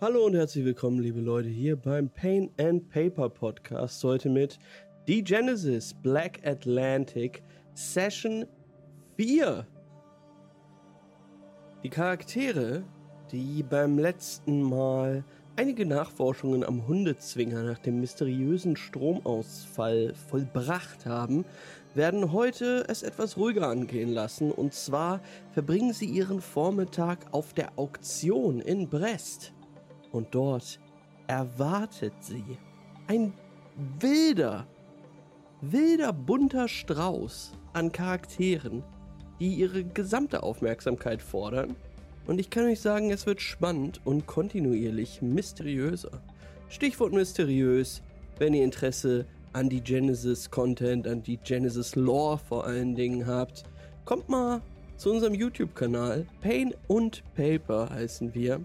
Hallo und herzlich willkommen, liebe Leute, hier beim Pain and Paper Podcast. Heute mit The Genesis Black Atlantic Session 4. Die Charaktere, die beim letzten Mal einige Nachforschungen am Hundezwinger nach dem mysteriösen Stromausfall vollbracht haben, werden heute es etwas ruhiger angehen lassen. Und zwar verbringen sie ihren Vormittag auf der Auktion in Brest. Und dort erwartet sie ein wilder, wilder bunter Strauß an Charakteren, die ihre gesamte Aufmerksamkeit fordern. Und ich kann euch sagen, es wird spannend und kontinuierlich mysteriöser. Stichwort mysteriös, wenn ihr Interesse an die Genesis Content, an die Genesis Lore vor allen Dingen habt, kommt mal zu unserem YouTube-Kanal. Pain und Paper heißen wir.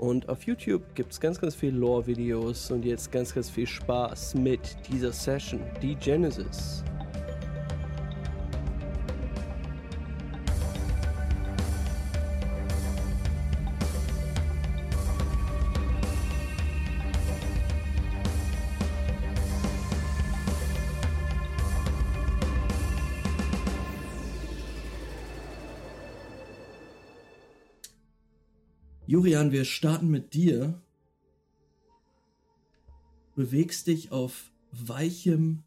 Und auf YouTube gibt es ganz, ganz viele Lore-Videos und jetzt ganz, ganz viel Spaß mit dieser Session, die Genesis. Jurian, wir starten mit dir. Du bewegst dich auf weichem,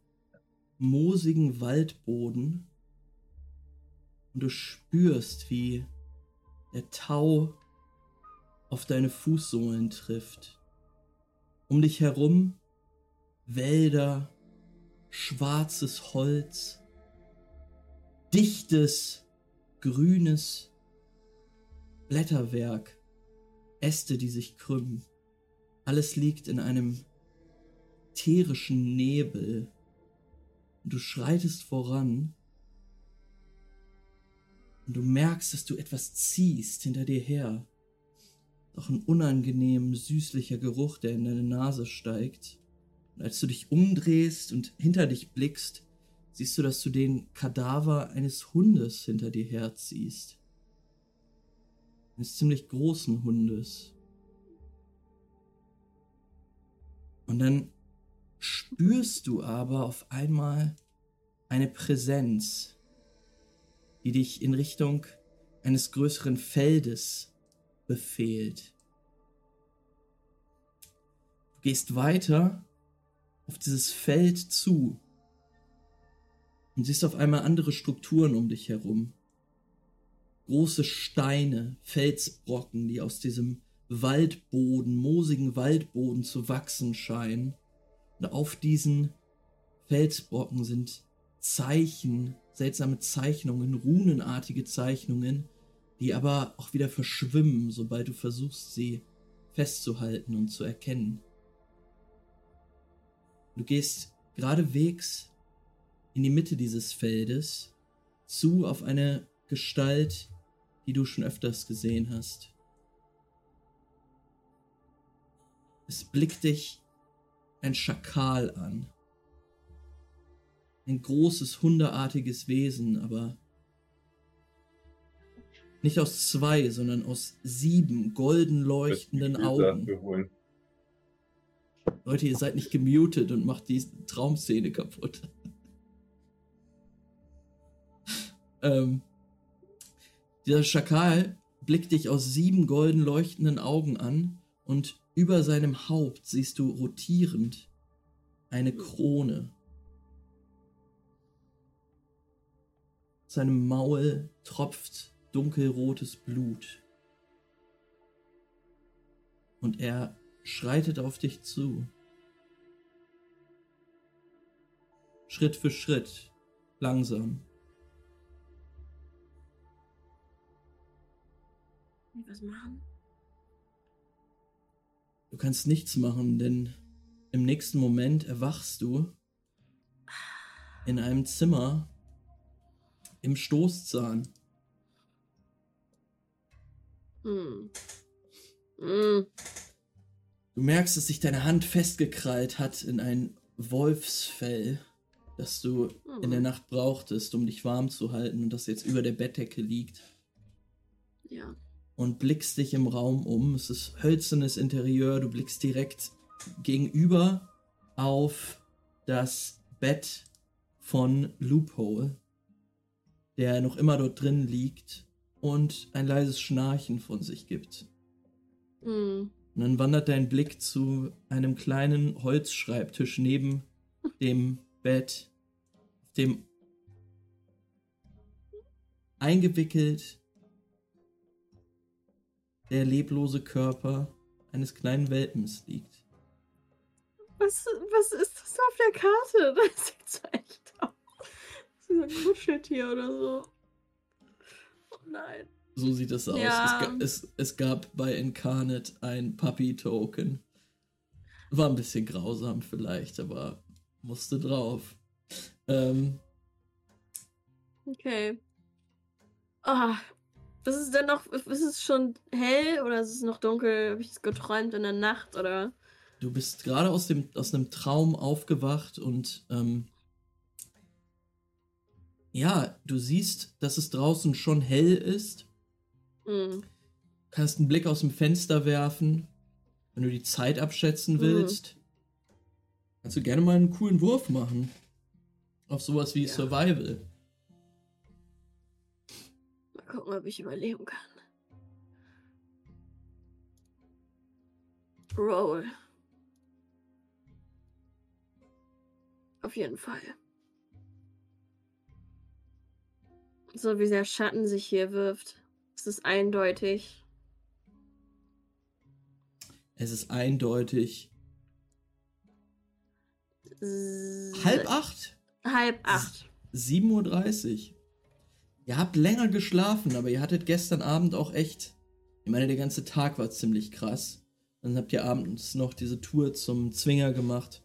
moosigen Waldboden und du spürst, wie der Tau auf deine Fußsohlen trifft. Um dich herum Wälder, schwarzes Holz, dichtes, grünes Blätterwerk Äste, die sich krümmen. Alles liegt in einem ätherischen Nebel. Und du schreitest voran. Und du merkst, dass du etwas ziehst hinter dir her. Doch ein unangenehm süßlicher Geruch, der in deine Nase steigt. Und als du dich umdrehst und hinter dich blickst, siehst du, dass du den Kadaver eines Hundes hinter dir herziehst eines ziemlich großen Hundes. Und dann spürst du aber auf einmal eine Präsenz, die dich in Richtung eines größeren Feldes befehlt. Du gehst weiter auf dieses Feld zu und siehst auf einmal andere Strukturen um dich herum große Steine, Felsbrocken, die aus diesem Waldboden, moosigen Waldboden zu wachsen scheinen. Und auf diesen Felsbrocken sind Zeichen, seltsame Zeichnungen, runenartige Zeichnungen, die aber auch wieder verschwimmen, sobald du versuchst, sie festzuhalten und zu erkennen. Du gehst geradewegs in die Mitte dieses Feldes zu auf eine Gestalt, die du schon öfters gesehen hast. Es blickt dich ein Schakal an. Ein großes, hundeartiges Wesen, aber nicht aus zwei, sondern aus sieben golden leuchtenden Augen. Leute, ihr seid nicht gemutet und macht die Traumszene kaputt. ähm, dieser Schakal blickt dich aus sieben golden leuchtenden Augen an und über seinem Haupt siehst du rotierend eine Krone. Seinem Maul tropft dunkelrotes Blut. Und er schreitet auf dich zu. Schritt für Schritt, langsam. Was machen? Du kannst nichts machen, denn im nächsten Moment erwachst du in einem Zimmer im Stoßzahn. Hm. Hm. Du merkst, dass sich deine Hand festgekrallt hat in ein Wolfsfell, das du hm. in der Nacht brauchtest, um dich warm zu halten und das jetzt über der Bettdecke liegt. Ja. Und blickst dich im Raum um. Es ist hölzernes Interieur. Du blickst direkt gegenüber auf das Bett von Loophole, der noch immer dort drin liegt und ein leises Schnarchen von sich gibt. Hm. Und dann wandert dein Blick zu einem kleinen Holzschreibtisch neben dem Bett, auf dem eingewickelt der leblose Körper eines kleinen Welpens liegt. Was, was ist das auf der Karte? Das sieht so echt aus. Das ist ein Kuscheltier oder so. Oh nein. So sieht es aus. Ja. Es, ga, es, es gab bei Incarnate ein Puppy-Token. War ein bisschen grausam vielleicht, aber musste drauf. Ähm, Okay. Ah, ist es denn noch, ist es schon hell oder ist es noch dunkel? Habe ich es geträumt in der Nacht oder? du bist gerade aus, dem, aus einem Traum aufgewacht und ähm, ja, du siehst, dass es draußen schon hell ist. Hm. Kannst einen Blick aus dem Fenster werfen, wenn du die Zeit abschätzen Mhm. willst. Kannst du gerne mal einen coolen Wurf machen. Auf sowas wie Ja. Survival. Gucken, ob ich überleben kann. Roll. Auf jeden Fall. So wie der Schatten sich hier wirft, ist es eindeutig. Es ist eindeutig S- halb acht, Halb acht. 7.30 Uhr. Ihr habt länger geschlafen, aber ihr hattet gestern Abend auch echt. Ich meine, der ganze Tag war ziemlich krass. Dann habt ihr abends noch diese Tour zum Zwinger gemacht.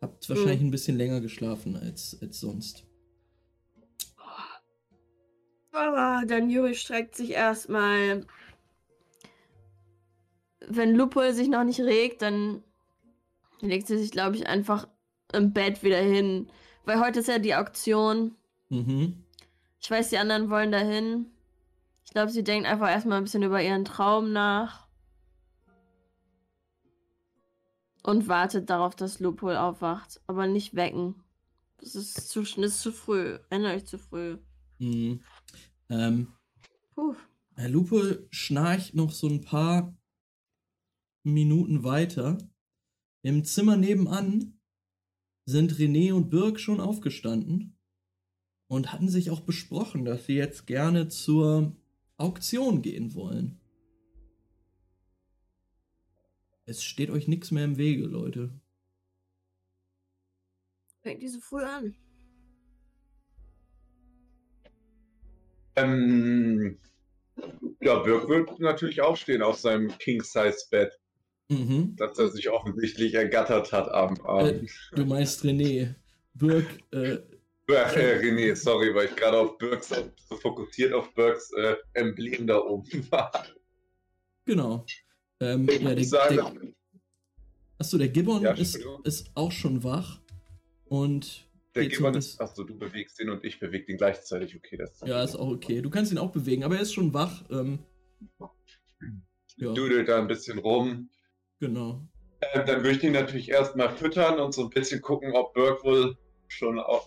Habt wahrscheinlich ein bisschen länger geschlafen als, als sonst. Aber dann Yuri streckt sich erstmal. Wenn Lupol sich noch nicht regt, dann legt sie sich, glaube ich, einfach im Bett wieder hin. Weil heute ist ja die Auktion. Mhm. Ich weiß, die anderen wollen dahin. Ich glaube, sie denkt einfach erstmal ein bisschen über ihren Traum nach. Und wartet darauf, dass Lupol aufwacht. Aber nicht wecken. Das ist zu, ist zu früh. Eindeutig zu früh. Mhm. Ähm, Puh. Herr Lupo schnarcht noch so ein paar Minuten weiter. Im Zimmer nebenan sind René und Birg schon aufgestanden und hatten sich auch besprochen, dass sie jetzt gerne zur Auktion gehen wollen. Es steht euch nichts mehr im Wege, Leute. Fängt diese früh an. Ähm, ja, Birk wird natürlich aufstehen aus seinem King-Size-Bett, Mhm. das er sich offensichtlich ergattert hat am Äh, Abend. du meinst René. Birg, äh, Ach, äh, René, sorry, weil ich gerade auf Birks, so fokussiert auf Birks äh, Emblem da oben war. genau. Ähm, ja, der, ich sage, der, Achso, der Gibbon Ja, ist, ist auch schon wach. Und der so Gibbon ein ist, achso, du bewegst ihn und ich bewege den gleichzeitig. Okay, das ja, ist auch okay. Du kannst ihn auch bewegen, aber er ist schon wach. Ähm, ja, dudelt da ein bisschen rum. genau. Ähm, dann würde ich ihn natürlich erstmal füttern und so ein bisschen gucken, ob Birk wohl schon auf,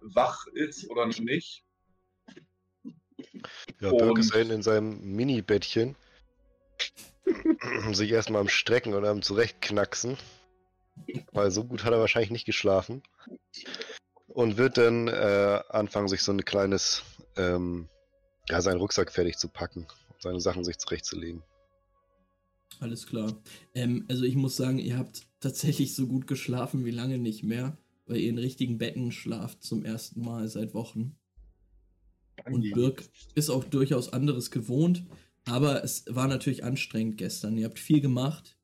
wach ist oder noch nicht. Ja, Birk ist in seinem Mini-Bettchen. sich erstmal am Strecken und am Zurechtknacksen. Weil so gut hat er wahrscheinlich nicht geschlafen. Und wird dann äh, anfangen, sich so ein kleines, ähm, ja, seinen Rucksack fertig zu packen. Und seine Sachen sich zurechtzulegen. Alles klar. Ähm, also ich muss sagen, ihr habt tatsächlich so gut geschlafen wie lange nicht mehr, weil ihr in richtigen Betten schlaft zum ersten Mal seit Wochen. Und Birk ist auch durchaus anderes gewohnt, aber es war natürlich anstrengend gestern. Ihr habt viel gemacht.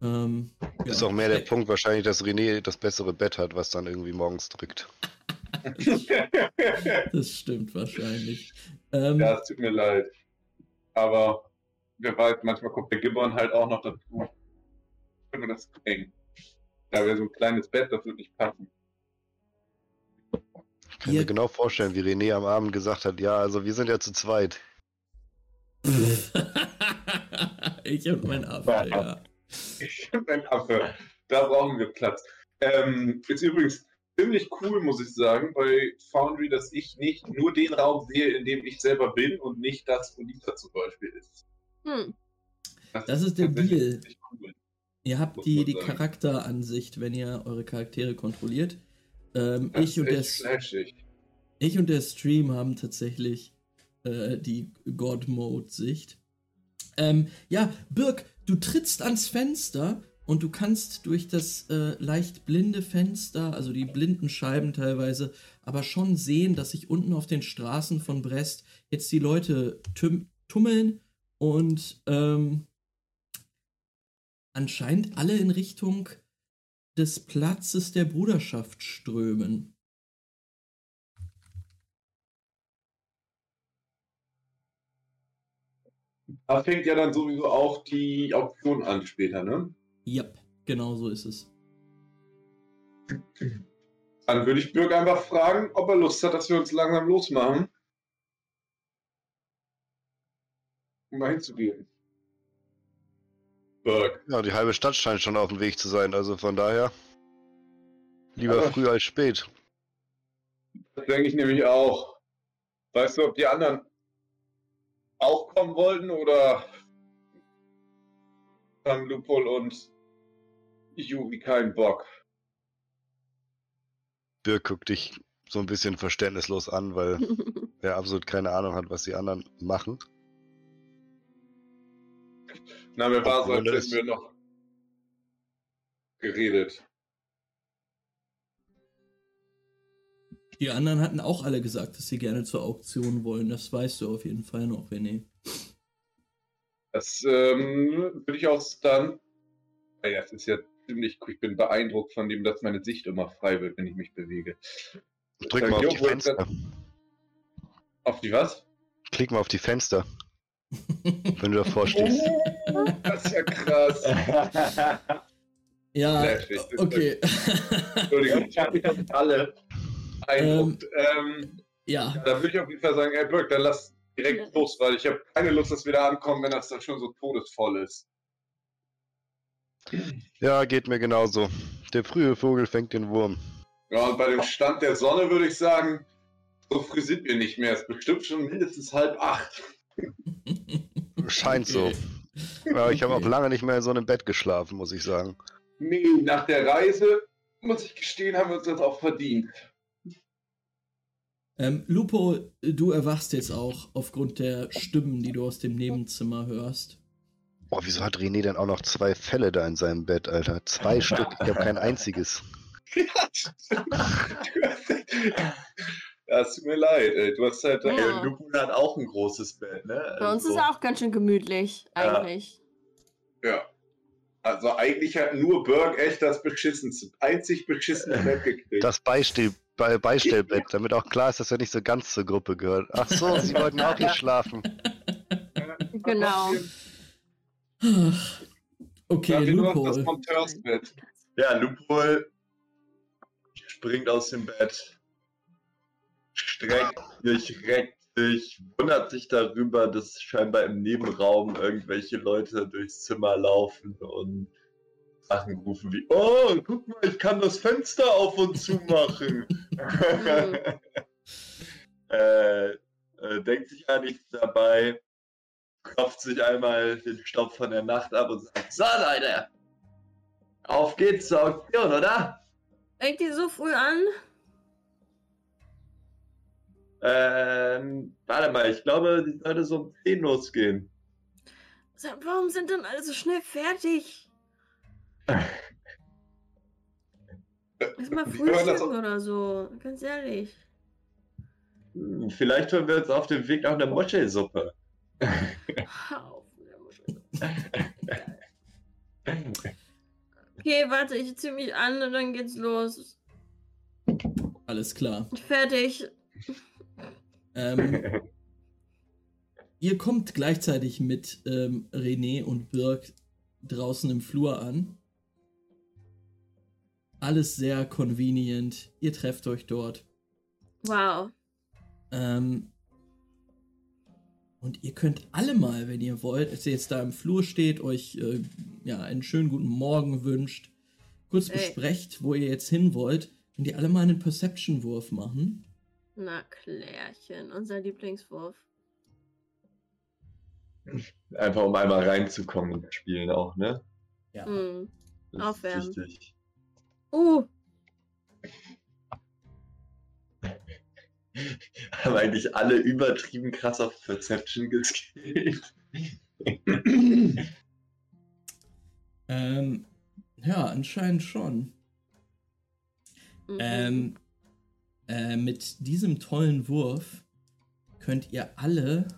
Ähm, Ist ja. auch mehr der Punkt wahrscheinlich, dass René das bessere Bett hat, was dann irgendwie morgens drückt. Das stimmt wahrscheinlich. Ähm, Ja, es tut mir leid. Aber wer weiß, manchmal kommt der Gibbon halt auch noch dazu. Können wir das eng. Da wäre so ein kleines Bett, das würde nicht passen. Ich kann Ihr- mir genau vorstellen, wie René am Abend gesagt hat, ja, also wir sind ja zu zweit. ich und mein Affe, ja. Ich bin ein Affe. Da brauchen wir Platz. Ähm, ist übrigens ziemlich cool, muss ich sagen, bei Foundry, dass ich nicht nur den Raum sehe, in dem ich selber bin und nicht das, wo Lisa zum Beispiel ist. Hm. Das ist der Deal. ziemlich Cool. Ihr habt die, die. Charakteransicht, wenn ihr eure Charaktere kontrolliert. Ähm, ich, und der, ich und der Stream haben tatsächlich äh, die God-Mode-Sicht. Ähm, ja, Birk, du trittst ans Fenster und du kannst durch das äh, leicht blinde Fenster, also die blinden Scheiben teilweise, aber schon sehen, dass sich unten auf den Straßen von Brest jetzt die Leute tummeln und ähm, anscheinend alle in Richtung des Platzes der Bruderschaft strömen. Da fängt ja dann sowieso auch die Auktion an später, ne? Yep, genau so ist es. Dann würde ich Birk einfach fragen, ob er Lust hat, dass wir uns langsam losmachen. Um mal hinzugehen. Birk. Ja, die halbe Stadt scheint schon auf dem Weg zu sein, also von daher. Lieber Aber- früh als spät. Das denke ich nämlich auch. Weißt du, ob die anderen auch kommen wollten oder haben Lupol und Yuri keinen Bock? Birk guckt dich so ein bisschen verständnislos an, weil er absolut keine Ahnung hat, was die anderen machen. Na, mir war so, als hätten wir noch geredet. Die anderen hatten auch alle gesagt, dass sie gerne zur Auktion wollen. Das weißt du auf jeden Fall noch, René. Das ähm, würde ich auch dann. Ja, es ist ja ziemlich. Ich bin beeindruckt von dem, dass meine Sicht immer frei wird, wenn ich mich bewege. Drück Sag, mal auf die Fenster. Auf die was? Klick mal auf die Fenster, wenn du davor stehst. Das ist ja krass. ja, das okay. Entschuldigung, ich habe mich alle beeindruckt. Ähm, ja, da würde ich auf jeden Fall sagen, ey Birk, dann lass direkt los, weil ich habe keine Lust, dass wir da ankommen, wenn das dann schon so todesvoll ist. Ja, geht mir genauso. Der frühe Vogel fängt den Wurm. Ja, und bei dem Stand der Sonne würde ich sagen, so früh sind wir nicht mehr. Es ist bestimmt schon mindestens halb acht. Scheint so. Ja, ich habe auch lange nicht mehr in so einem Bett geschlafen, muss ich sagen. Nee, nach der Reise, muss ich gestehen, haben wir uns das auch verdient. Ähm, Lupo, du erwachst jetzt auch aufgrund der Stimmen, die du aus dem Nebenzimmer hörst. Boah, wieso hat René denn auch noch zwei Fälle da in seinem Bett, Alter? Zwei Stück. Ich habe kein einziges. Ja, es tut mir leid, ey. Du hast halt. Ja. Äh, Lupo hat auch ein großes Bett, ne? Bei uns Also- ist auch ganz schön gemütlich, Ja. eigentlich. ja. Also eigentlich hat nur Berg echt das beschissenste, einzig beschissene Bett gekriegt. Das Beistell Be Beistellbett, damit auch klar ist, dass er nicht so ganz zur Gruppe gehört. Ach so, sie wollten auch hier schlafen. Genau. Okay, Ja, wir nur noch das Lupo. Monteursbett. Ja, Lupol springt aus dem Bett, streckt sich, reckt sich, wundert sich darüber, dass scheinbar im Nebenraum irgendwelche Leute durchs Zimmer laufen und Sachen rufen wie, oh, guck mal, ich kann das Fenster auf und zu machen. äh, äh, denkt sich ja nichts dabei, klopft sich einmal den Staub von der Nacht ab und sagt, so Leute, auf geht's zur Auktion, oder? Fängt die so früh an? Ähm, warte mal, ich glaube, die sollte so um 10 losgehen. Warum sind denn alle so schnell fertig? Lass mal Wir hören das frühstücken oder so. Ganz ehrlich. Hm, Vielleicht holen wir uns auf dem Weg noch eine Moschelsuppe. Auf der Muschel. Okay, warte, ich zieh mich an und dann geht's los. Alles klar. Fertig. Ähm, ihr kommt gleichzeitig mit ähm, René und Birk draußen im Flur an. Alles sehr convenient. Ihr trefft euch dort. Wow. Ähm, Und ihr könnt alle mal, wenn ihr wollt, als ihr jetzt da im Flur steht, euch äh, ja, einen schönen guten Morgen wünscht, kurz Ey. besprecht, wo ihr jetzt hin wollt, könnt ihr alle mal einen Perception-Wurf machen. Na, Klärchen, unser Lieblingswurf. Einfach um einmal reinzukommen und spielen auch, ne? Ja. Hm. Das Aufwärmen. ist wichtig. Uh, Haben eigentlich alle übertrieben krass auf Perception geskillt. Ähm, ja, anscheinend schon. mhm. Ähm, äh, mit diesem tollen Wurf könnt ihr alle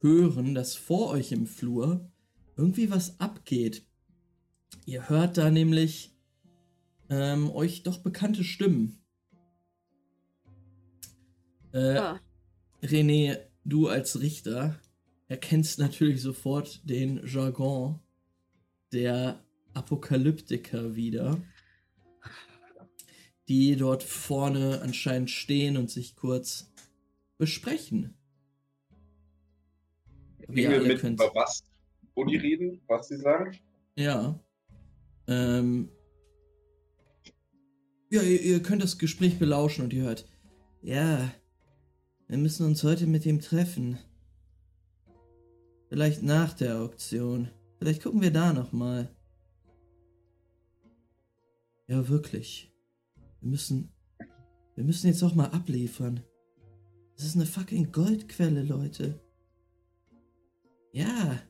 hören, dass vor euch im Flur irgendwie was abgeht. Ihr hört da nämlich ähm, euch doch bekannte Stimmen. Äh, Ah, René, du als Richter erkennst natürlich sofort den Jargon der Apokalyptiker wieder, die dort vorne anscheinend stehen und sich kurz besprechen. Wir alle mit könnt, über was, wo die reden, was sie sagen? ja. Ähm, ja, ihr, ihr könnt das Gespräch belauschen und ihr hört, ja, wir müssen uns heute mit ihm treffen. Vielleicht nach der Auktion. Vielleicht gucken wir da noch mal. Ja, wirklich. Wir müssen. Wir müssen jetzt auch mal abliefern. Das ist eine fucking Goldquelle, Leute. Ja.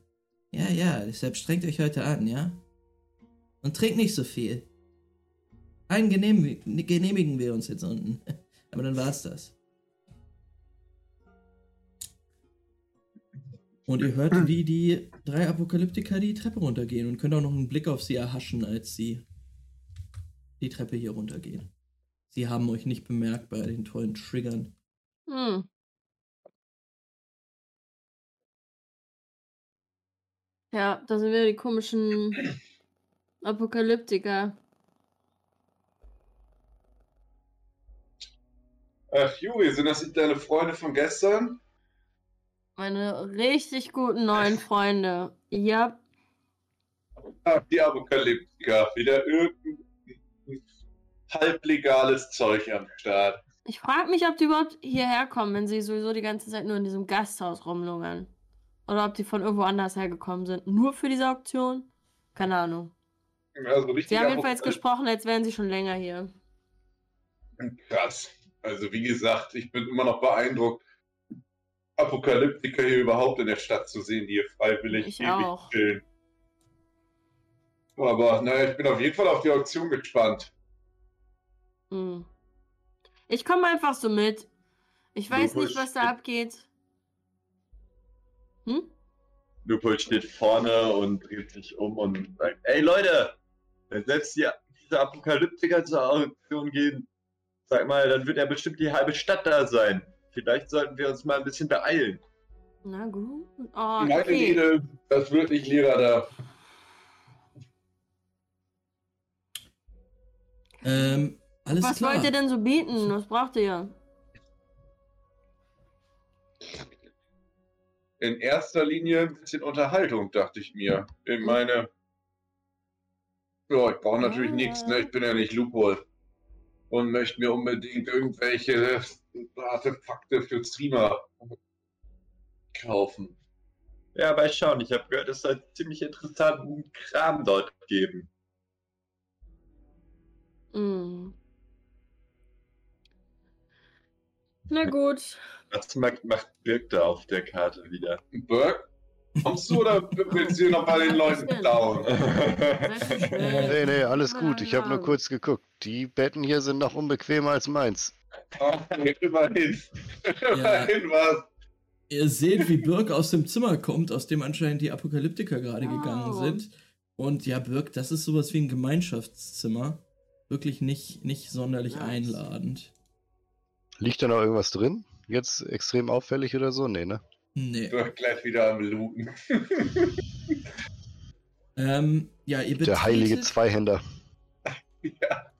Ja, ja, deshalb strengt euch heute an, ja? Und trinkt nicht so viel. Einen genehmigen, wir uns jetzt unten. Aber dann war's das. Und ihr hört, wie die drei Apokalyptiker die Treppe runtergehen und könnt auch noch einen Blick auf sie erhaschen, als sie die Treppe hier runtergehen. Sie haben euch nicht bemerkt bei den tollen Triggern. hm. Ja, da sind wieder die komischen Apokalyptiker. Ach, Juri, sind das nicht deine Freunde von gestern? Meine richtig guten neuen Freunde. Ja, Ach, die Apokalyptiker. Wieder irgendein halblegales Zeug am Start. ich frage mich, ob die überhaupt hierher kommen, wenn sie sowieso die ganze Zeit nur in diesem Gasthaus rumlungern. Oder ob die von irgendwo anders hergekommen sind. Nur für diese Auktion? Keine Ahnung. Also Sie haben jedenfalls Apokalyp- gesprochen, als wären sie schon länger hier. Krass. Also wie gesagt, ich bin immer noch beeindruckt, Apokalyptiker hier überhaupt in der Stadt zu sehen, die hier freiwillig Ich ewig auch. chillen. Aber naja, ich bin auf jeden Fall auf die Auktion gespannt. Hm. Ich komme einfach so mit. Ich weiß Lupus nicht, was da abgeht. Hm? Lupol steht vorne und dreht sich um und sagt, ey Leute, wenn selbst die, diese Apokalyptiker zur Auktion gehen, sag mal, dann wird ja bestimmt die halbe Stadt da sein. Vielleicht sollten wir uns mal ein bisschen beeilen. Na gut. Oh, Meine okay. Rede, das wird nicht Lehrer da. Ähm, alles Was klar. wollt ihr denn so bieten? Was braucht ihr? In erster Linie ein bisschen Unterhaltung, dachte ich mir. Ich meine, ja, ich brauche natürlich Ah. nichts, ne? Ich bin ja nicht Loophole. Und möchte mir unbedingt irgendwelche Artefakte für Streamer kaufen. Ja, mal schauen, ich habe gehört, es soll ziemlich interessanten Kram dort geben. Hm. Na gut. Was macht, macht Birk da auf der Karte wieder? Burke, kommst du oder willst du noch bei den Leuten klauen? Schnell. Nee, nee, alles gut. Ich habe nur Ja. kurz geguckt. Die Betten hier sind noch unbequemer als meins. Okay, immerhin. Immerhin was. Ihr seht, wie Birk aus dem Zimmer kommt, aus dem anscheinend die Apokalyptiker gerade gegangen Wow. sind. Und ja, Birk, das ist sowas wie ein Gemeinschaftszimmer. Wirklich nicht, nicht sonderlich Nice. einladend. Liegt da noch irgendwas drin? Jetzt extrem auffällig oder so? Nee, ne? Nee. Burke gleich wieder am Looten. Ähm, ja, ihr Der heilige Zweihänder. Ja.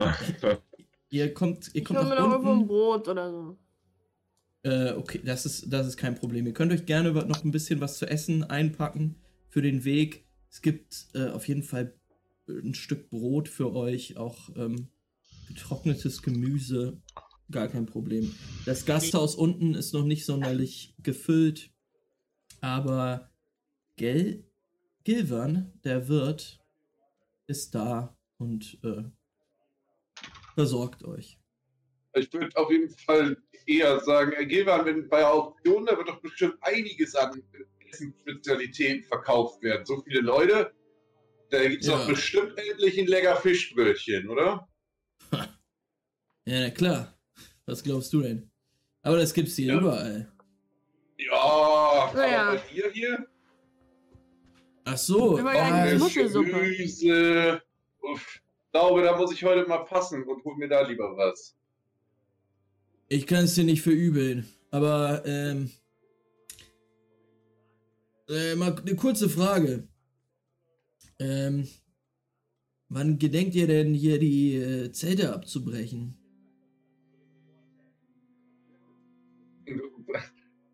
Ihr kommt, ihr Ich kommt hol mir nach noch irgendwo ein unten. Brot oder so. Äh, okay, das ist, das ist kein Problem. Ihr könnt euch gerne noch ein bisschen was zu essen einpacken für den Weg. Es gibt äh, auf jeden Fall ein Stück Brot für euch, auch ähm, getrocknetes Gemüse. Gar kein Problem. Das Gasthaus unten ist noch nicht sonderlich gefüllt, aber Gel Gilvan, der Wirt, ist da und äh, versorgt euch. Ich würde auf jeden Fall eher sagen, Herr Gilwan, wenn bei der Auktion, da wird doch bestimmt einiges an Spezialitäten verkauft werden. So viele Leute, da gibt es Ja. doch bestimmt endlich ein lecker Fischbrötchen, oder? Ja, klar. Was glaubst du denn? Aber das gibt's hier Ja. überall. Ja, aber bei dir hier? Ach so. Pommes, Muschelsuppe. Gemüse. Uff. Ich glaube, da muss ich heute mal passen und hol mir da lieber was. ich kann es dir nicht verübeln. Aber, ähm. Äh, mal eine kurze Frage. Ähm. Wann gedenkt ihr denn hier die äh, Zelte abzubrechen?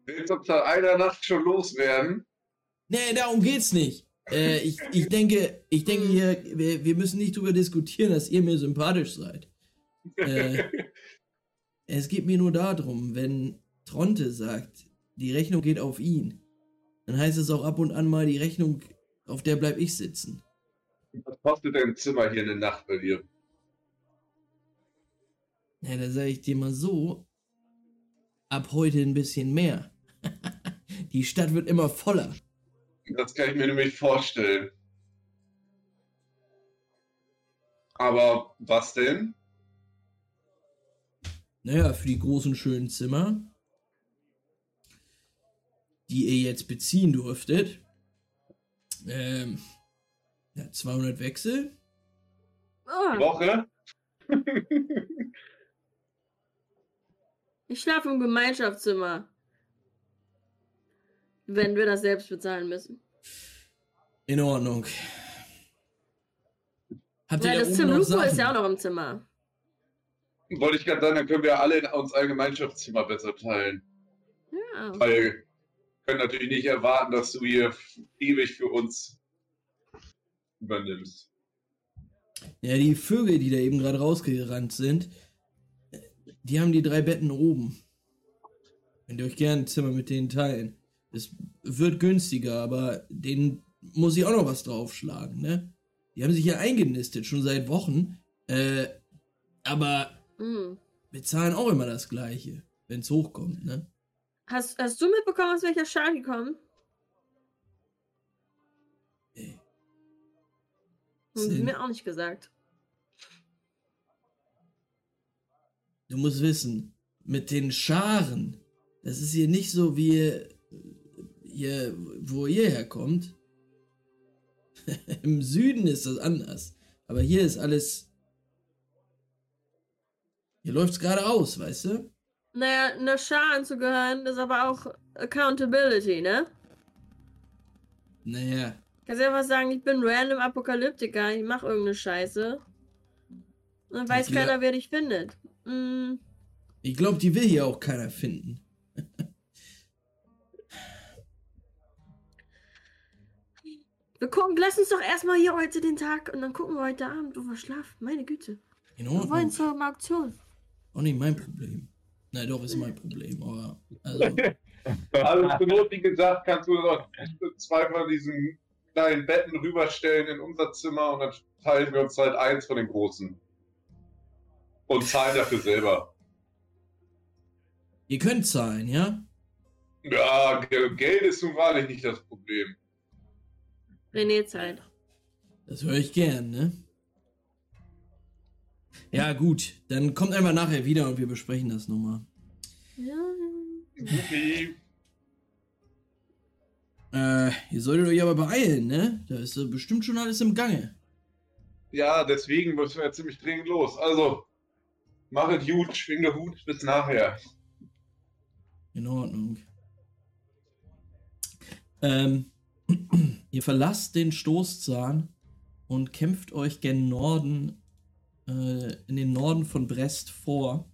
Willst du seit einer Nacht schon loswerden? Nee, darum geht's nicht. Äh, ich, ich denke, ich denke hier, wir, wir müssen nicht drüber diskutieren, dass ihr mir sympathisch seid. Äh, es geht mir nur darum, wenn Tronte sagt, die Rechnung geht auf ihn, dann heißt es auch ab und an mal, die Rechnung, auf der bleib ich sitzen. Was kostet dein Zimmer hier eine Nacht bei dir? Ja, da sage ich dir mal so, ab heute ein bisschen mehr. die Stadt wird immer voller. Das kann ich mir nämlich vorstellen. Aber was denn? Naja, für die großen schönen Zimmer, die ihr jetzt beziehen durftet, ähm, ja, 200 Wechsel. Ah, Woche? ich schlafe im Gemeinschaftszimmer. Wenn wir das selbst bezahlen müssen. In Ordnung. Habt ihr Weil da das Tim noch Lupo ist ja auch noch im Zimmer. Wollte ich gerade sagen, dann können wir alle in uns ein Gemeinschaftszimmer besser teilen. Ja. Weil wir können natürlich nicht erwarten, dass du hier ewig für uns übernimmst. Ja, die Vögel, die da eben gerade rausgerannt sind, die haben die drei Betten oben. Könnt ihr euch gerne ein Zimmer mit denen teilen. Es wird günstiger, aber denen muss ich auch noch was draufschlagen, ne? Die haben sich ja eingenistet, schon seit Wochen. Äh, aber Hm. bezahlen auch immer das Gleiche, wenn es hochkommt, ne? Hast, hast du mitbekommen, aus welcher Stadt die kommen? Ey. Haben sie mir auch nicht gesagt. Du musst wissen, mit den Scharen, das ist hier nicht so wie hier, wo ihr herkommt. Im Süden ist das anders. Aber hier ist alles. Hier läuft's geradeaus, weißt du? Naja, einer Schar anzugehören, ist aber auch Accountability, ne? Naja, Kannst du einfach sagen, ich bin random Apokalyptiker, ich mach irgendeine Scheiße. Und dann weiß Ja. keiner, wer dich findet. Hm. ich glaube, die will hier auch keiner finden. Wir gucken, lass uns doch erstmal hier heute den Tag und dann gucken wir heute Abend, wo wir schlafen. Meine Güte. In Wir wollen Ordnung. zur Auktion. Auch nicht mein Problem. Na doch, ist mein Problem, aber. Also, Also zur Not, wie gesagt, kannst du noch zwei von diesen kleinen Betten rüberstellen in unser Zimmer und dann teilen wir uns halt eins von den großen. Und zahlen dafür selber. ihr könnt zahlen, ja? Ja, Ge- Geld ist nun wahrlich nicht das Problem. René Zeit. Das höre ich gern, ne? Ja, gut. Dann kommt einfach nachher wieder und wir besprechen das nochmal. Ja. Supi. Äh, ihr solltet euch aber beeilen, ne? Da ist äh, bestimmt schon alles im Gange. Ja, deswegen müssen wir jetzt ziemlich dringend los. Also, machet gut, schwing der Hut, bis nachher. In Ordnung. Ähm, ihr verlasst den Stoßzahn und kämpft euch gen Norden, äh, in den Norden von Brest vor.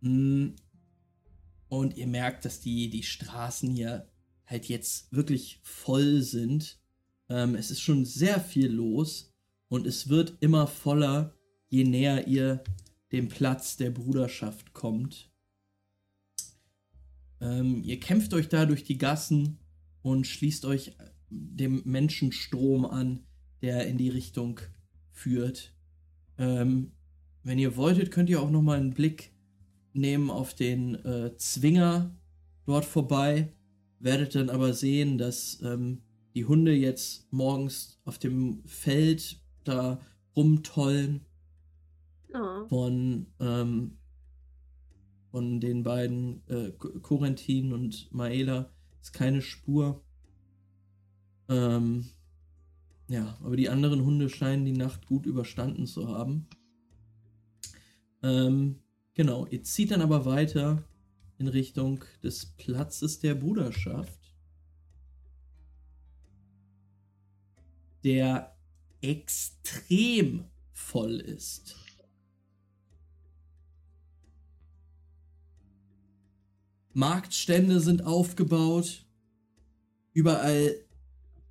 Mm. Und ihr merkt, dass die, die Straßen hier halt jetzt wirklich voll sind. Ähm, es ist schon sehr viel los und es wird immer voller, je näher ihr dem Platz der Bruderschaft kommt. Ähm, ihr kämpft euch da durch die Gassen und schließt euch dem Menschenstrom an, der in die Richtung führt. Ähm, wenn ihr wolltet, könnt ihr auch noch mal einen Blick nehmen auf den äh, Zwinger dort vorbei. Werdet dann aber sehen, dass ähm, die Hunde jetzt morgens auf dem Feld da rumtollen. Oh. Von, ähm, von den beiden äh, Corentin und Maela ist keine Spur. Ähm, ja, aber die anderen Hunde scheinen die Nacht gut überstanden zu haben. Ähm, genau, ihr zieht dann aber weiter in Richtung des Platzes der Bruderschaft. Der extrem voll ist. Marktstände sind aufgebaut. Überall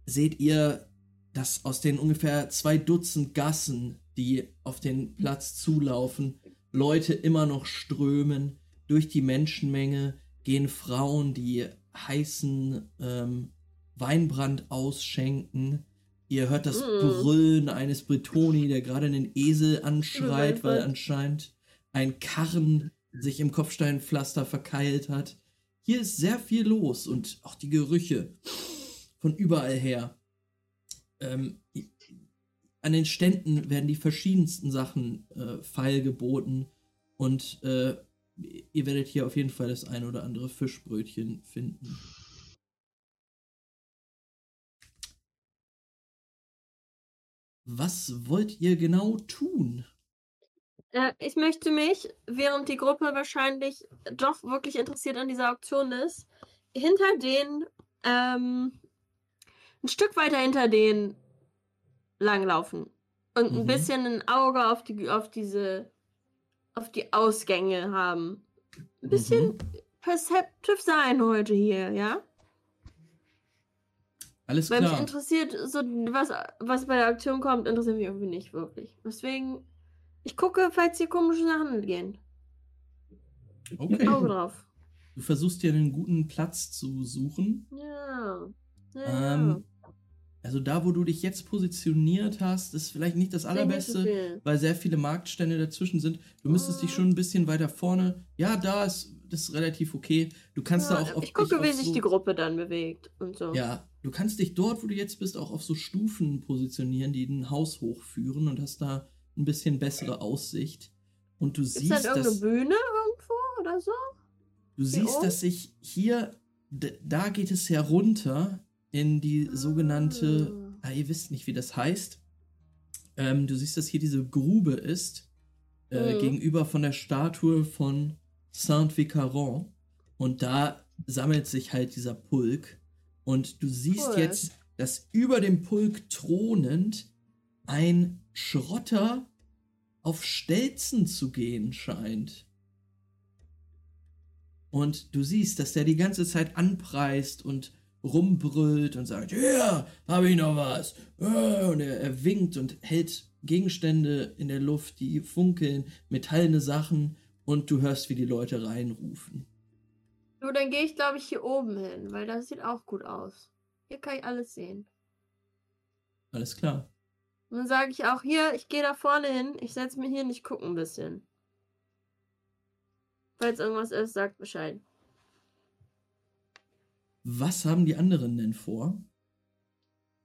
seht ihr, dass aus den ungefähr zwei Dutzend Gassen, die auf den Platz zulaufen, Leute immer noch strömen. Durch die Menschenmenge gehen Frauen, die heißen ähm, Weinbrand ausschenken. Ihr hört das Mm. Brüllen eines Bretoni, der gerade einen Esel anschreit, weil anscheinend ein Karren sich im Kopfsteinpflaster verkeilt hat. Hier ist sehr viel los und auch die Gerüche von überall her. Ähm, an den Ständen werden die verschiedensten Sachen äh, feilgeboten und äh, ihr werdet hier auf jeden Fall das ein oder andere Fischbrötchen finden. Was wollt ihr genau tun? Äh, ich möchte mich, während die Gruppe wahrscheinlich doch wirklich interessiert an dieser Auktion ist, hinter den, ähm, ein Stück weiter hinter denen langlaufen. Und ein Mhm. bisschen ein Auge auf die, auf diese, auf die Ausgänge haben. Ein bisschen Mhm. perceptive sein heute hier, ja? Alles Weil mich klar. interessiert, so was, was bei der Aktion kommt, interessiert mich irgendwie nicht wirklich. Deswegen, ich gucke, falls hier komische Sachen gehen. Okay. Auge drauf. Du versuchst dir einen guten Platz zu suchen. Ja. ja. Ähm, also da, wo du dich jetzt positioniert hast, ist vielleicht nicht das so allerbeste, viel. weil sehr viele Marktstände dazwischen sind. Du müsstest dich Ah. schon ein bisschen weiter vorne. Ja, da ist das ist relativ okay. Du kannst da Ja, auch auf ich gucke, wie sich so, die Gruppe dann bewegt und so. Ja, du kannst dich dort, wo du jetzt bist, auch auf so Stufen positionieren, die ein Haus hochführen und hast da ein bisschen bessere Aussicht. Und du Ist dann siehst, irgendeine dass Bühne irgendwo oder so? Du siehst, oben? dass sich hier, da geht es herunter in die sogenannte, ah, ihr wisst nicht, wie das heißt. Ähm, du siehst, dass hier diese Grube ist, äh, Mhm. gegenüber von der Statue von Saint-Vicaron. Und da sammelt sich halt dieser Pulk. Und du siehst Cool. jetzt, dass über dem Pulk thronend ein Schrotter auf Stelzen zu gehen scheint. Und du siehst, dass der die ganze Zeit anpreist und rumbrüllt und sagt, ja, habe ich noch was. Äh, Und er, er winkt und hält Gegenstände in der Luft, die funkeln, metallene Sachen und du hörst, wie die Leute reinrufen. Du, dann gehe ich, glaube ich, hier oben hin, weil das sieht auch gut aus. Hier kann ich alles sehen. Alles klar. Und dann sage ich auch, hier, ich gehe da vorne hin, ich setze mich hier und ich gucke ein bisschen. Falls irgendwas ist, sagt Bescheid. Was haben die anderen denn vor?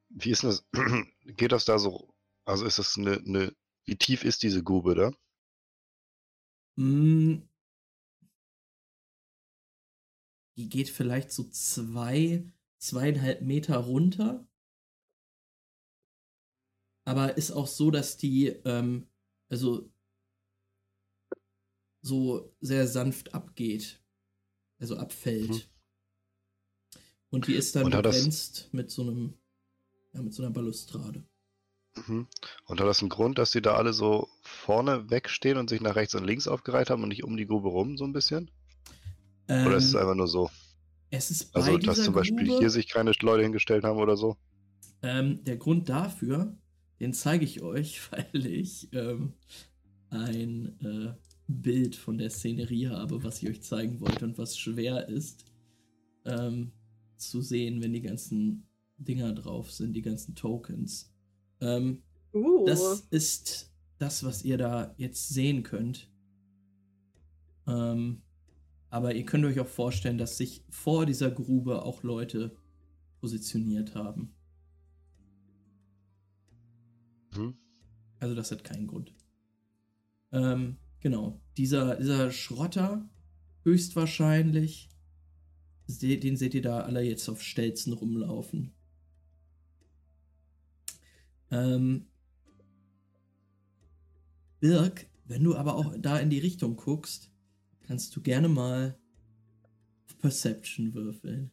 Wie ist denn das? Geht das da so? Also ist das eine, eine wie tief ist diese Grube da? Hm, die geht vielleicht so zwei, zweieinhalb Meter runter. Aber ist auch so, dass die, ähm, also so sehr sanft abgeht. Also abfällt. Mhm. Und die ist dann das- begrenzt mit so einem, ja, mit so einer Balustrade. Mhm. Und hat das einen Grund, dass die da alle so vorne wegstehen und sich nach rechts und links aufgereiht haben und nicht um die Grube rum, so ein bisschen? Oder ist es Ähm, einfach nur so? es ist bei Also, dass zum Beispiel Grube, hier sich keine Leute hingestellt haben oder so? Ähm, der Grund dafür, den zeige ich euch, weil ich ähm, ein äh, Bild von der Szenerie habe, was ich euch zeigen wollte und was schwer ist ähm, zu sehen, wenn die ganzen Dinger drauf sind, die ganzen Tokens. Ähm, Uh. das ist das, was ihr da jetzt sehen könnt. Ähm, aber ihr könnt euch auch vorstellen, dass sich vor dieser Grube auch Leute positioniert haben. Mhm. Also das hat keinen Grund. Ähm, genau. Dieser, dieser Schrotter höchstwahrscheinlich, den seht ihr da alle jetzt auf Stelzen rumlaufen. Ähm, Birk, wenn du aber auch da in die Richtung guckst, kannst du gerne mal Perception würfeln.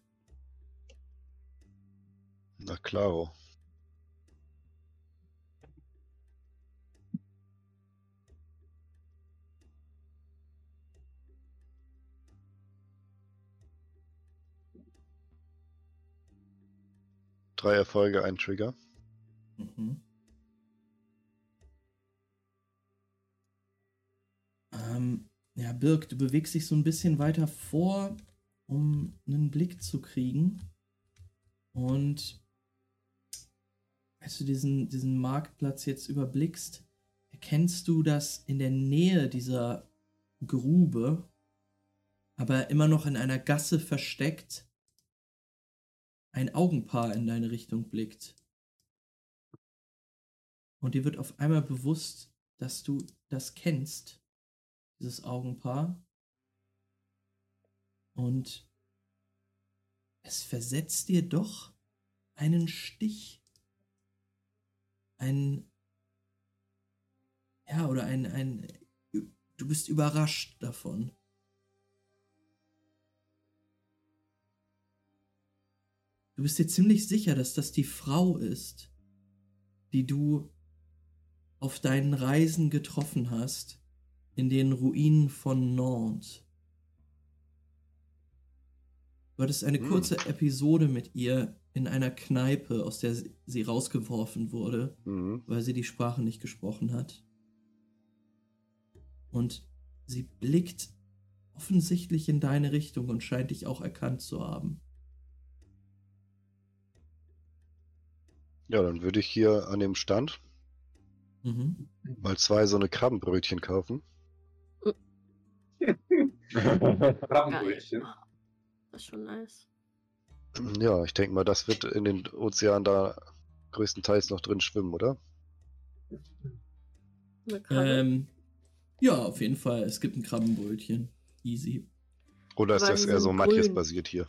Na klaro. Drei Erfolge, ein Trigger. Mhm. Ähm, ja, Birk, du bewegst dich so ein bisschen weiter vor, um einen Blick zu kriegen. Und als du diesen, diesen Marktplatz jetzt überblickst, erkennst du, dass in der Nähe dieser Grube, aber immer noch in einer Gasse versteckt, ein Augenpaar in deine Richtung blickt. Und dir wird auf einmal bewusst, dass du das kennst, dieses Augenpaar. Und es versetzt dir doch einen Stich. Ein. Ja, oder ein, ein. Du bist überrascht davon. Du bist dir ziemlich sicher, dass das die Frau ist, die du auf deinen Reisen getroffen hast in den Ruinen von Nantes. Du hattest eine Hm. kurze Episode mit ihr in einer Kneipe, aus der sie- sie rausgeworfen wurde, Mhm. weil sie die Sprache nicht gesprochen hat. Und sie blickt offensichtlich in deine Richtung und scheint dich auch erkannt zu haben. Ja, dann würde ich hier an dem Stand Mhm. mal zwei so eine Krabbenbrötchen kaufen. Krabbenbrötchen. Das ist schon nice. Ja, ich denke mal, das wird in den Ozeanen da größtenteils noch drin schwimmen, oder? Ähm, ja, auf jeden Fall. Es gibt ein Krabbenbrötchen. Easy. Oder ist Aber das eher so sind Matthias grün. basiert hier?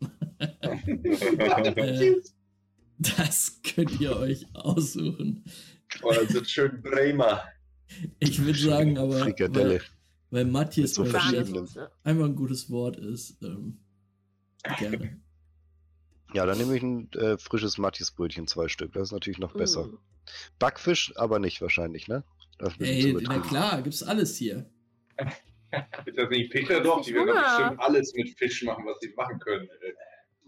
Äh, das könnt ihr euch aussuchen. Oh, das ist schön Bremer. Ich würde sagen, aber Frikadelle. weil, weil Matthias so einfach ein gutes Wort ist. Ähm, gerne. Ja, dann nehme ich ein äh, frisches Matthias-Brötchen, zwei Stück. Das ist natürlich noch besser. Mm. Backfisch aber nicht wahrscheinlich, ne? Ey, na klar, gibt's alles hier. Ist das nicht Fischer doch? Die werden bestimmt alles mit Fisch machen, was sie machen können.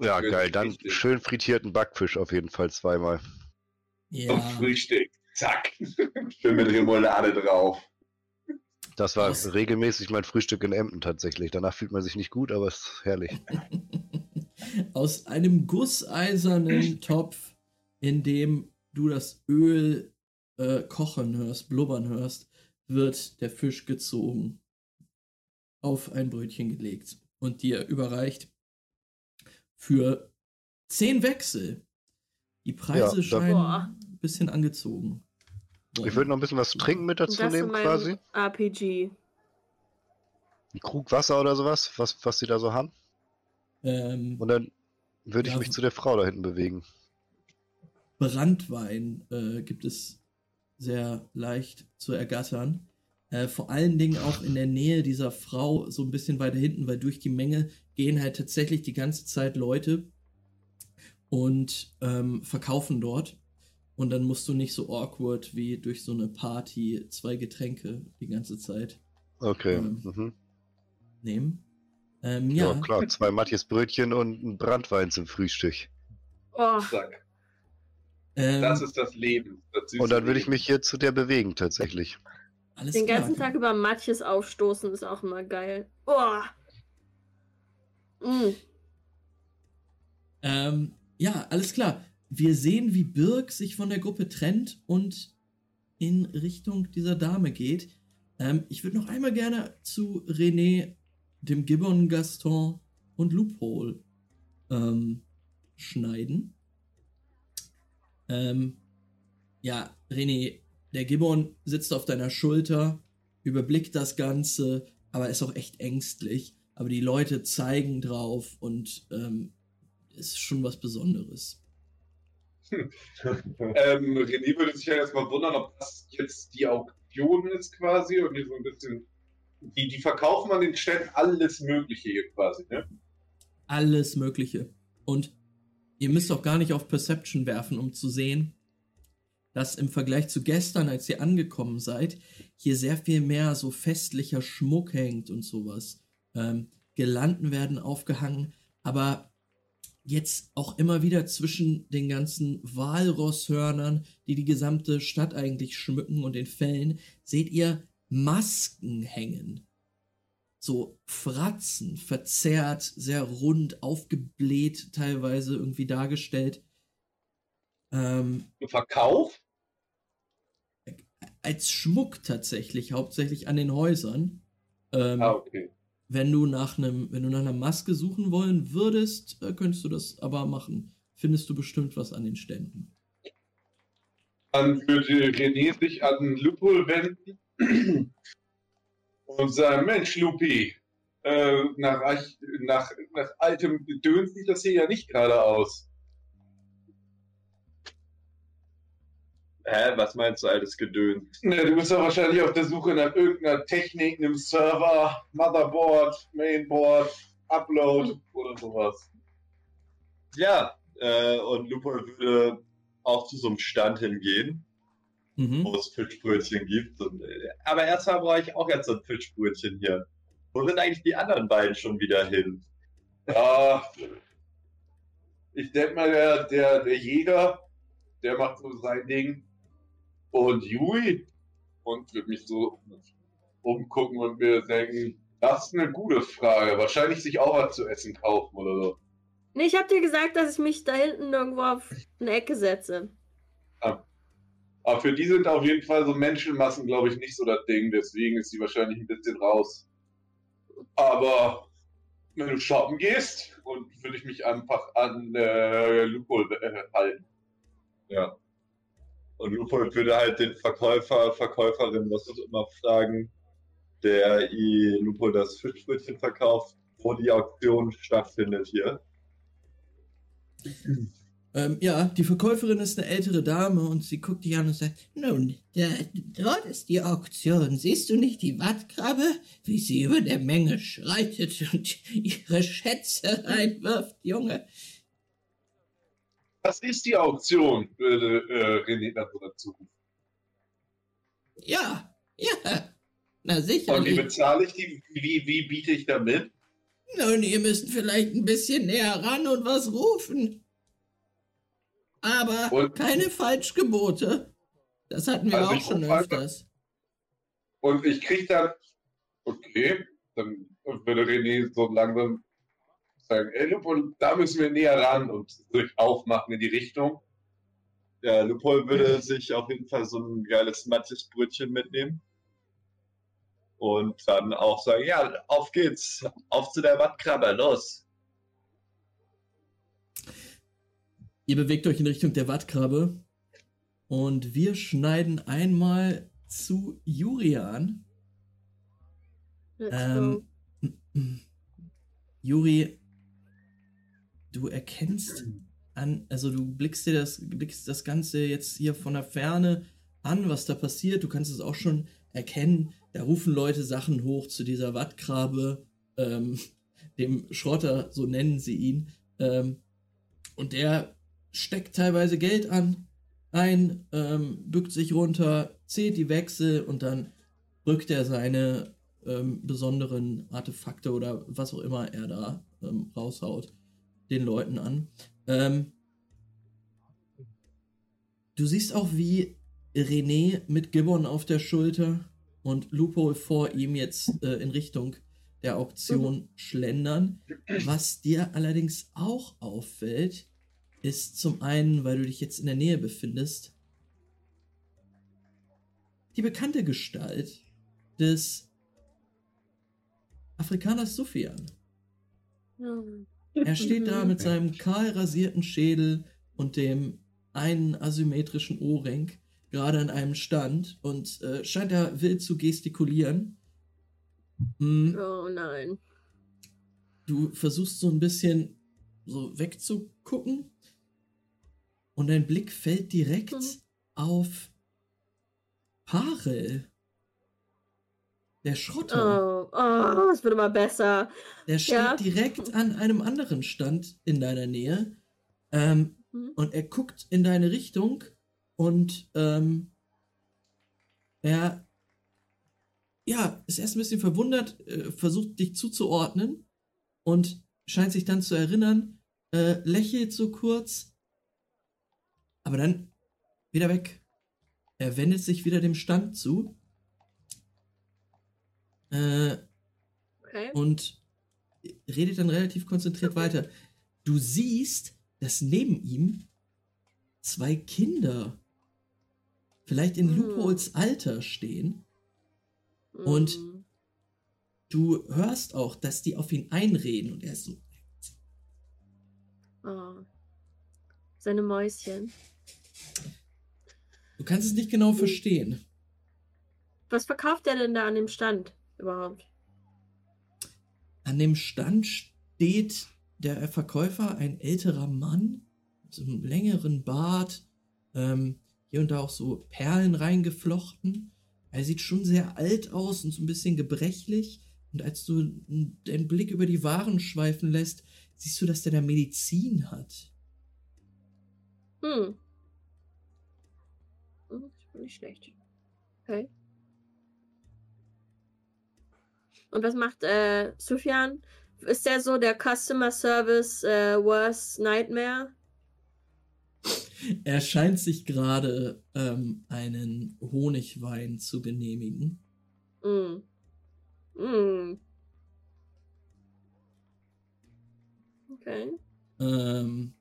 Ja, Schön geil. Dann richtig. schön frittierten Backfisch auf jeden Fall zweimal. Zum Ja. Frühstück. Zack. Schön mit Remoulade drauf. Das war Was? regelmäßig mein Frühstück in Emden tatsächlich. Danach fühlt man sich nicht gut, aber es ist herrlich. Aus einem gusseisernen Topf, in dem du das Öl äh, kochen hörst, blubbern hörst, wird der Fisch gezogen, auf ein Brötchen gelegt und dir überreicht für 10 Wechsel. Die Preise Ja, scheinen Boah. ein bisschen angezogen. Ich würde noch ein bisschen was zu trinken mit dazu nehmen, quasi. RPG. Ein Krug Wasser oder sowas, was, was sie da so haben. ähm, Und dann würde ich Ja, mich zu der Frau da hinten bewegen. Brandwein äh, gibt es sehr leicht zu ergattern. Äh, vor allen Dingen auch in der Nähe dieser Frau, so ein bisschen weiter hinten, weil durch die Menge gehen halt tatsächlich die ganze Zeit Leute und ähm, verkaufen dort. Und dann musst du nicht so awkward wie durch so eine Party zwei Getränke die ganze Zeit Okay. Ähm, Mhm. nehmen. Ähm, Ja, ja, klar. Zwei Matthias Brötchen und ein Brandwein zum Frühstück. Oh, Zack. ähm, Das ist das Leben. Das Und dann würde ich mich hier zu der bewegen, tatsächlich. Alles den klar. ganzen Tag über Matjes aufstoßen ist auch immer geil. Oh. Mm. Ähm, ja, alles klar. Wir sehen, wie Birk sich von der Gruppe trennt und in Richtung dieser Dame geht. Ähm, ich würde noch einmal gerne zu René, dem Gibbon, Gaston und Loophole ähm, schneiden. Ähm, ja, René, der Gibbon sitzt auf deiner Schulter, überblickt das Ganze, aber ist auch echt ängstlich. Aber die Leute zeigen drauf und ähm, ist schon was Besonderes. Ähm, René würde sich ja erstmal wundern, ob das jetzt die Auktion ist quasi und die so ein bisschen. Die, die verkaufen an den Ständen alles Mögliche hier quasi, ne? Alles Mögliche. Und ihr müsst auch gar nicht auf Perception werfen, um zu sehen, dass im Vergleich zu gestern, als ihr angekommen seid, hier sehr viel mehr so festlicher Schmuck hängt und sowas. Ähm, Girlanden werden aufgehangen, aber jetzt auch immer wieder zwischen den ganzen Walrosshörnern, die die gesamte Stadt eigentlich schmücken und den Fällen, seht ihr Masken hängen. So Fratzen, verzerrt, sehr rund, aufgebläht teilweise irgendwie dargestellt. Ähm, Verkauf? als Schmuck tatsächlich, hauptsächlich an den Häusern. Ähm, Ah, okay. Wenn du nach einem, wenn du nach einer Maske suchen wollen würdest, äh, könntest du das aber machen. Findest du bestimmt was an den Ständen. Dann würde René sich an Lupul wenden und sagen: Mensch, Lupi, äh, nach, nach, nach altem Gedöns sieht das hier ja nicht gerade aus. Hä, was meinst du, altes Gedöns? Ne, du bist ja wahrscheinlich auf der Suche nach irgendeiner Technik, einem Server, Motherboard, Mainboard, Upload oder sowas. Ja, äh, und Lupo würde auch zu so einem Stand hingehen, Mhm. wo es Fischbrötchen gibt. Und, äh, aber erstmal brauche ich auch jetzt so ein Fischbrötchen hier. Wo sind eigentlich die anderen beiden schon wieder hin? Ja, ich denke mal, der, der, der Jäger, der macht so sein Ding. Und Yui, und wird mich so umgucken und mir denken, das ist eine gute Frage. Wahrscheinlich sich auch was zu essen kaufen oder so. Nee, ich hab dir gesagt, dass ich mich da hinten irgendwo auf eine Ecke setze. Aber für die sind auf jeden Fall so Menschenmassen, glaube ich, nicht so das Ding. Deswegen ist sie wahrscheinlich ein bisschen raus. Aber wenn du shoppen gehst, und würde ich mich einfach an äh, Lupol äh, halten. Ja. Und Lupo würde halt den Verkäufer, Verkäuferin, was auch immer fragen, der i das Fischbrötchen verkauft, wo die Auktion stattfindet hier. Ähm, ja, die Verkäuferin ist eine ältere Dame und sie guckt dich an und sagt, Nun, da, dort ist die Auktion. Siehst du nicht die Wattkrabbe, wie sie über der Menge schreitet und ihre Schätze reinwirft, Junge? Das ist die Auktion, würde äh, René dazu rufen. Ja, ja. Na Und wie bezahle ich die? Wie, wie biete ich da mit? Nun, ihr müsst vielleicht ein bisschen näher ran und was rufen. Aber Und- keine Falschgebote. Das hatten wir Also auch schon öfters. Und ich kriege dann, okay, dann würde René so langsam sagen, ey, Lupol, da müssen wir näher ran und sich aufmachen in die Richtung. Ja, Lupol würde sich auf jeden Fall so ein geiles Mattisbrötchen mitnehmen. Und dann auch sagen, ja, auf geht's. Auf zu der Wattkrabbe, los. Ihr bewegt euch in Richtung der Wattkrabbe und wir schneiden einmal zu Jurian. Ähm. Juri, du erkennst an, also du blickst dir das, blickst das Ganze jetzt hier von der Ferne an, was da passiert. Du kannst es auch schon erkennen. Da rufen Leute Sachen hoch zu dieser Wattkrabbe, ähm, dem Schrotter, so nennen sie ihn. Ähm, und der steckt teilweise Geld an, ein, ähm, bückt sich runter, zählt die Wechsel und dann rückt er seine ähm, besonderen Artefakte oder was auch immer er da ähm, raushaut, den Leuten an. Ähm, du siehst auch, wie René mit Gibbon auf der Schulter und Lupo vor ihm jetzt äh, in Richtung der Auktion schlendern. Was dir allerdings auch auffällt, ist zum einen, weil du dich jetzt in der Nähe befindest, die bekannte Gestalt des Afrikaners Sufyan. Hm. Er steht da mit seinem kahl rasierten Schädel und dem einen asymmetrischen Ohrring gerade an einem Stand und äh, scheint da wild zu gestikulieren. Mm, Oh nein. du versuchst so ein bisschen so wegzugucken und dein Blick fällt direkt Mhm. auf Parel. Der Schrotter. Oh, oh, es wird immer besser. Der steht ja. direkt an einem anderen Stand in deiner Nähe. Ähm, Hm? und er guckt in deine Richtung und ähm, er ja, ist erst ein bisschen verwundert, äh, versucht dich zuzuordnen und scheint sich dann zu erinnern, äh, lächelt so kurz, aber dann wieder weg. Er wendet sich wieder dem Stand zu äh, Okay. und redet dann relativ konzentriert weiter. Du siehst, dass neben ihm zwei Kinder vielleicht in Hm. Lupols Alter stehen. und- Hm. Du hörst auch, dass die auf ihn einreden und er ist so, Oh. Seine Mäuschen. du kannst es nicht genau verstehen. Was verkauft er denn da an dem Stand überhaupt? An dem Stand steht der Verkäufer, ein älterer Mann, mit so einem längeren Bart, ähm, hier und da auch so Perlen reingeflochten. Er sieht schon sehr alt aus und so ein bisschen gebrechlich. Und als du den Blick über die Waren schweifen lässt, siehst du, dass der da Medizin hat. Hm. Hm, ist nicht schlecht. Okay. Und was macht äh, Sufjan? Ist der so der Customer Service äh, Worst Nightmare? Er scheint sich gerade ähm, einen Honigwein zu genehmigen. Hm. Hm. Okay. Ähm,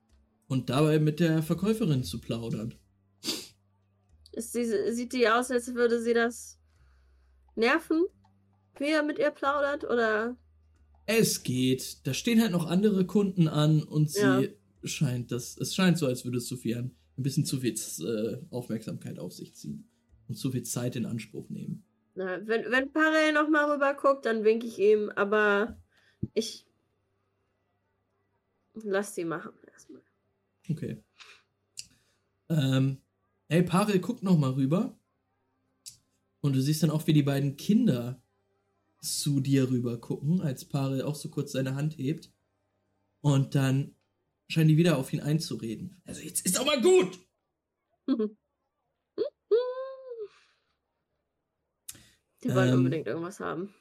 und dabei mit der Verkäuferin zu plaudern. Ist sie, sieht die aus, als würde sie das nerven, wie er mit ihr plaudert? Oder? Es geht. Da stehen halt noch andere Kunden an und sie Ja. scheint das. Es scheint so, als würde Sophian ein bisschen zu viel äh, Aufmerksamkeit auf sich ziehen und zu viel Zeit in Anspruch nehmen. Na, wenn, wenn Parel nochmal rüber guckt, dann winke ich ihm, aber ich lass sie machen erstmal. Okay. Ähm, hey, Parel, guck noch mal rüber. Und du siehst dann auch, wie die beiden Kinder zu dir rüber gucken, als Parel auch so kurz seine Hand hebt. Und dann scheinen die wieder auf ihn einzureden. Also jetzt ist auch mal gut! Die wollen Ähm. unbedingt irgendwas haben.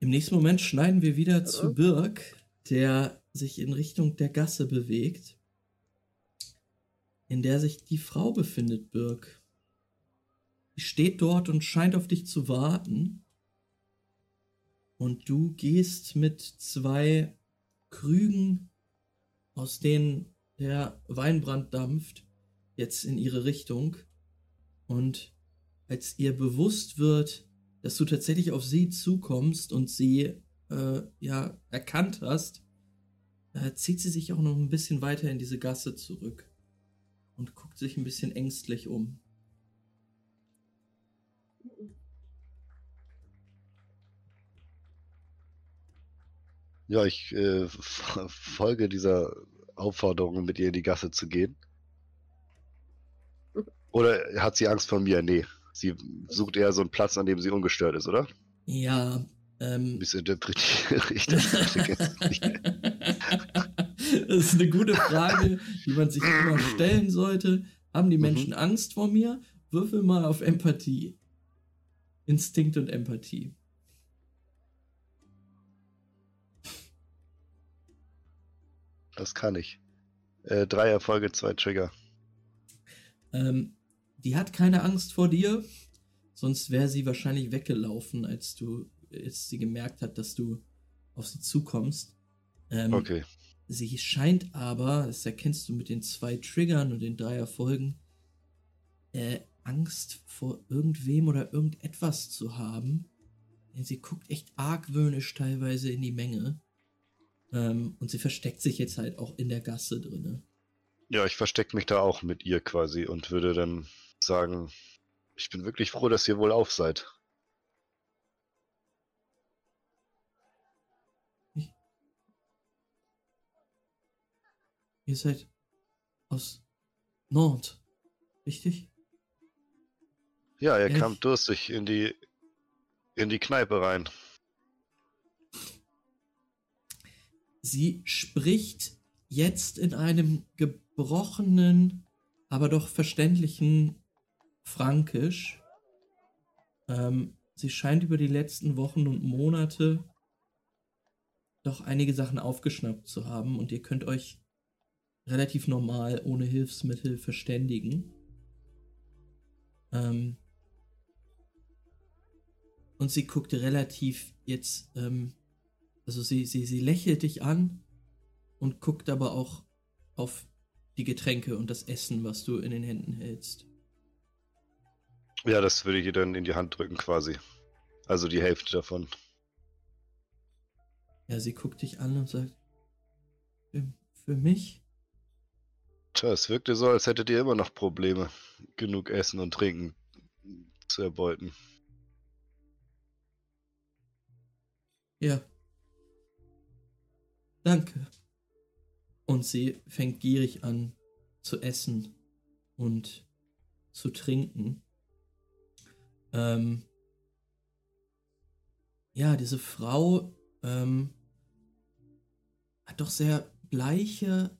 Im nächsten Moment schneiden wir wieder Ja. zu Birk, der sich in Richtung der Gasse bewegt, in der sich die Frau befindet, Birk. Steht dort und scheint auf dich zu warten. Und du gehst mit zwei Krügen, aus denen der Weinbrand dampft, jetzt in ihre Richtung. Und als ihr bewusst wird, dass du tatsächlich auf sie zukommst und sie äh, ja erkannt hast, äh, zieht sie sich auch noch ein bisschen weiter in diese Gasse zurück und guckt sich ein bisschen ängstlich um. Ja, ich äh, folge dieser Aufforderung, mit ihr in die Gasse zu gehen. Oder hat sie Angst vor mir? Nee. Sie sucht eher so einen Platz, an dem sie ungestört ist, oder? Ja, ähm. Wie interpretiere ich das jetzt nicht? ist eine gute Frage, die man sich immer stellen sollte. Haben die Mhm. Menschen Angst vor mir? Würfel mal auf Empathie. Instinkt und Empathie. Das kann ich. Äh, drei Erfolge, zwei Trigger. Ähm, die hat keine Angst vor dir, sonst wäre sie wahrscheinlich weggelaufen, als du, als sie gemerkt hat, dass du auf sie zukommst. Ähm, Okay. Sie scheint aber, das erkennst du mit den zwei Triggern und den drei Erfolgen, äh, Angst vor irgendwem oder irgendetwas zu haben. Denn sie guckt echt argwöhnisch teilweise in die Menge. Ähm, und sie versteckt sich jetzt halt auch in der Gasse drinne. Ja, ich verstecke mich da auch mit ihr quasi und würde dann sagen, ich bin wirklich froh, dass ihr wohl auf seid. Ihr seid aus Nantes, richtig? Ja, er Ja, kam ich- durstig in die in die Kneipe rein. Sie spricht jetzt in einem gebrochenen, aber doch verständlichen Fränkisch. Ähm, sie scheint über die letzten Wochen und Monate doch einige Sachen aufgeschnappt zu haben und ihr könnt euch relativ normal ohne Hilfsmittel verständigen. Ähm, und sie guckt relativ jetzt ähm, also sie, sie, sie lächelt dich an und guckt aber auch auf die Getränke und das Essen, was du in den Händen hältst. Ja, das würde ich ihr dann in die Hand drücken quasi. Also die Hälfte davon. Ja, sie guckt dich an und sagt, für, für mich? Tja, es wirkte so, als hättet ihr immer noch Probleme, genug Essen und Trinken zu erbeuten. Ja. Danke. Und sie fängt gierig an zu essen und zu trinken. Ähm, ja, diese Frau ähm, hat doch sehr bleiche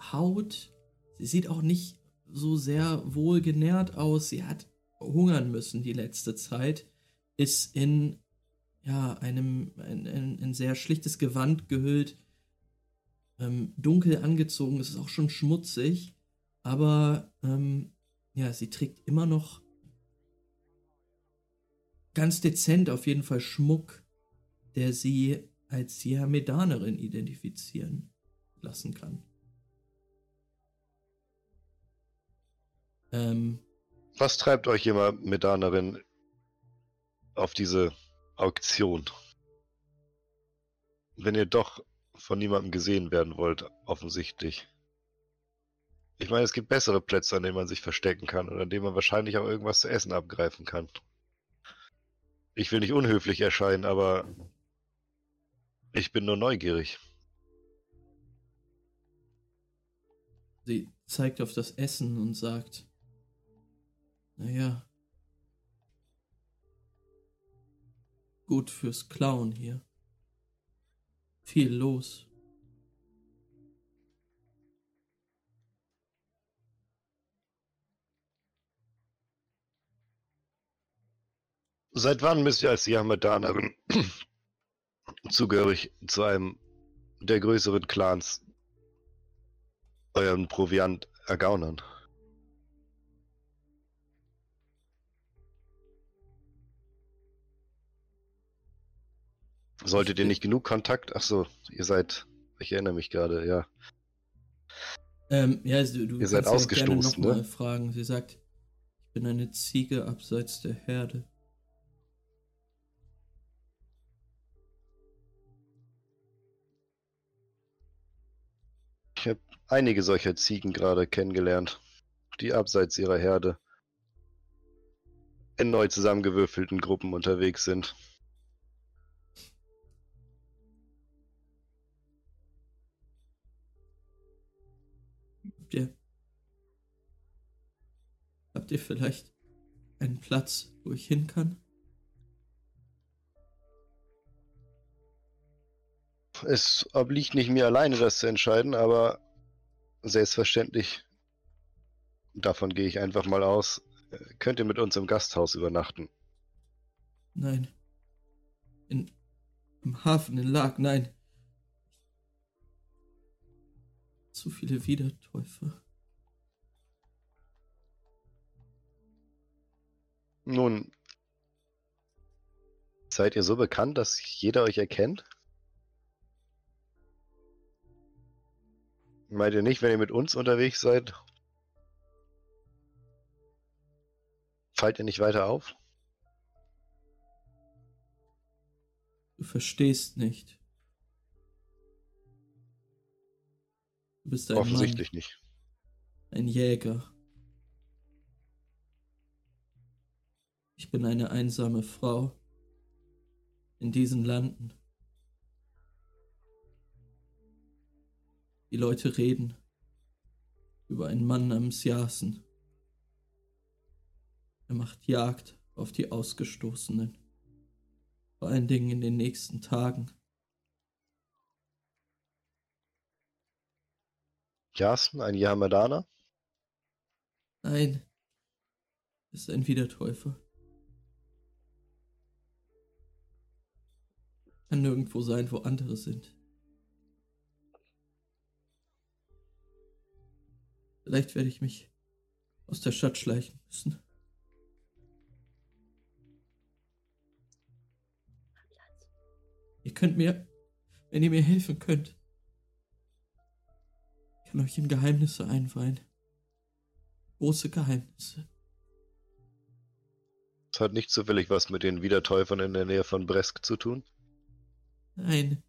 Haut. Sie sieht auch nicht so sehr wohlgenährt aus. Sie hat hungern müssen die letzte Zeit. Ist in ja, einem ein, ein, ein sehr schlichtes Gewand gehüllt, ähm, dunkel angezogen, es ist auch schon schmutzig, aber ähm, ja, sie trägt immer noch ganz dezent auf jeden Fall Schmuck, der sie als Medanerin identifizieren lassen kann. Ähm, Was treibt euch immer Medanerin auf diese Auktion? Wenn ihr doch von niemandem gesehen werden wollt, offensichtlich. Ich meine, es gibt bessere Plätze, an denen man sich verstecken kann und an denen man wahrscheinlich auch irgendwas zu essen abgreifen kann. Ich will nicht unhöflich erscheinen, aber ich bin nur neugierig. sie zeigt auf das Essen und sagt, naja, gut fürs Klauen hier. Viel los. Seit wann müsst ihr als Yahmedanerin zugehörig zu einem der größeren Clans euren Proviant ergaunern? Solltet ihr nicht genug Kontakt? Ach so, ihr seid. Ich erinnere mich gerade, ja. Ähm, ja, also, du Ihr seid ja gerne ausgestoßen, noch ne? fragen. Sie sagt, ich bin eine Ziege abseits der Herde. Ich habe einige solcher Ziegen gerade kennengelernt, die abseits ihrer Herde in neu zusammengewürfelten Gruppen unterwegs sind. Habt ihr. Habt ihr vielleicht einen Platz, wo ich hin kann? Es obliegt nicht mir alleine, das zu entscheiden, aber selbstverständlich, davon gehe ich einfach mal aus, könnt ihr mit uns im Gasthaus übernachten. Nein. In, Im Hafen in Lag, nein. Zu viele Wiedertäufer. Nun, seid ihr so bekannt, dass jeder euch erkennt? Meint ihr nicht, wenn ihr mit uns unterwegs seid? Fallt ihr nicht weiter auf? Du verstehst nicht. Bist ein Offensichtlich nicht. Mann, ein Jäger. Ich bin eine einsame Frau in diesen Landen. Die Leute reden über einen Mann namens Jasen. Er macht Jagd auf die Ausgestoßenen. Vor allen Dingen in den nächsten Tagen. Jasen, ein Yamadaner? Nein, ist ein Wiedertäufer. Kann nirgendwo sein, wo andere sind. Vielleicht werde ich mich aus der Stadt schleichen müssen. Ihr könnt mir, wenn ihr mir helfen könnt, kann euch in Geheimnisse einweihen. Große Geheimnisse. Das hat nicht zufällig was mit den Wiedertäufern in der Nähe von Bresk zu tun? Nein.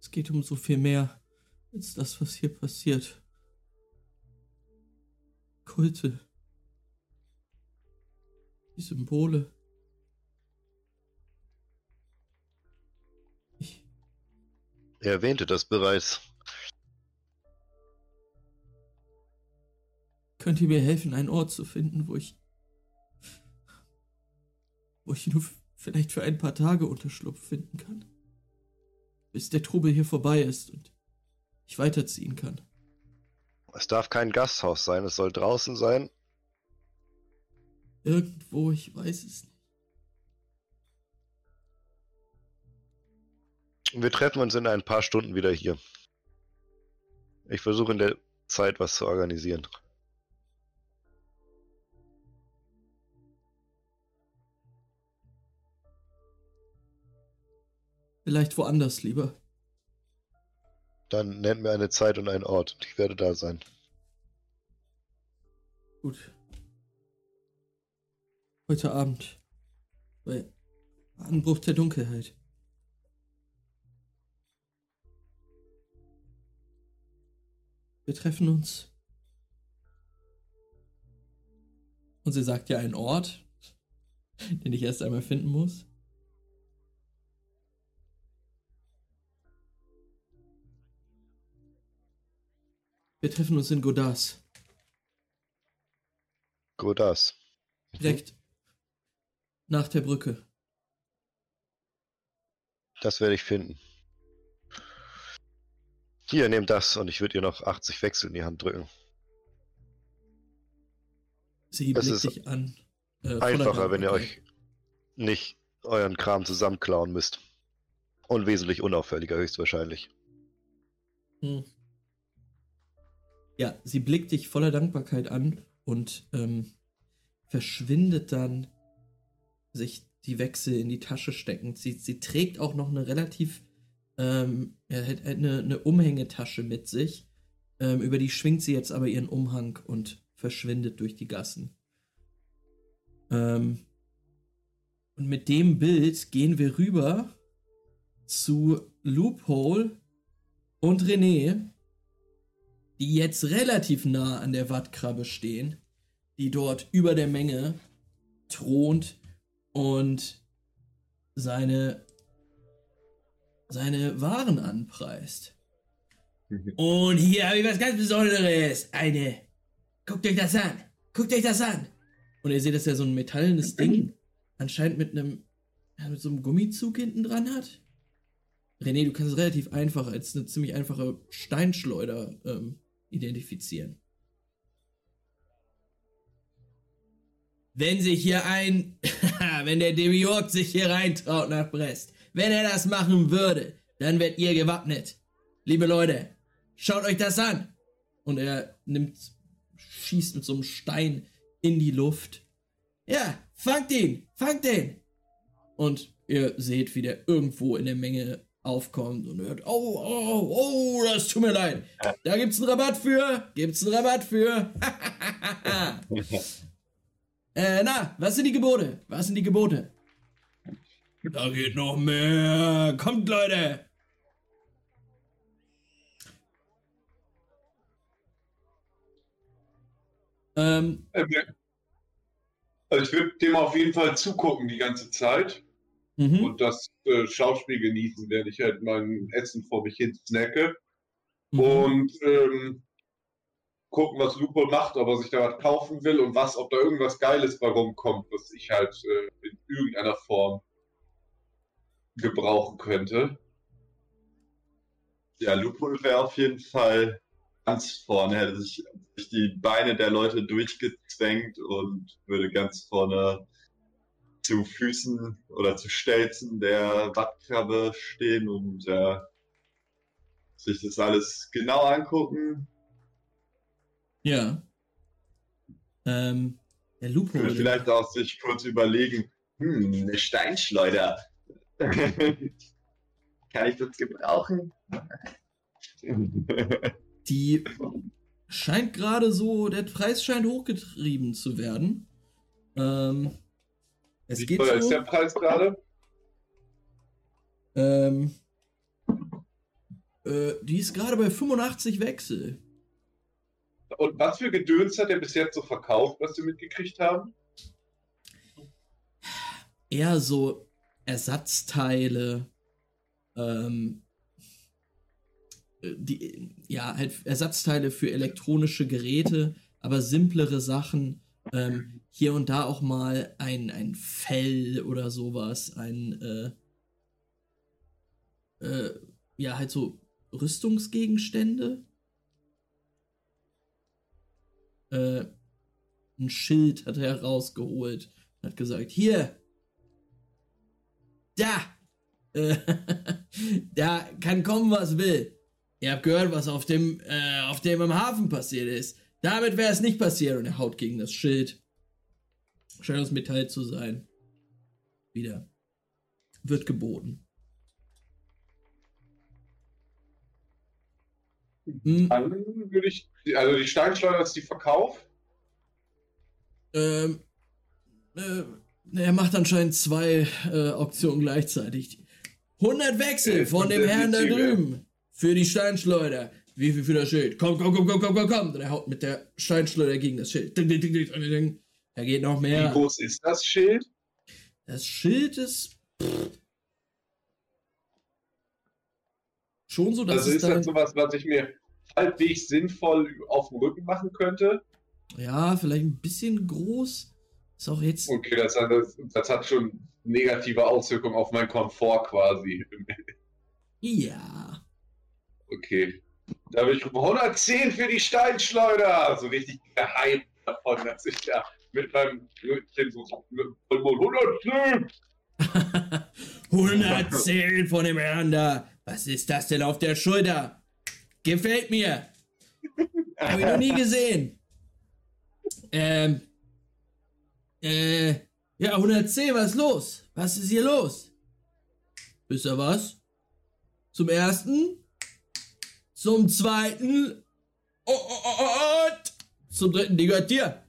Es geht um so viel mehr als das, was hier passiert. Kulte. Die Symbole. Er erwähnte das bereits. könnt ihr mir helfen, einen Ort zu finden, wo ich. wo ich nur vielleicht für ein paar Tage Unterschlupf finden kann? Bis der Trubel hier vorbei ist und ich weiterziehen kann. Es darf kein Gasthaus sein, es soll draußen sein. Irgendwo, ich weiß es nicht. Wir treffen uns in ein paar Stunden wieder hier. Ich versuche in der Zeit was zu organisieren. Vielleicht woanders lieber. Dann nennt mir eine Zeit und einen Ort und ich werde da sein. Gut. Heute Abend. Bei Anbruch der Dunkelheit. Wir treffen uns. Und sie sagt ja einen Ort, den ich erst einmal finden muss. Wir treffen uns in Godas. Godas. Direkt nach der Brücke. Das werde ich finden. Hier, nehmt das und ich würde ihr noch 80 Wechsel in die Hand drücken. Sie Das blickt ist dich an. äh, Einfacher, wenn ihr euch nicht euren Kram zusammenklauen müsst. Und wesentlich unauffälliger höchstwahrscheinlich. Hm. Ja, sie blickt dich voller Dankbarkeit an und ähm, verschwindet dann, sich die Wechsel in die Tasche steckend. Sie, sie trägt auch noch eine relativ, ähm, hat- hat eine, eine Umhängetasche mit sich. Ähm, über die schwingt sie jetzt aber ihren Umhang und verschwindet durch die Gassen. Ähm, und mit dem Bild gehen wir rüber zu Loophole und René, die jetzt relativ nah an der Wattkrabbe stehen, die dort über der Menge thront und seine, seine Waren anpreist. Und hier habe ich was ganz Besonderes. Eine. Guckt euch das an. Guckt euch das an. Und ihr seht, das ist ja so ein metallenes Ding. Anscheinend mit einem ja, mit so einem Gummizug hinten dran hat. René, du kannst es relativ einfach als eine ziemlich einfache Steinschleuder ähm, identifizieren. Wenn sich hier ein, wenn der Demiurg sich hier reintraut nach Brest, wenn er das machen würde, dann werdet ihr gewappnet. Liebe Leute, schaut euch das an. Und er nimmt, schießt mit so einem Stein in die Luft. Ja, fangt ihn, fangt ihn. Und ihr seht, wie der irgendwo in der Menge aufkommt und hört, oh, oh, oh, das tut mir leid. Da gibt's einen Rabatt für, gibt's einen Rabatt für. äh, na, was sind die Gebote? Was sind die Gebote? Da geht noch mehr. Kommt, Leute. Ähm, Ähm, Also ich würde dem auf jeden Fall zugucken die ganze Zeit mhm. und das äh, Schauspiel genießen, während ich halt mein Essen vor mich hin snacke. Mhm. Und ähm, gucken, was Lupo macht, ob er sich da was kaufen will und was, ob da irgendwas Geiles bei rumkommt, was ich halt äh, in irgendeiner Form gebrauchen könnte. Ja, Lupul wäre auf jeden Fall ganz vorne, hätte sich durch die Beine der Leute durchgezwängt und würde ganz vorne zu Füßen oder zu Stelzen der Wattkrabbe stehen und äh, sich das alles genau angucken. Ja. Ähm, der Lupo. Würde vielleicht auch sich kurz überlegen, hm, eine Steinschleuder. Kann ich das gebrauchen? Die scheint gerade so, der Preis scheint hochgetrieben zu werden. Ähm, es Wie geht teuer ist so, der Preis gerade? ähm, äh, die ist gerade bei 85 Wechsel. Und was für Gedöns hat er bis jetzt so verkauft, was wir mitgekriegt haben? Eher so Ersatzteile, ähm, äh, die, ja, halt Ersatzteile für elektronische Geräte, aber simplere Sachen. Ähm, hier und da auch mal ein, ein Fell oder sowas, ein, äh, äh, ja, halt so Rüstungsgegenstände. Äh, ein Schild hat er rausgeholt. Hat gesagt, hier, da, äh, da kann kommen, was will. Ihr habt gehört, was auf dem, äh, auf dem im Hafen passiert ist. Damit wäre es nicht passiert. Und er haut gegen das Schild. Scheint aus Metall zu sein. Wieder. Wird geboten. Hm, Dann würde ich, also die Steinschleuder ist die Verkauf. ähm, äh, er macht anscheinend zwei äh, Auktionen gleichzeitig. 100 Wechsel von dem Herrn da drüben für die Steinschleuder. Wie viel für das Schild? Komm, komm, komm, komm, komm, komm, komm. Und er haut mit der Steinschleuder gegen das Schild. Ding, ding, ding, ding, ding. Da geht noch Wie mehr. groß ist das Schild? Das Schild ist pff, schon so, dass Also ist das dann, sowas, was ich mir halbwegs sinnvoll auf dem Rücken machen könnte? ja, vielleicht ein bisschen groß. Ist auch jetzt, Okay, das, hat- das, das hat schon negative Auswirkungen auf meinen Komfort quasi. ja. Okay. Da habe ich 110 für die Steinschleuder. So richtig geheim davon, dass ich da mit meinem Brötchen so mit 110. 110 von dem Herrn da. Was ist das denn auf der Schulter? Gefällt mir. Hab ich noch nie gesehen. Ähm. Äh. Ja, 110, was ist los? Was ist hier los? Wisst ihr was? Zum ersten. Zum zweiten. Oh, oh, oh, oh, und zum dritten, die gehört dir.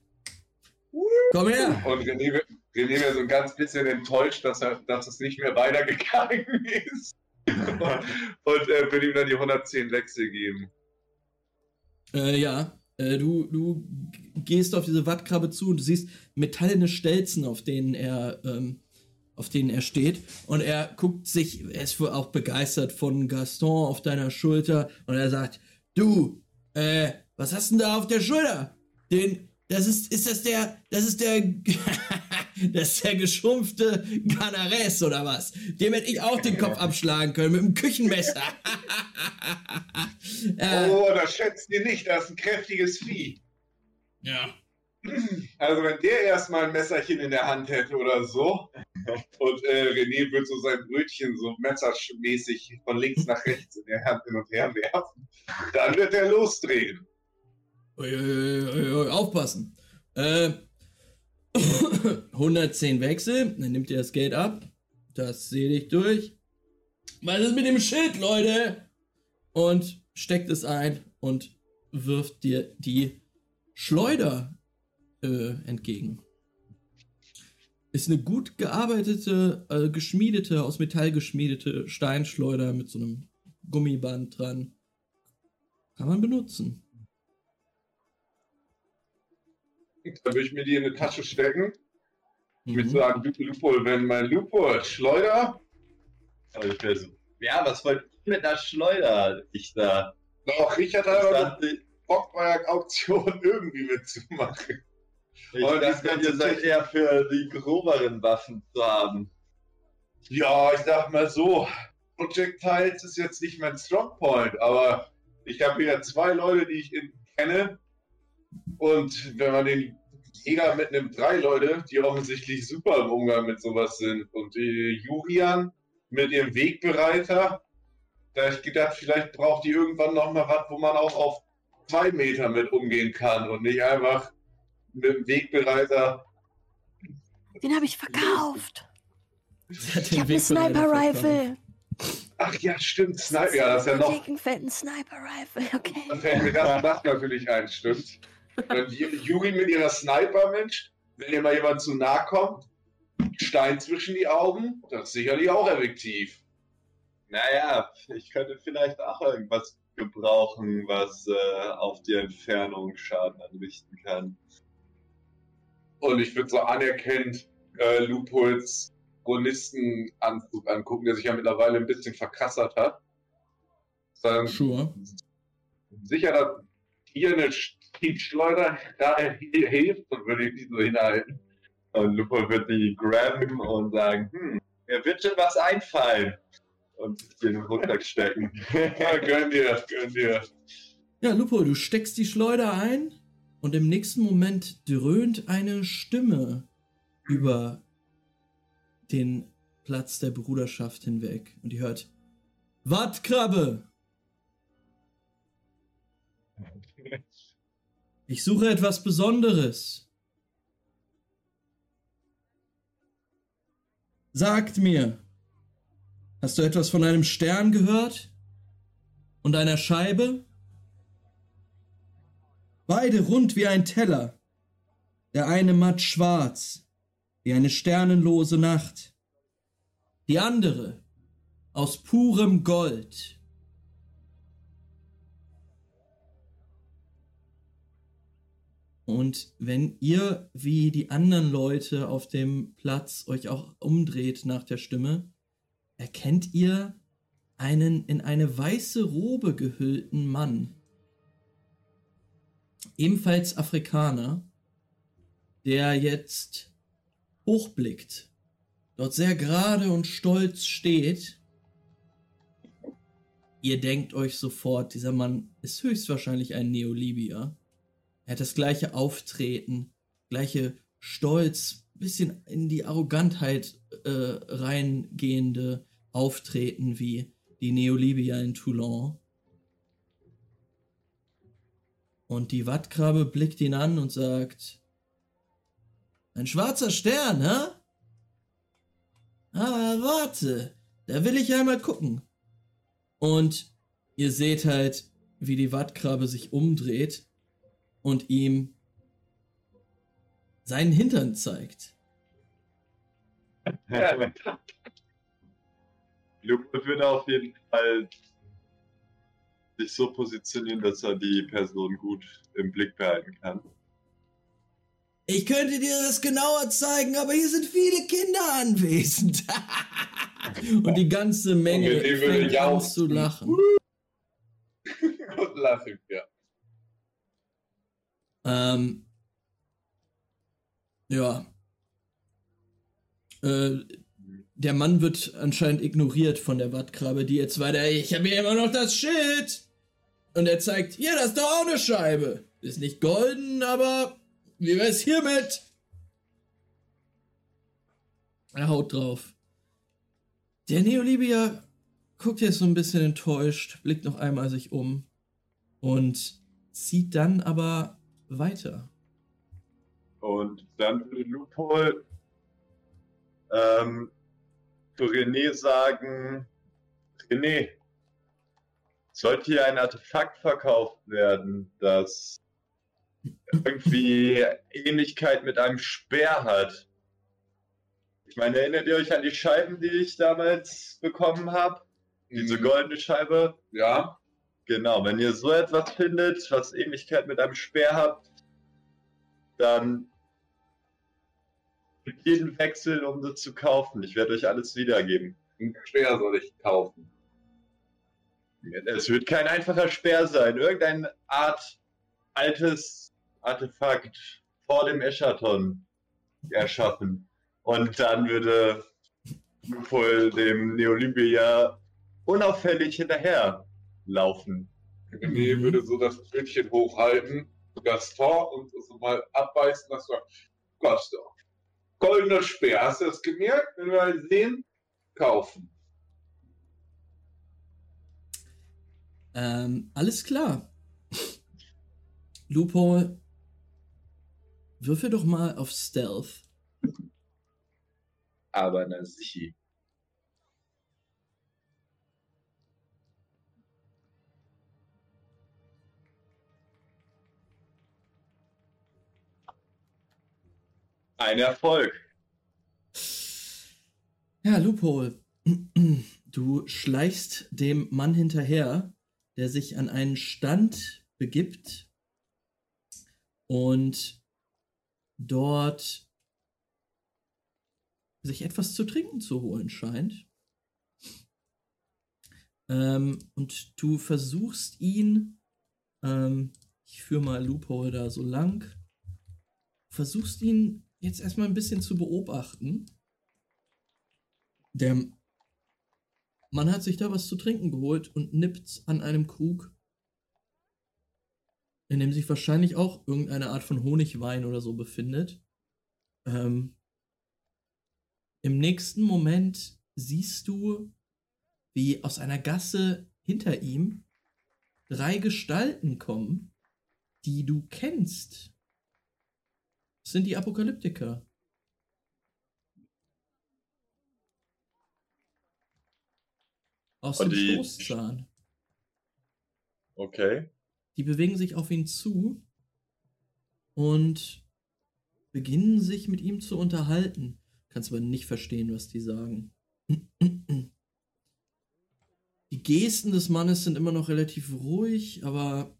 Komm her. Und René, René wäre so ein ganz bisschen enttäuscht, dass, er, dass es nicht mehr weitergegangen ist. Und er würde ihm dann die 110 Wechsel geben. Äh, ja. Äh, du, du gehst auf diese Wattkrabbe zu und du siehst metallene Stelzen, auf denen er, ähm, auf denen er steht. Und er guckt sich, er ist wohl auch begeistert von Gaston auf deiner Schulter. Und er sagt, du, äh, was hast denn da auf der Schulter? Den, das ist, ist das der, das ist der, Das ist der geschrumpfte Canares oder was? Dem hätte ich auch den Kopf abschlagen können mit dem Küchenmesser. äh, Oh, das schätzt ihr nicht, das ist ein kräftiges Vieh. ja. Also wenn der erstmal ein Messerchen in der Hand hätte oder so und äh, René wird so sein Brötchen so messermäßig von links nach rechts in der Hand hin und her werfen, dann wird er losdrehen. Ui, ui, ui, ui, aufpassen. Äh, 110 Wechsel, dann nimmt ihr das Geld ab. Das sehe ich durch. Was ist mit dem Schild, Leute? Und steckt es ein und wirft dir die Schleuder äh, entgegen. Ist eine gut gearbeitete, äh, geschmiedete, aus Metall geschmiedete Steinschleuder mit so einem Gummiband dran. Kann man benutzen. Dann würde ich mir die in eine Tasche stecken. Ich würde Mhm. sagen, Lupo, Lupo, wenn mein Lupo Schleuder, Aber ich wär so, ja, was wollt ihr mit einer Schleuder? Ich da. doch, Richard Ich hat aber Bock bei der Auktion irgendwie mitzumachen. ich das dachte ihr seid eher für die groberen Waffen zu haben. Ja, ich sag mal so, Projectiles ist jetzt nicht mein Strongpoint, aber ich habe hier zwei Leute, die ich in, kenne. Und wenn man den Jäger mitnimmt, drei Leute, die offensichtlich super im Umgang mit sowas sind. Und die Jurian mit ihrem Wegbereiter, da hab ich gedacht, vielleicht braucht die irgendwann noch mal was, wo man auch auf zwei Meter mit umgehen kann und nicht einfach mit dem Wegbereiter. Den habe ich verkauft. Ich habe eine Wegbereiter Sniper verkauft. Rifle. Ach ja, stimmt, Sniper, ja, das ist ja noch Gegenfeld ein Sniper Rifle, okay. Dann fällt mir das Nacht natürlich ein, stimmt. Dann die Juri mit ihrer Sniper, Mensch, wenn ihr mal jemand zu nah kommt, Stein zwischen die Augen, das ist sicherlich auch effektiv. Naja, ich könnte vielleicht auch irgendwas gebrauchen, was äh, auf die Entfernung Schaden anrichten kann. Und ich würde so anerkennt äh, Lupols Chronistenanzug angucken, der sich ja mittlerweile ein bisschen verkrassert hat. Dann Sure. sicher, dass hier eine Stinkschleuder da hilft und würde ich die so hinhalten. Und Lupo wird die grabben und sagen, hm, mir wird schon was einfallen. Und den Rucksack stecken. Ja, gönn dir, gönn dir. Ja, Lupo, du steckst die Schleuder ein und im nächsten Moment dröhnt eine Stimme über den Platz der Bruderschaft hinweg und die hört Wattkrabbe! Ich suche etwas Besonderes. Sagt mir, hast du etwas von einem Stern gehört? Und einer Scheibe? Beide rund wie ein Teller. Der eine matt schwarz, wie eine sternenlose Nacht. Die andere aus purem Gold. Und wenn ihr wie die anderen Leute auf dem Platz euch auch umdreht nach der Stimme, erkennt ihr einen in eine weiße Robe gehüllten Mann. Ebenfalls Afrikaner, der jetzt hochblickt, dort sehr gerade und stolz steht. Ihr denkt euch sofort, dieser Mann ist höchstwahrscheinlich ein Neolibier. Er hat das gleiche Auftreten, gleiche Stolz, bisschen in die Arrogantheit äh, reingehende Auftreten wie die Neolibier in Toulon. Und die Wattkrabbe blickt ihn an und sagt: Ein schwarzer Stern, hä? Ah, warte, da will ich einmal gucken. Und ihr seht halt, wie die Wattkrabbe sich umdreht und ihm seinen Hintern zeigt. Lupo würde auf jeden Fall sich so positionieren, dass er die Person gut im Blick behalten kann. Ich könnte dir das genauer zeigen, aber hier sind viele Kinder anwesend. und die ganze Menge fängt an auch- zu lachen. Und lachen, ja. Ähm, ja. Äh, der Mann wird anscheinend ignoriert von der Wattkrabbe, die jetzt weiter, ich habe hier immer noch das Schild. Und er zeigt, ja, das ist doch auch eine Scheibe. Ist nicht golden, aber wie wär's hiermit? Er haut drauf. Der Neolibier guckt jetzt so ein bisschen enttäuscht, blickt noch einmal sich um und zieht dann aber weiter. Und dann würde Lupol ähm, zu René sagen, René, sollte hier ein Artefakt verkauft werden, das irgendwie Ähnlichkeit mit einem Speer hat. Ich meine, erinnert ihr euch an die Scheiben, die ich damals bekommen habe? Diese goldene Scheibe? Ja, Genau, wenn ihr so etwas findet, was Ähnlichkeit mit einem Speer habt, dann mit jeden Wechsel, um sie zu kaufen. Ich werde euch alles wiedergeben. ein Speer soll ich kaufen. Es wird kein einfacher Speer sein. Irgendeine Art altes Artefakt vor dem Eschaton erschaffen. Und dann würde Lupol dem Neolympia unauffällig hinterher laufen. René würde so das Schildchen hochhalten, das Tor und so mal abbeißen, dass wir, doch. Goldener Speer, hast du das gemerkt? Wenn wir mal sehen, kaufen. Ähm, alles klar. Lupo, würfel doch mal auf Stealth. Aber na sicher. Ein Erfolg. Ja, Lupo, du schleichst dem Mann hinterher, der sich an einen Stand begibt und dort sich etwas zu trinken zu holen scheint. Ähm, und du versuchst ihn, ähm, ich führe mal Lupo da so lang, versuchst ihn jetzt erstmal ein bisschen zu beobachten. Der Mann hat sich da was zu trinken geholt und nippt an einem Krug, in dem sich wahrscheinlich auch irgendeine Art von Honigwein oder so befindet. Ähm, Im nächsten Moment siehst du, wie aus einer Gasse hinter ihm drei Gestalten kommen, die du kennst. Sind die Apokalyptiker. Aus Und dem die- Stoßzahn. Okay. Die bewegen sich auf ihn zu und beginnen sich mit ihm zu unterhalten. Kannst aber nicht verstehen, was die sagen. Die Gesten des Mannes sind immer noch relativ ruhig, aber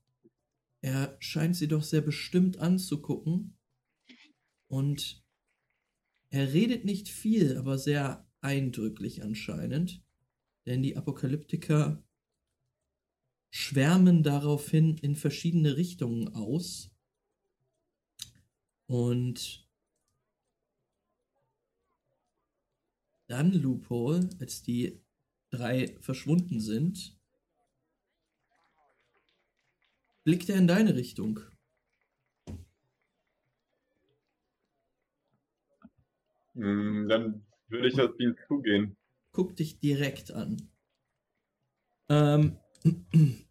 er scheint sie doch sehr bestimmt anzugucken. Und er redet nicht viel, aber sehr eindrücklich anscheinend. Denn die Apokalyptiker schwärmen daraufhin in verschiedene Richtungen aus. Und dann Loophole, als die drei verschwunden sind, blickt er in deine Richtung. Dann würde ich auf ihn zugehen. Guck dich direkt an. Ähm,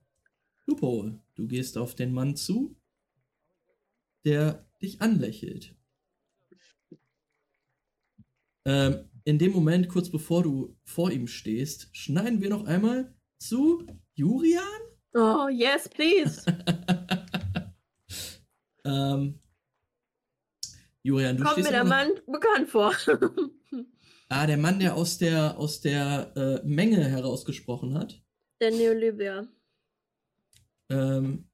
Loophole, du gehst auf den Mann zu, der dich anlächelt. Ähm, in dem Moment, kurz bevor du vor ihm stehst, schneiden wir noch einmal zu Jurian. Oh, yes, please. ähm, Jurian, du Kommt mir der Mann bekannt vor. Ah, der Mann, der aus der aus der äh, Menge herausgesprochen hat. der Neolibia. Ähm,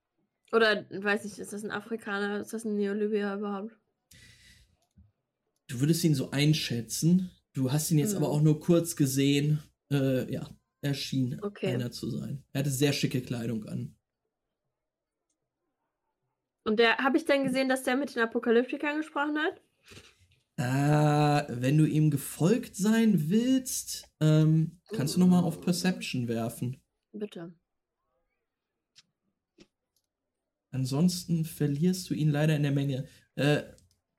Oder, weiß nicht, ist das ein Afrikaner? Ist das ein Neolibia überhaupt? du würdest ihn so einschätzen. Du hast ihn jetzt Mhm. aber auch nur kurz gesehen. Äh, ja, er schien Okay. einer zu sein. Er hatte sehr schicke Kleidung an. Und der, habe ich dann gesehen, dass der mit den Apokalyptikern gesprochen hat? Äh, wenn du ihm gefolgt sein willst, ähm, kannst du noch mal auf Perception werfen. Bitte. Ansonsten verlierst du ihn leider in der Menge. Äh,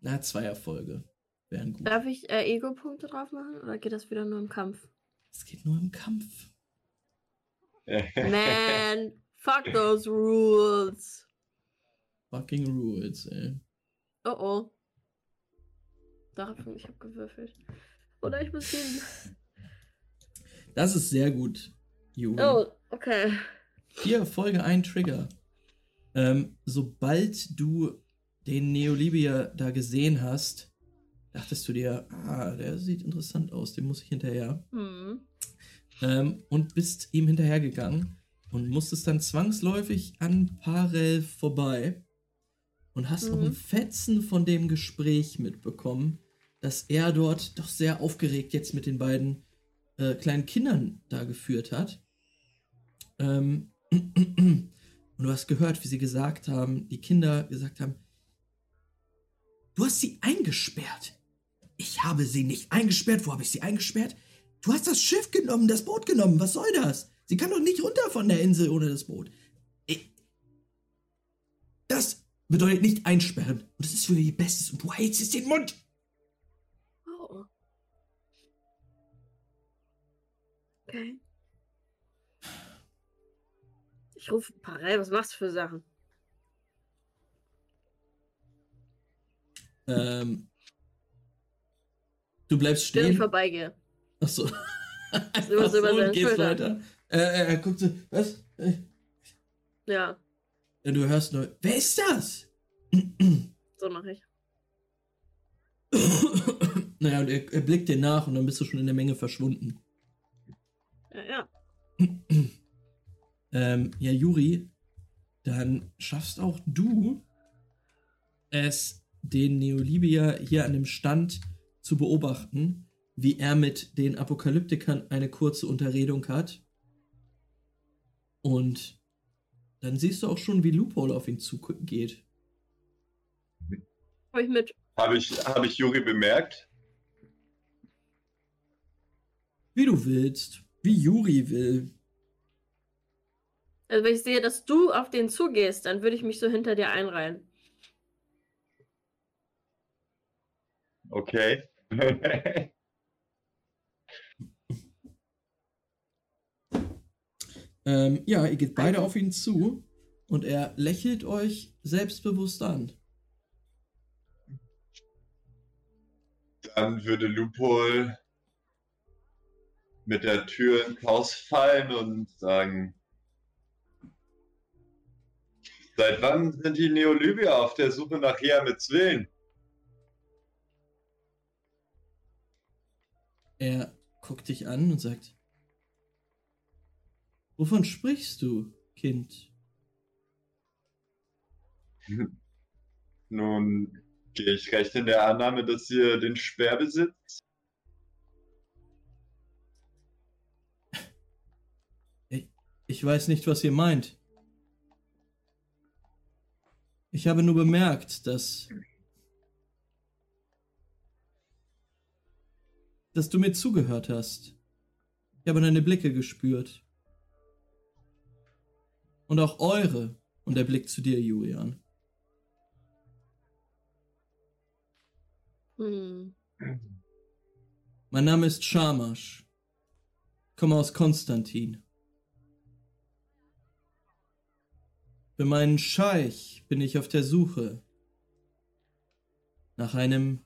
na, zwei Erfolge wären gut. Darf ich äh, Ego-Punkte drauf machen oder geht das wieder nur im Kampf? Es geht nur im Kampf. Man, fuck those rules. Fucking rules, ey. Oh oh. Darauf, ich hab gewürfelt. Oder ich muss gehen. Das ist sehr gut, Juri. Oh, okay. Vier Erfolge, ein Trigger. Ähm, sobald du den Neolibia da gesehen hast, dachtest du dir, ah, der sieht interessant aus, dem muss ich hinterher. Hm. Ähm, und bist ihm hinterhergegangen und musstest dann zwangsläufig an Parel vorbei und hast noch Mhm. ein Fetzen von dem Gespräch mitbekommen, dass er dort doch sehr aufgeregt jetzt mit den beiden äh, kleinen Kindern da geführt hat. Ähm, und du hast gehört, wie sie gesagt haben, die Kinder gesagt haben, du hast sie eingesperrt. Ich habe sie nicht eingesperrt. Wo habe ich sie eingesperrt? Du hast das Schiff genommen, das Boot genommen. Was soll das? Sie kann doch nicht runter von der Insel ohne das Boot. Ich- Das bedeutet nicht einsperren. Und das ist für ihr Bestes. Und du hältst es den Mund. Oh. Okay. Ich rufe Parell, was machst du für Sachen? Ähm, du bleibst Wenn ich stehen. vorbeigehe. Achso. über so seine und gehst Schulter. weiter. Äh, äh, er guckt so, was? Äh, Ja, ja, du hörst nur, wer ist das? so mache ich. naja, und er, er blickt dir nach und dann bist du schon in der Menge verschwunden. Ja, ja. ähm, ja, Juri, dann schaffst auch du es, den Neolibia hier an dem Stand zu beobachten, wie er mit den Apokalyptikern eine kurze Unterredung hat. Und dann siehst du auch schon, wie Loophole auf ihn zugeht. Komm ich mit. Habe ich, hab ich Yuri bemerkt? Wie du willst, wie Juri will. Also wenn ich sehe, dass du auf den zugehst, dann würde ich mich so hinter dir einreihen. Okay. Ähm, ja, ihr geht beide auf ihn zu und er lächelt euch selbstbewusst an. Dann würde Lupol mit der Tür ins Haus fallen und sagen: Seit wann sind die Neolybier auf der Suche nach Hiamets Willen? Er guckt dich an und sagt: Wovon sprichst du, Kind? Nun gehe ich recht in der Annahme, dass ihr den Speer besitzt. Ich weiß nicht, was ihr meint. Ich habe nur bemerkt, dass. dass du mir zugehört hast. Ich habe deine Blicke gespürt. Und auch eure. Und der Blick zu dir, Julian. Hm. Mein Name ist Shamash. Ich komme aus Konstantin. Für meinen Scheich bin ich auf der Suche nach einem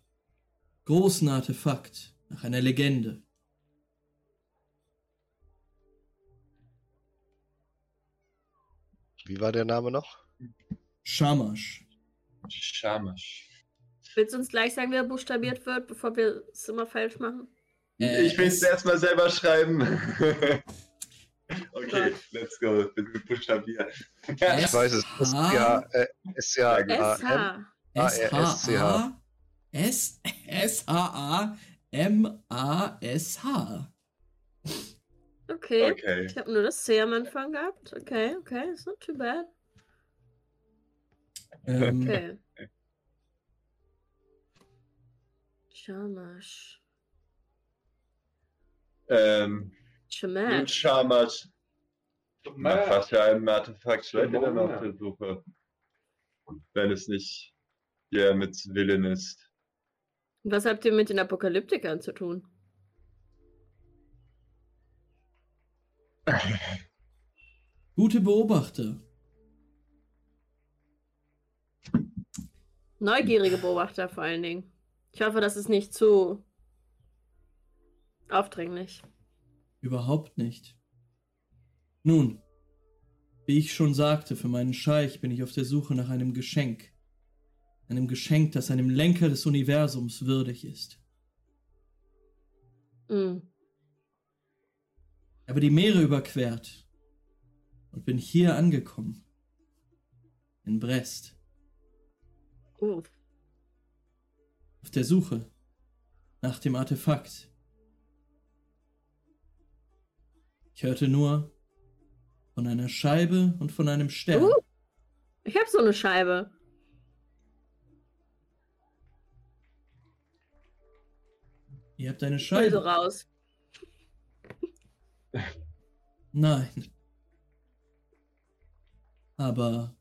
großen Artefakt, nach einer Legende. Wie war der Name noch? Shamash. Schamisch. Willst du uns gleich sagen, wie er buchstabiert wird, bevor wir es immer falsch machen? Äh, ich will es erstmal selber schreiben. okay, let's go. Bitte buchstabieren. Ich weiß es. Es ist ja, äh, ist ja, Ja, A, M. SH. S-H-A. S- S-H-A-M-A-S-H. Okay. Okay. Ich habe nur das C am Anfang gehabt. Okay, okay, it's not too bad. Ähm, Okay. Shamash. Ähm, Shamash. Shamash. Nach für einem Artefakt seid ihr dann auf der Suche? Wenn es nicht der mit Willen ist. Was habt ihr mit den Apokalyptikern zu tun? Gute Beobachter. Neugierige Beobachter vor allen Dingen. Ich hoffe, das ist nicht zu aufdringlich. Überhaupt nicht. Nun, wie ich schon sagte, für meinen Scheich bin ich auf der Suche nach einem Geschenk. Einem Geschenk, das einem Lenker des Universums würdig ist. Mm. Ich habe die Meere überquert und bin hier angekommen. In Brest. Uh. Auf der Suche nach dem Artefakt. Ich hörte nur von einer Scheibe und von einem Stern. Uh. Ich hab so eine Scheibe. Ihr habt eine Scheibe. raus. Nein. Aber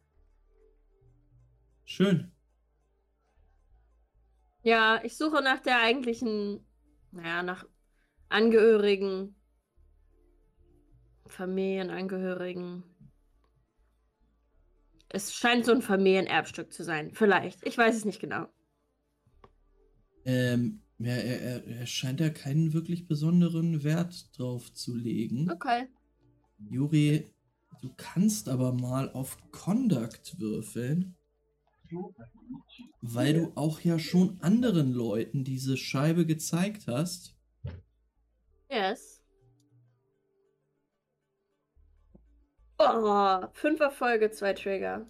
schön. Ja, ich suche nach der eigentlichen, naja, nach Angehörigen, Familienangehörigen. Es scheint so ein Familienerbstück zu sein. Vielleicht. Ich weiß es nicht genau. Ähm, ja, er, er, er scheint da keinen wirklich besonderen Wert drauf zu legen. Okay. Juri, du kannst aber mal auf Conduct würfeln, weil du auch ja schon anderen Leuten diese Scheibe gezeigt hast. Yes. Oh, fünf Erfolge, zwei Trigger.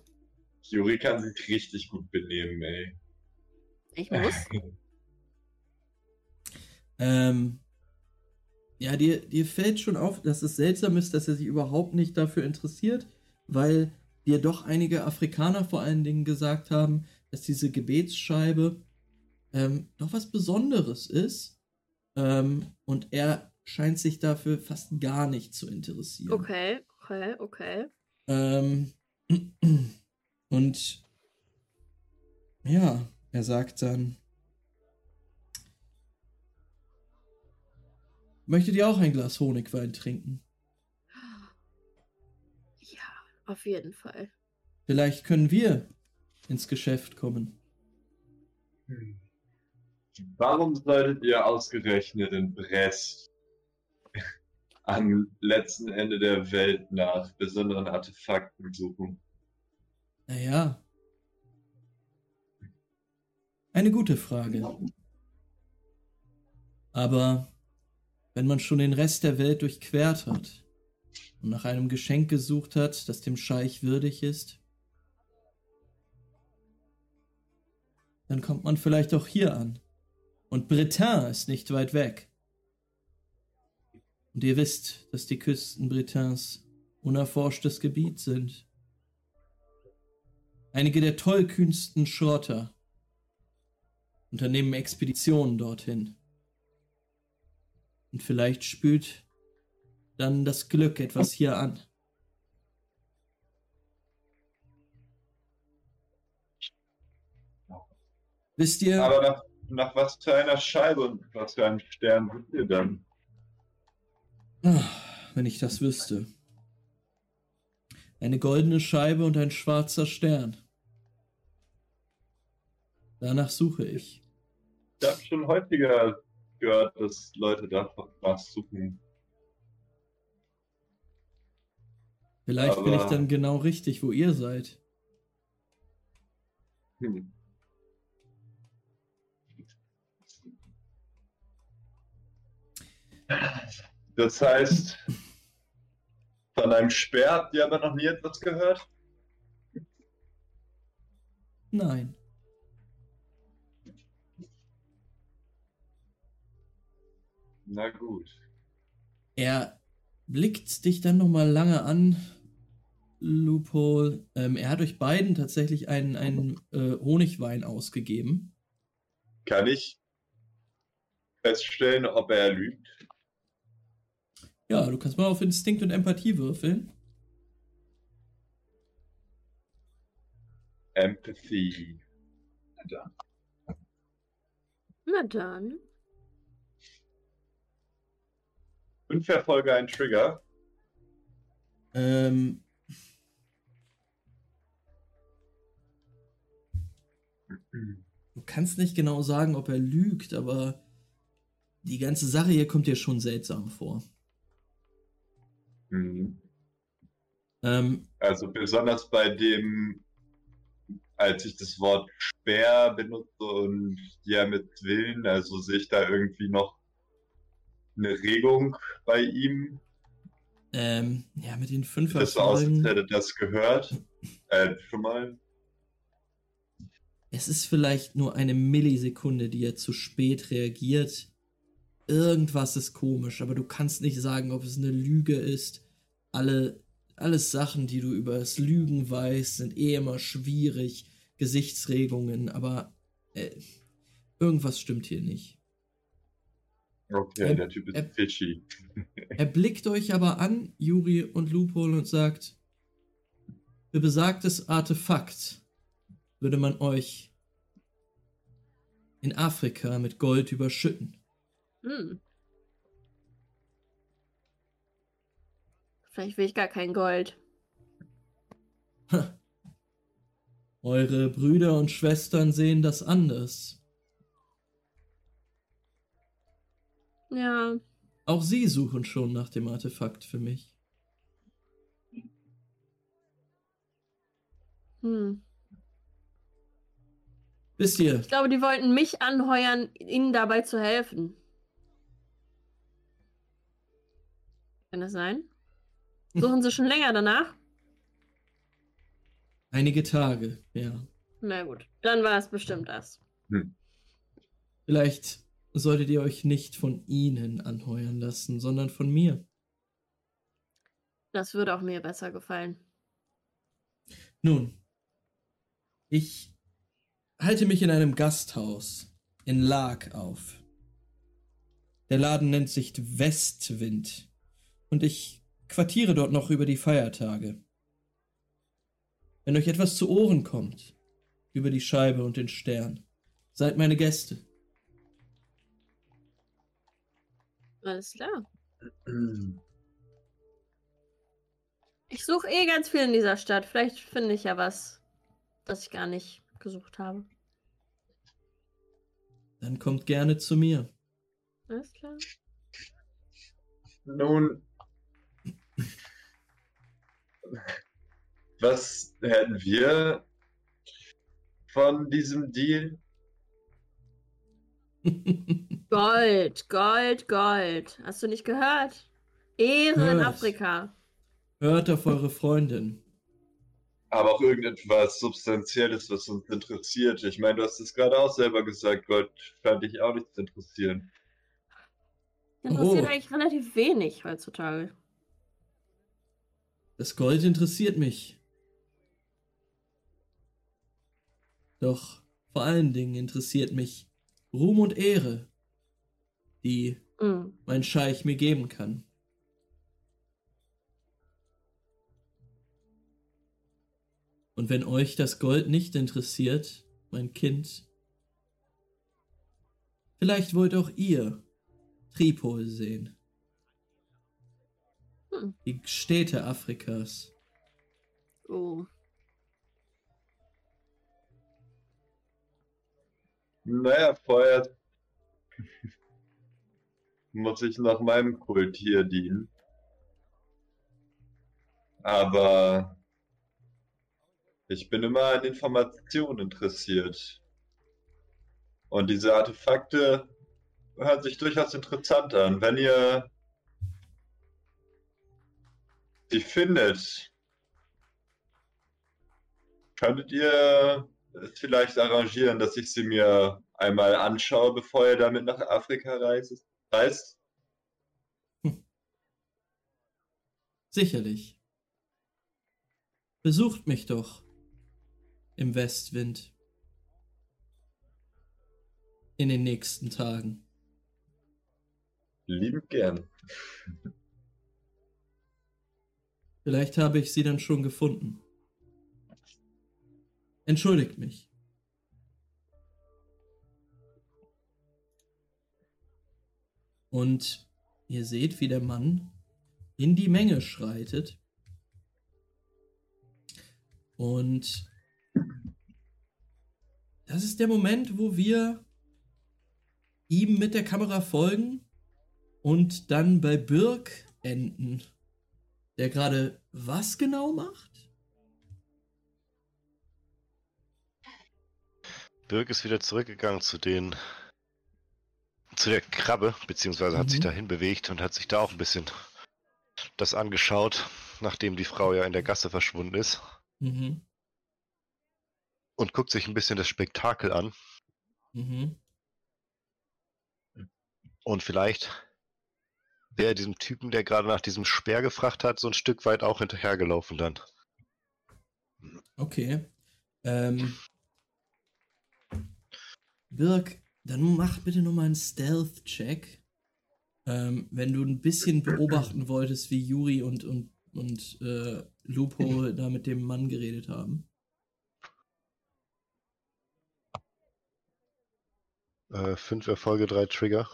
Juri kann sich richtig gut benehmen, ey. Ich muss. Ähm, ja, dir, dir fällt schon auf, dass es seltsam ist, dass er sich überhaupt nicht dafür interessiert, weil dir doch einige Afrikaner vor allen Dingen gesagt haben, dass diese Gebetsscheibe ähm, doch was Besonderes ist. Ähm, und er scheint sich dafür fast gar nicht zu interessieren. Okay, okay, okay. Ähm, und ja, er sagt dann, möchtet ihr auch ein Glas Honigwein trinken? Ja, auf jeden Fall. Vielleicht können wir ins Geschäft kommen. Hm. Warum solltet ihr ausgerechnet in Brest am letzten Ende der Welt nach besonderen Artefakten suchen? Naja. Eine gute Frage. Aber wenn man schon den Rest der Welt durchquert hat und nach einem Geschenk gesucht hat, das dem Scheich würdig ist, dann kommt man vielleicht auch hier an. Und Bretin ist nicht weit weg. Und ihr wisst, dass die Küsten Bretins unerforschtes Gebiet sind. Einige der tollkühnsten Schrotter unternehmen Expeditionen dorthin. Und vielleicht spült dann das Glück etwas hier an. Wisst ihr, Aber nach, nach was für einer Scheibe und was für einem Stern sucht ihr dann? Ah, wenn ich das wüsste. Eine goldene Scheibe und ein schwarzer Stern. Danach suche ich. Ich habe schon häufiger gehört, dass Leute da was suchen. Vielleicht bin ich Aber- dann genau richtig, wo ihr seid. Hm. Das heißt, von einem Speer habt ihr aber noch nie etwas gehört? Nein. Na gut. Er blickt dich dann nochmal lange an, Loophole. Ähm, er hat euch beiden tatsächlich einen, einen äh, Honigwein ausgegeben. Kann ich feststellen, ob er lügt? Ja, du kannst mal auf Instinkt und Empathie würfeln. Empathy. Da. Na dann. Fünf Erfolge, ein Trigger. Ähm. Du kannst nicht genau sagen, ob er lügt, aber die ganze Sache hier kommt dir schon seltsam vor. Mhm. Ähm, Also besonders bei dem, als ich das Wort Speer benutze und ja mit Willen, also sehe ich da irgendwie noch eine Regung bei ihm. ähm, ja, mit den fünf Sieht das so aus, als hätte das gehört. Äh, schon mal. Es ist vielleicht nur eine Millisekunde, die er zu spät reagiert. Irgendwas ist komisch, aber du kannst nicht sagen, ob es eine Lüge ist. Alle, alles Sachen, die du über das Lügen weißt, sind eh immer schwierig. Gesichtsregungen, aber äh, irgendwas stimmt hier nicht. Okay, Ähm, der Typ ist äh, fishy. Er blickt euch aber an, Juri und Loophole, und sagt, für besagtes Artefakt würde man euch in Afrika mit Gold überschütten. Hm. Vielleicht will ich gar kein Gold. Ha. Eure Brüder und Schwestern sehen das anders. Ja. Auch sie suchen schon nach dem Artefakt für mich. Hm. Wisst ihr, Ich glaube, die wollten mich anheuern, ihnen dabei zu helfen. Kann das sein? Suchen sie schon länger danach? einige Tage, ja. Na gut, dann war es bestimmt das. Vielleicht solltet ihr euch nicht von ihnen anheuern lassen, sondern von mir. Das würde auch mir besser gefallen. Nun, ich halte mich in einem Gasthaus in Lag auf. Der Laden nennt sich Westwind und ich quartiere dort noch über die Feiertage. Wenn euch etwas zu Ohren kommt, über die Scheibe und den Stern, seid meine Gäste. Alles klar. Ich suche eh ganz viel in dieser Stadt. Vielleicht finde ich ja was, das ich gar nicht gesucht habe. Dann kommt gerne zu mir. Alles klar. Nun, was hätten wir von diesem Deal? Gold, Gold, Gold. Hast du nicht gehört? Ehre in Hört. Afrika. Hört auf eure Freundin. Aber auch irgendetwas Substanzielles, was uns interessiert. Ich meine, du hast es gerade auch selber gesagt, Gott scheint dich auch nicht zu interessieren. Interessiert Oh. eigentlich relativ wenig heutzutage. Das Gold interessiert mich. Doch vor allen Dingen interessiert mich Ruhm und Ehre, die Hm. mein Scheich mir geben kann. Und wenn euch das Gold nicht interessiert, mein Kind, vielleicht wollt auch ihr Tripol sehen. Hm. Die Städte Afrikas. Oh. Naja, vorher muss ich noch meinem Kult hier dienen. Aber ich bin immer an Informationen interessiert. Und diese Artefakte hören sich durchaus interessant an. Wenn ihr sie findet, könntet ihr vielleicht arrangieren, dass ich sie mir einmal anschaue, bevor ihr damit nach Afrika reist? reist? Sicherlich. Besucht mich doch im Westwind in den nächsten Tagen. Liebend gern. Vielleicht habe ich sie dann schon gefunden. Entschuldigt mich. Und ihr seht, wie der Mann in die Menge schreitet. Und das ist der Moment, wo wir ihm mit der Kamera folgen und dann bei Birk enden. Der gerade was genau macht? Birk ist wieder zurückgegangen zu den zu der Krabbe, beziehungsweise hat Mhm. sich dahin bewegt und hat sich da auch ein bisschen das angeschaut, nachdem die Frau ja in der Gasse verschwunden ist. Mhm. Und guckt sich ein bisschen das Spektakel an. Mhm. Und vielleicht wäre diesem Typen, der gerade nach diesem Speer gefragt hat, so ein Stück weit auch hinterhergelaufen dann. Okay. Ähm. Birk, dann mach bitte nochmal einen Stealth-Check. Ähm, wenn du ein bisschen beobachten wolltest, wie Yuri und, und, und äh, Lupo da mit dem Mann geredet haben. Äh, fünf Erfolge, drei Trigger.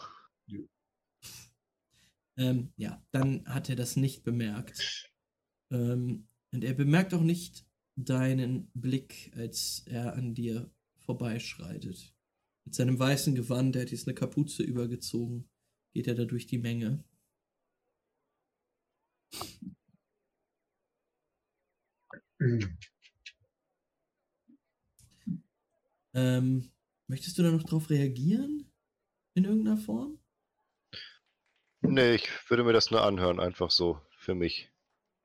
Ähm, ja, dann hat er das nicht bemerkt. Ähm, und er bemerkt auch nicht deinen Blick, als er an dir vorbeischreitet. Mit seinem weißen Gewand, er hat jetzt eine Kapuze übergezogen, geht er da durch die Menge. Ähm, möchtest du da noch drauf reagieren? In irgendeiner Form? Nee, ich würde mir das nur anhören, einfach so, für mich.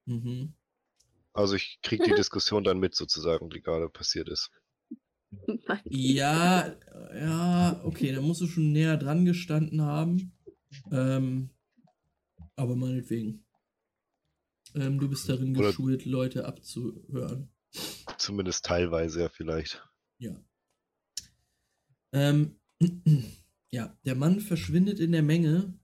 Mhm. Also ich kriege die Diskussion dann mit, sozusagen, die gerade passiert ist. Ja, ja, okay, da musst du schon näher dran gestanden haben. Ähm, aber meinetwegen. Ähm, du bist darin Oder- geschult, Leute abzuhören. Zumindest teilweise ja vielleicht. Ja. Ähm, ja, der Mann verschwindet in der Menge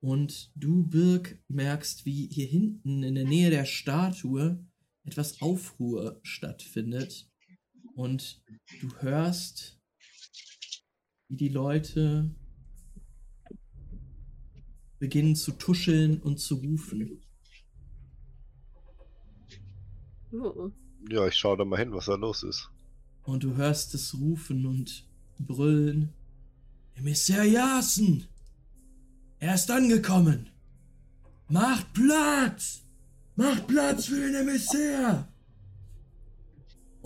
und du, Birk, merkst, wie hier hinten in der Nähe der Statue etwas Aufruhr stattfindet. Und du hörst, wie die Leute beginnen zu tuscheln und zu rufen. Oh. Ja, ich schaue da mal hin, was da los ist. Und du hörst es rufen und brüllen. Emissär Jasen! Er ist angekommen! Macht Platz! Macht Platz für den Emissär!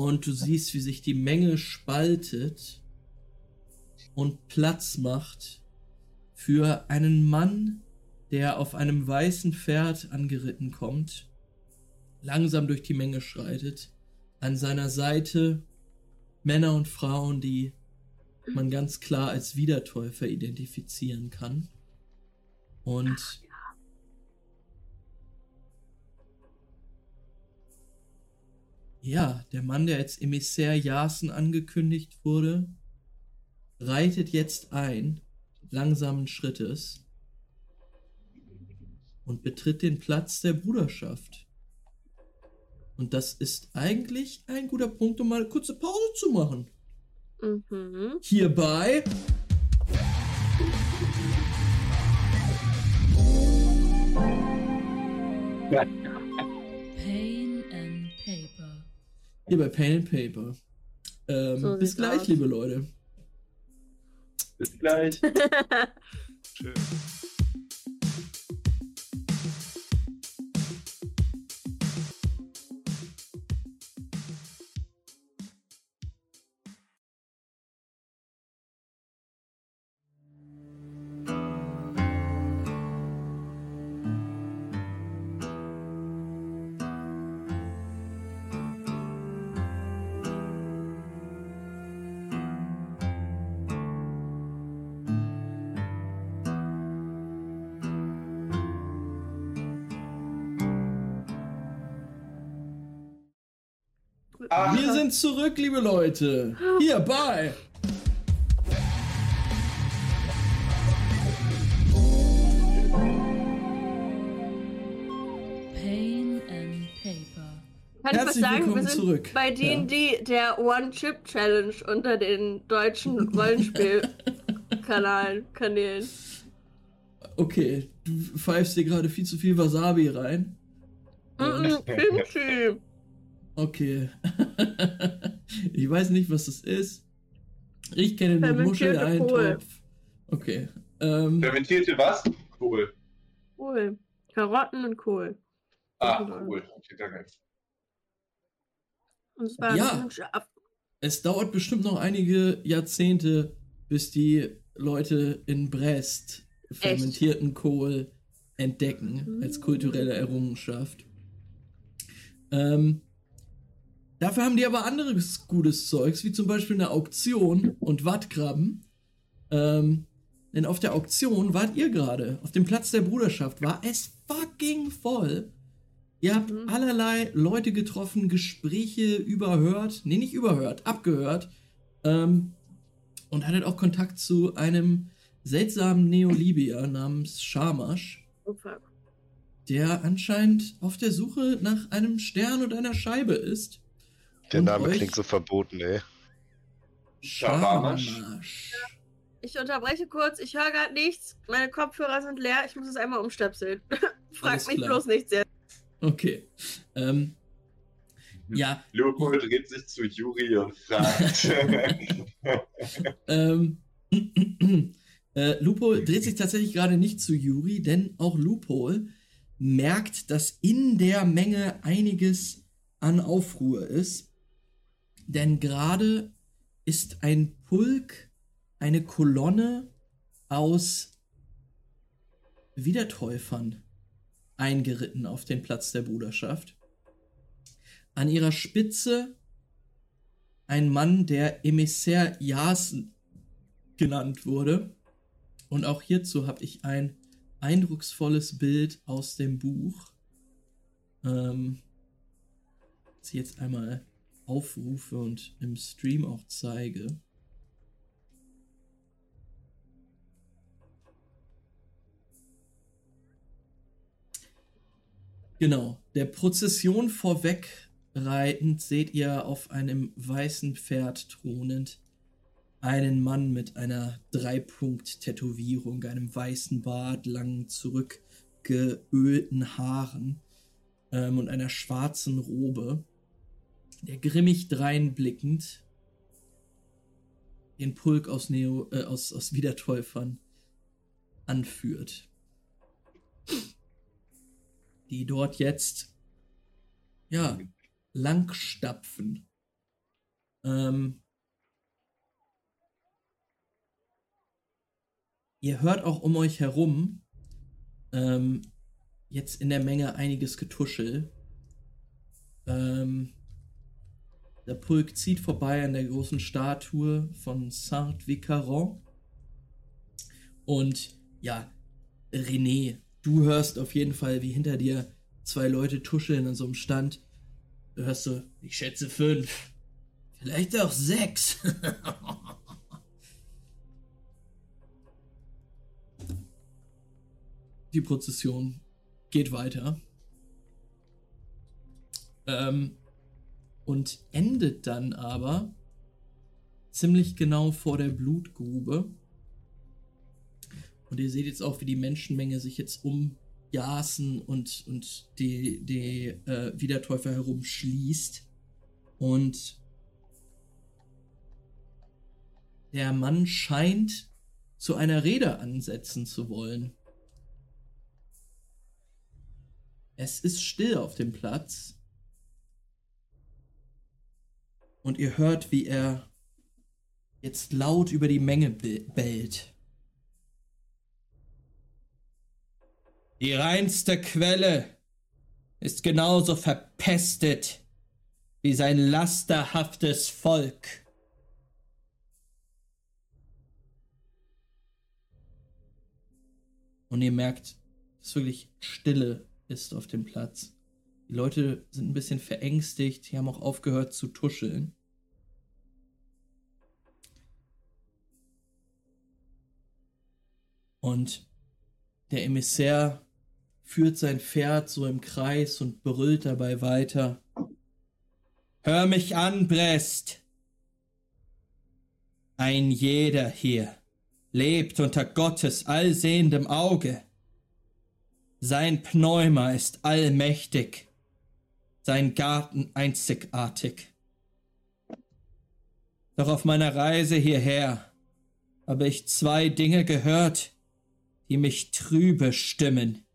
Und du siehst, wie sich die Menge spaltet und Platz macht für einen Mann, der auf einem weißen Pferd angeritten kommt, langsam durch die Menge schreitet, an seiner Seite Männer und Frauen, die man ganz klar als Wiedertäufer identifizieren kann. Und ja, der Mann, der als Emissär Jasen angekündigt wurde, reitet jetzt ein, langsamen Schrittes, und betritt den Platz der Bruderschaft. Und das ist eigentlich ein guter Punkt, um mal eine kurze Pause zu machen. Mhm. Hierbei. Pain Hier bei Pen and Paper. Ähm, So bis gleich, aus. liebe Leute. Bis gleich. Ah, sind zurück, liebe Leute. Hier bei Kann Herzlich ich was sagen? Willkommen wir sind zurück. bei D&D ja. der One-Chip-Challenge unter den deutschen Rollenspielkanalen, Kanälen. Okay, du pfeifst dir gerade viel zu viel Wasabi rein. Mm -mm, Okay. ich weiß nicht, was das ist. Ich kenne nur Muscheleintopf. Okay. Ähm, Fermentierte was? Cool. Cool. Karotten und Kohl. Ah, cool. Okay, danke. Und es war Ja. es dauert bestimmt noch einige Jahrzehnte, bis die Leute in Brest fermentierten Kohl entdecken als kulturelle Errungenschaft. Ähm, dafür haben die aber anderes gutes Zeugs, wie zum Beispiel eine Auktion und Wattkrabben. Ähm, denn auf der Auktion wart ihr gerade. Auf dem Platz der Bruderschaft war es fucking voll. Ihr habt Mhm. allerlei Leute getroffen, Gespräche überhört, nee, nicht überhört, abgehört. Ähm, und hattet auch Kontakt zu einem seltsamen Neolibier namens Shamash, Oh, fuck. der anscheinend auf der Suche nach einem Stern und einer Scheibe ist. Der Und Name euch- klingt so verboten, ey. Shamash. Ich unterbreche kurz, ich höre gerade nichts. Meine Kopfhörer sind leer, ich muss es einmal umstöpseln. Frag Alles mich klar. bloß nichts jetzt. Okay. Ähm, ja, Leopold dreht sich zu Juri und fragt. Ähm, äh, Lupo dreht sich tatsächlich gerade nicht zu Yuri, denn auch Lupo merkt, dass in der Menge einiges an Aufruhr ist. Denn gerade ist ein Pulk, eine Kolonne aus Wiedertäufern eingeritten auf den Platz der Bruderschaft. An ihrer Spitze ein Mann, der Emissär Yasen genannt wurde. Und auch hierzu habe ich ein eindrucksvolles Bild aus dem Buch. Ähm, ich jetzt einmal aufrufe und im Stream auch zeige. Genau, der Prozession vorweg reitend seht ihr auf einem weißen Pferd thronend einen Mann mit einer Dreipunkt-Tätowierung, einem weißen Bart, langen zurückgeölten Haaren ähm, und einer schwarzen Robe, der grimmig dreinblickend den Pulk aus, Neo, äh, aus, aus Wiedertäufern anführt. Die dort jetzt, ja, langstapfen. Ähm, ihr hört auch um euch herum ähm, jetzt in der Menge einiges Getuschel. Ähm, der Pulk zieht vorbei an der großen Statue von Saint-Vicaron. Und ja, René, du hörst auf jeden Fall, wie hinter dir zwei Leute tuscheln an so einem Stand. Du hörst so, ich schätze fünf. Vielleicht auch sechs. Die Prozession geht weiter. Ähm, und endet dann aber ziemlich genau vor der Blutgrube. Und ihr seht jetzt auch, wie die Menschenmenge sich jetzt um Jasen und, und die, die äh, Wiedertäufer herumschließt. Und der Mann scheint zu einer Rede ansetzen zu wollen. Es ist still auf dem Platz. Und ihr hört, wie er jetzt laut über die Menge be- bellt. Die reinste Quelle ist genauso verpestet wie sein lasterhaftes Volk. Und ihr merkt, dass wirklich Stille ist auf dem Platz. Die Leute sind ein bisschen verängstigt, die haben auch aufgehört zu tuscheln. Und der Emissär führt sein Pferd so im Kreis und brüllt dabei weiter. Hör mich an, Brest. Ein jeder hier lebt unter Gottes allsehendem Auge. Sein Pneuma ist allmächtig, sein Garten einzigartig. Doch auf meiner Reise hierher habe ich zwei Dinge gehört, die mich trübe stimmen.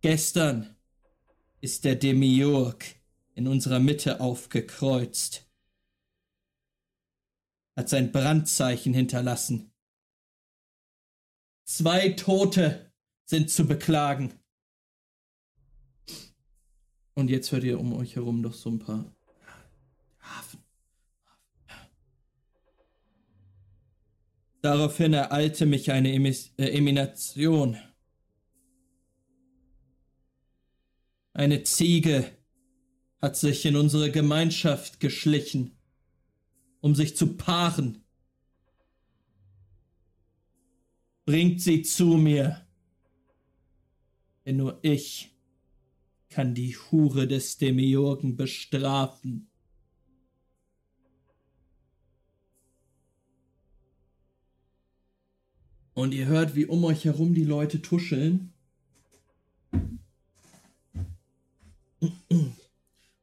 Gestern ist der Demiurg in unserer Mitte aufgekreuzt, hat sein Brandzeichen hinterlassen. Zwei Tote sind zu beklagen. Und jetzt hört ihr um euch herum noch so ein paar Hafen. Daraufhin ereilte mich eine Emis äh, Emination. Eine Ziege hat sich in unsere Gemeinschaft geschlichen, um sich zu paaren. Bringt sie zu mir, denn nur ich kann die Hure des Demiurgen bestrafen. Und ihr hört, wie um euch herum die Leute tuscheln.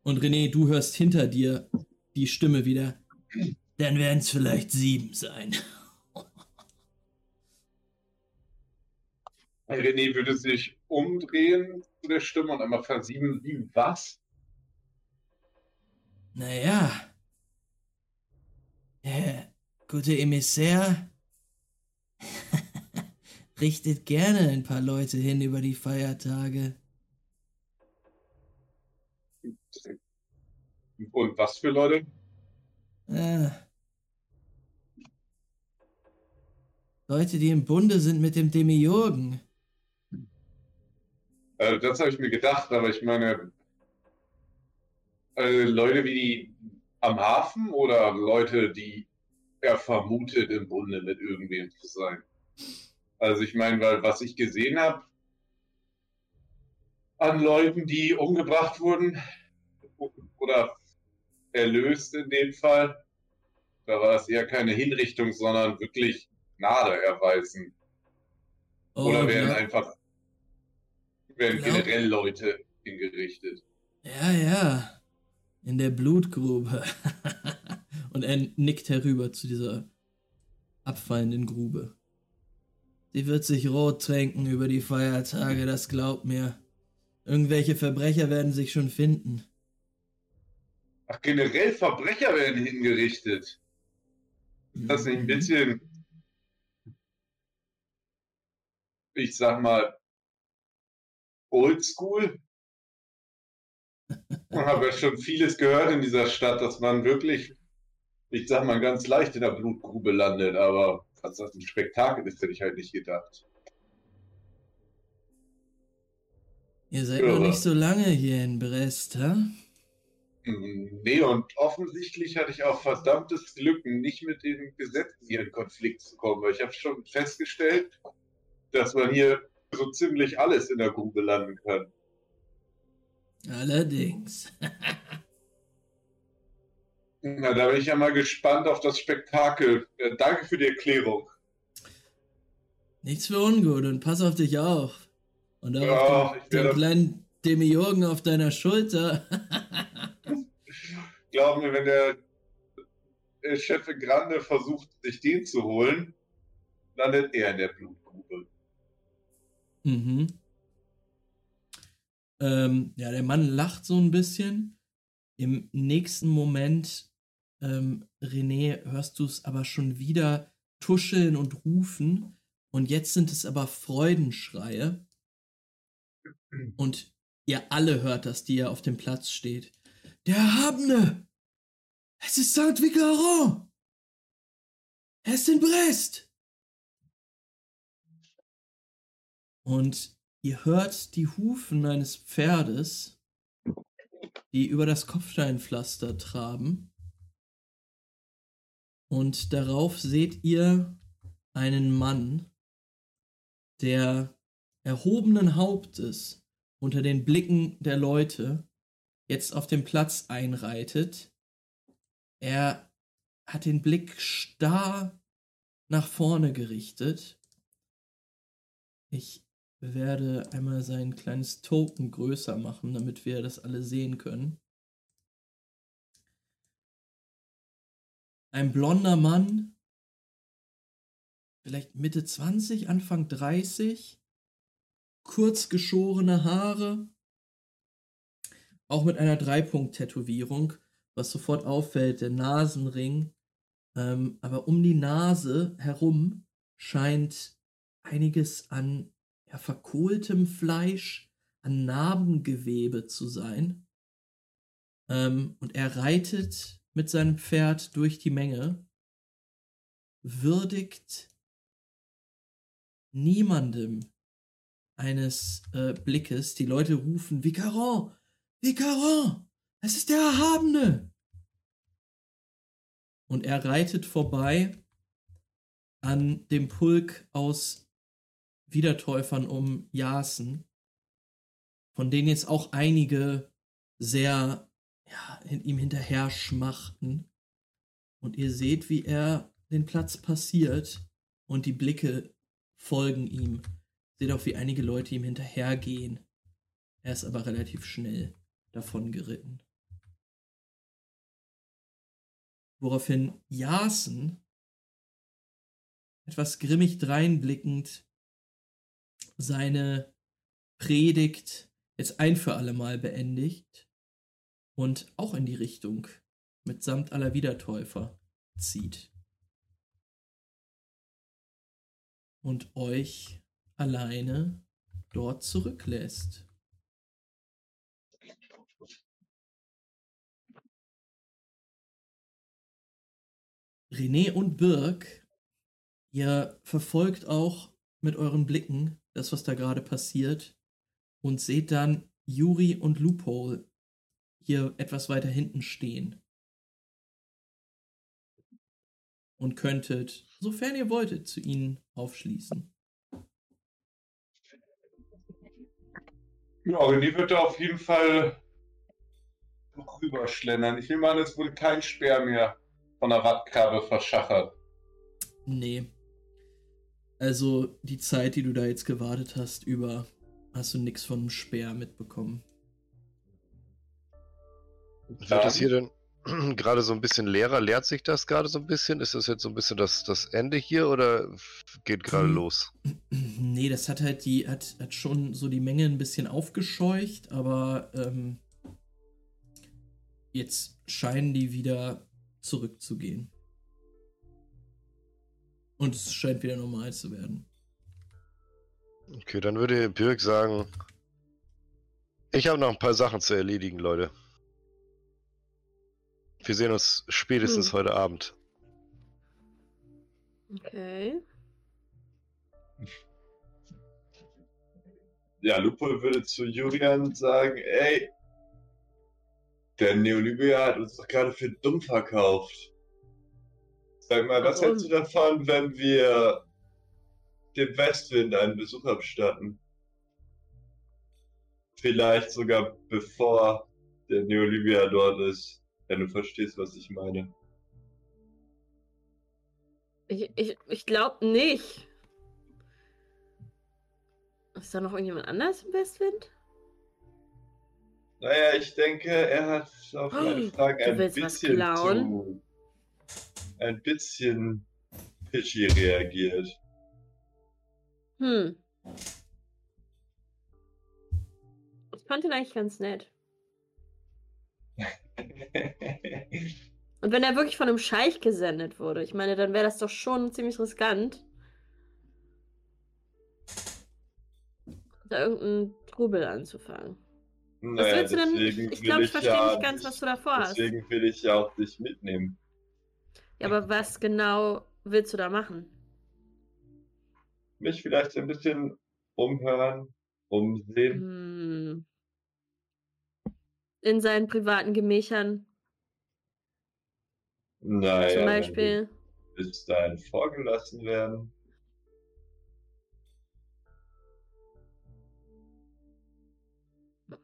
Und René, du hörst hinter dir die Stimme wieder. Dann werden es vielleicht sieben sein. René würde sich umdrehen zu der Stimme und einmal versieben, wie was? Naja. Der gute Emissär richtet gerne ein paar Leute hin über die Feiertage. Und was für Leute? Ah. Leute, die im Bunde sind mit dem Demiurgen. Also das habe ich mir gedacht, aber ich meine, äh, Leute wie die am Hafen oder Leute, die er vermutet im Bunde mit irgendwem zu sein. Also ich meine, weil was ich gesehen habe an Leuten, die umgebracht wurden oder erlöst in dem Fall, da war das eher keine Hinrichtung, sondern wirklich Gnade erweisen. Oder werden glaub- einfach werden Glaub- generell Leute hingerichtet. Ja, ja. In der Blutgrube. Und er nickt herüber zu dieser abfallenden Grube. Sie wird sich rot tränken über die Feiertage, das glaubt mir. Irgendwelche Verbrecher werden sich schon finden. Ach, generell Verbrecher werden hingerichtet. Ist das nicht ein bisschen, ich sag mal, oldschool? Ich habe ja schon vieles gehört in dieser Stadt, dass man wirklich, ich sag mal, ganz leicht in der Blutgrube landet, aber dass das ein Spektakel ist, hätte ich halt nicht gedacht. Ihr seid Ja. noch nicht so lange hier in Brest, hä? Nee, und offensichtlich hatte ich auch verdammtes Glück, nicht mit den Gesetzen hier in Konflikt zu kommen, weil ich habe schon festgestellt, dass man hier so ziemlich alles in der Grube landen kann. Allerdings. Na, da bin ich ja mal gespannt auf das Spektakel. Äh, danke für die Erklärung. Nichts für ungut und pass auf dich auf. Und auch Ja, auf den, den kleinen Demiurgen auf deiner Schulter. Glaub mir, wenn der Chef Grande versucht, sich den zu holen, landet er in der Blutgrube. Mhm. Ähm, ja, der Mann lacht so ein bisschen. Im nächsten Moment, ähm, René, hörst du es aber schon wieder tuscheln und rufen. Und jetzt sind es aber Freudenschreie. Und ihr alle hört das, die ja auf dem Platz steht. Der Erhabene! Es ist Saint Vicaron! Er ist in Brest! Und ihr hört die Hufen eines Pferdes, die über das Kopfsteinpflaster traben. Und darauf seht ihr einen Mann, der erhobenen Hauptes unter den Blicken der Leute jetzt auf dem Platz einreitet. Er hat den Blick starr nach vorne gerichtet. Ich werde einmal sein kleines Token größer machen, damit wir das alle sehen können. Ein blonder Mann, vielleicht Mitte 20, Anfang 30, kurz geschorene Haare, auch mit einer Dreipunkt-Tätowierung, was sofort auffällt, der Nasenring. Ähm, aber um die Nase herum scheint einiges an ja, verkohltem Fleisch, an Narbengewebe zu sein. Ähm, und er reitet mit seinem Pferd durch die Menge, würdigt niemandem eines äh, Blickes. Die Leute rufen, Vicaron, Vicaron, es ist der Erhabene. Und er reitet vorbei an dem Pulk aus Wiedertäufern um Jasen, von denen jetzt auch einige sehr ja, ihm hinterher schmachten. Und ihr seht, wie er den Platz passiert und die Blicke folgen ihm. Seht auch, wie einige Leute ihm hinterhergehen. Er ist aber relativ schnell davon geritten. Woraufhin Jasen, etwas grimmig dreinblickend, seine Predigt jetzt ein für alle Mal beendigt und auch in die Richtung mitsamt aller Wiedertäufer zieht. Und euch alleine dort zurücklässt. René und Birk, ihr verfolgt auch mit euren Blicken das, was da gerade passiert und seht dann Yuri und Loophole hier etwas weiter hinten stehen. Und könntet, sofern ihr wolltet, zu ihnen aufschließen. Ja, René wird da auf jeden Fall rüberschlendern. Ich nehme an, es wurde kein Speer mehr von der Radkrabbe verschachert. Nee. Also die Zeit, die du da jetzt gewartet hast, über, hast du nichts von einem Speer mitbekommen. Wird das hier denn gerade so ein bisschen leerer? Leert sich das gerade so ein bisschen? Ist das jetzt so ein bisschen das, das Ende hier oder geht gerade Hm. los? Nee, das hat halt die, hat, hat schon so die Menge ein bisschen aufgescheucht, aber ähm, jetzt scheinen die wieder zurückzugehen. Und es scheint wieder normal zu werden. Okay, dann würde Birk sagen, ich habe noch ein paar Sachen zu erledigen, Leute. Wir sehen uns spätestens Hm. heute Abend. Okay. Ja, Lupo würde zu Julian sagen, ey, der Neolibia hat uns doch gerade für dumm verkauft. Sag mal, was hältst du davon, wenn wir dem Westwind einen Besuch abstatten? Vielleicht sogar bevor der Neolibia dort ist, wenn du verstehst, was ich meine. Ich, ich, ich glaube nicht. Ist da noch irgendjemand anders im Westwind? Naja, ich denke, er hat auf meine Oh, Fragen du ein bisschen klauen? zu, ein bisschen pitchy reagiert. Hm. Ich fand ihn eigentlich ganz nett. Und wenn er wirklich von einem Scheich gesendet wurde, ich meine, dann wäre das doch schon ziemlich riskant. Da irgendeinen Trubel anzufangen. Was Naja, willst du denn? Ich, deswegen ich glaube, ich verstehe ja nicht ganz, was du davor hast. Deswegen will ich ja auch dich mitnehmen. Ja, aber was genau willst du da machen? Mich vielleicht ein bisschen umhören, umsehen. Hm. In seinen privaten Gemächern Naja, zum Beispiel. bis dahin vorgelassen werden.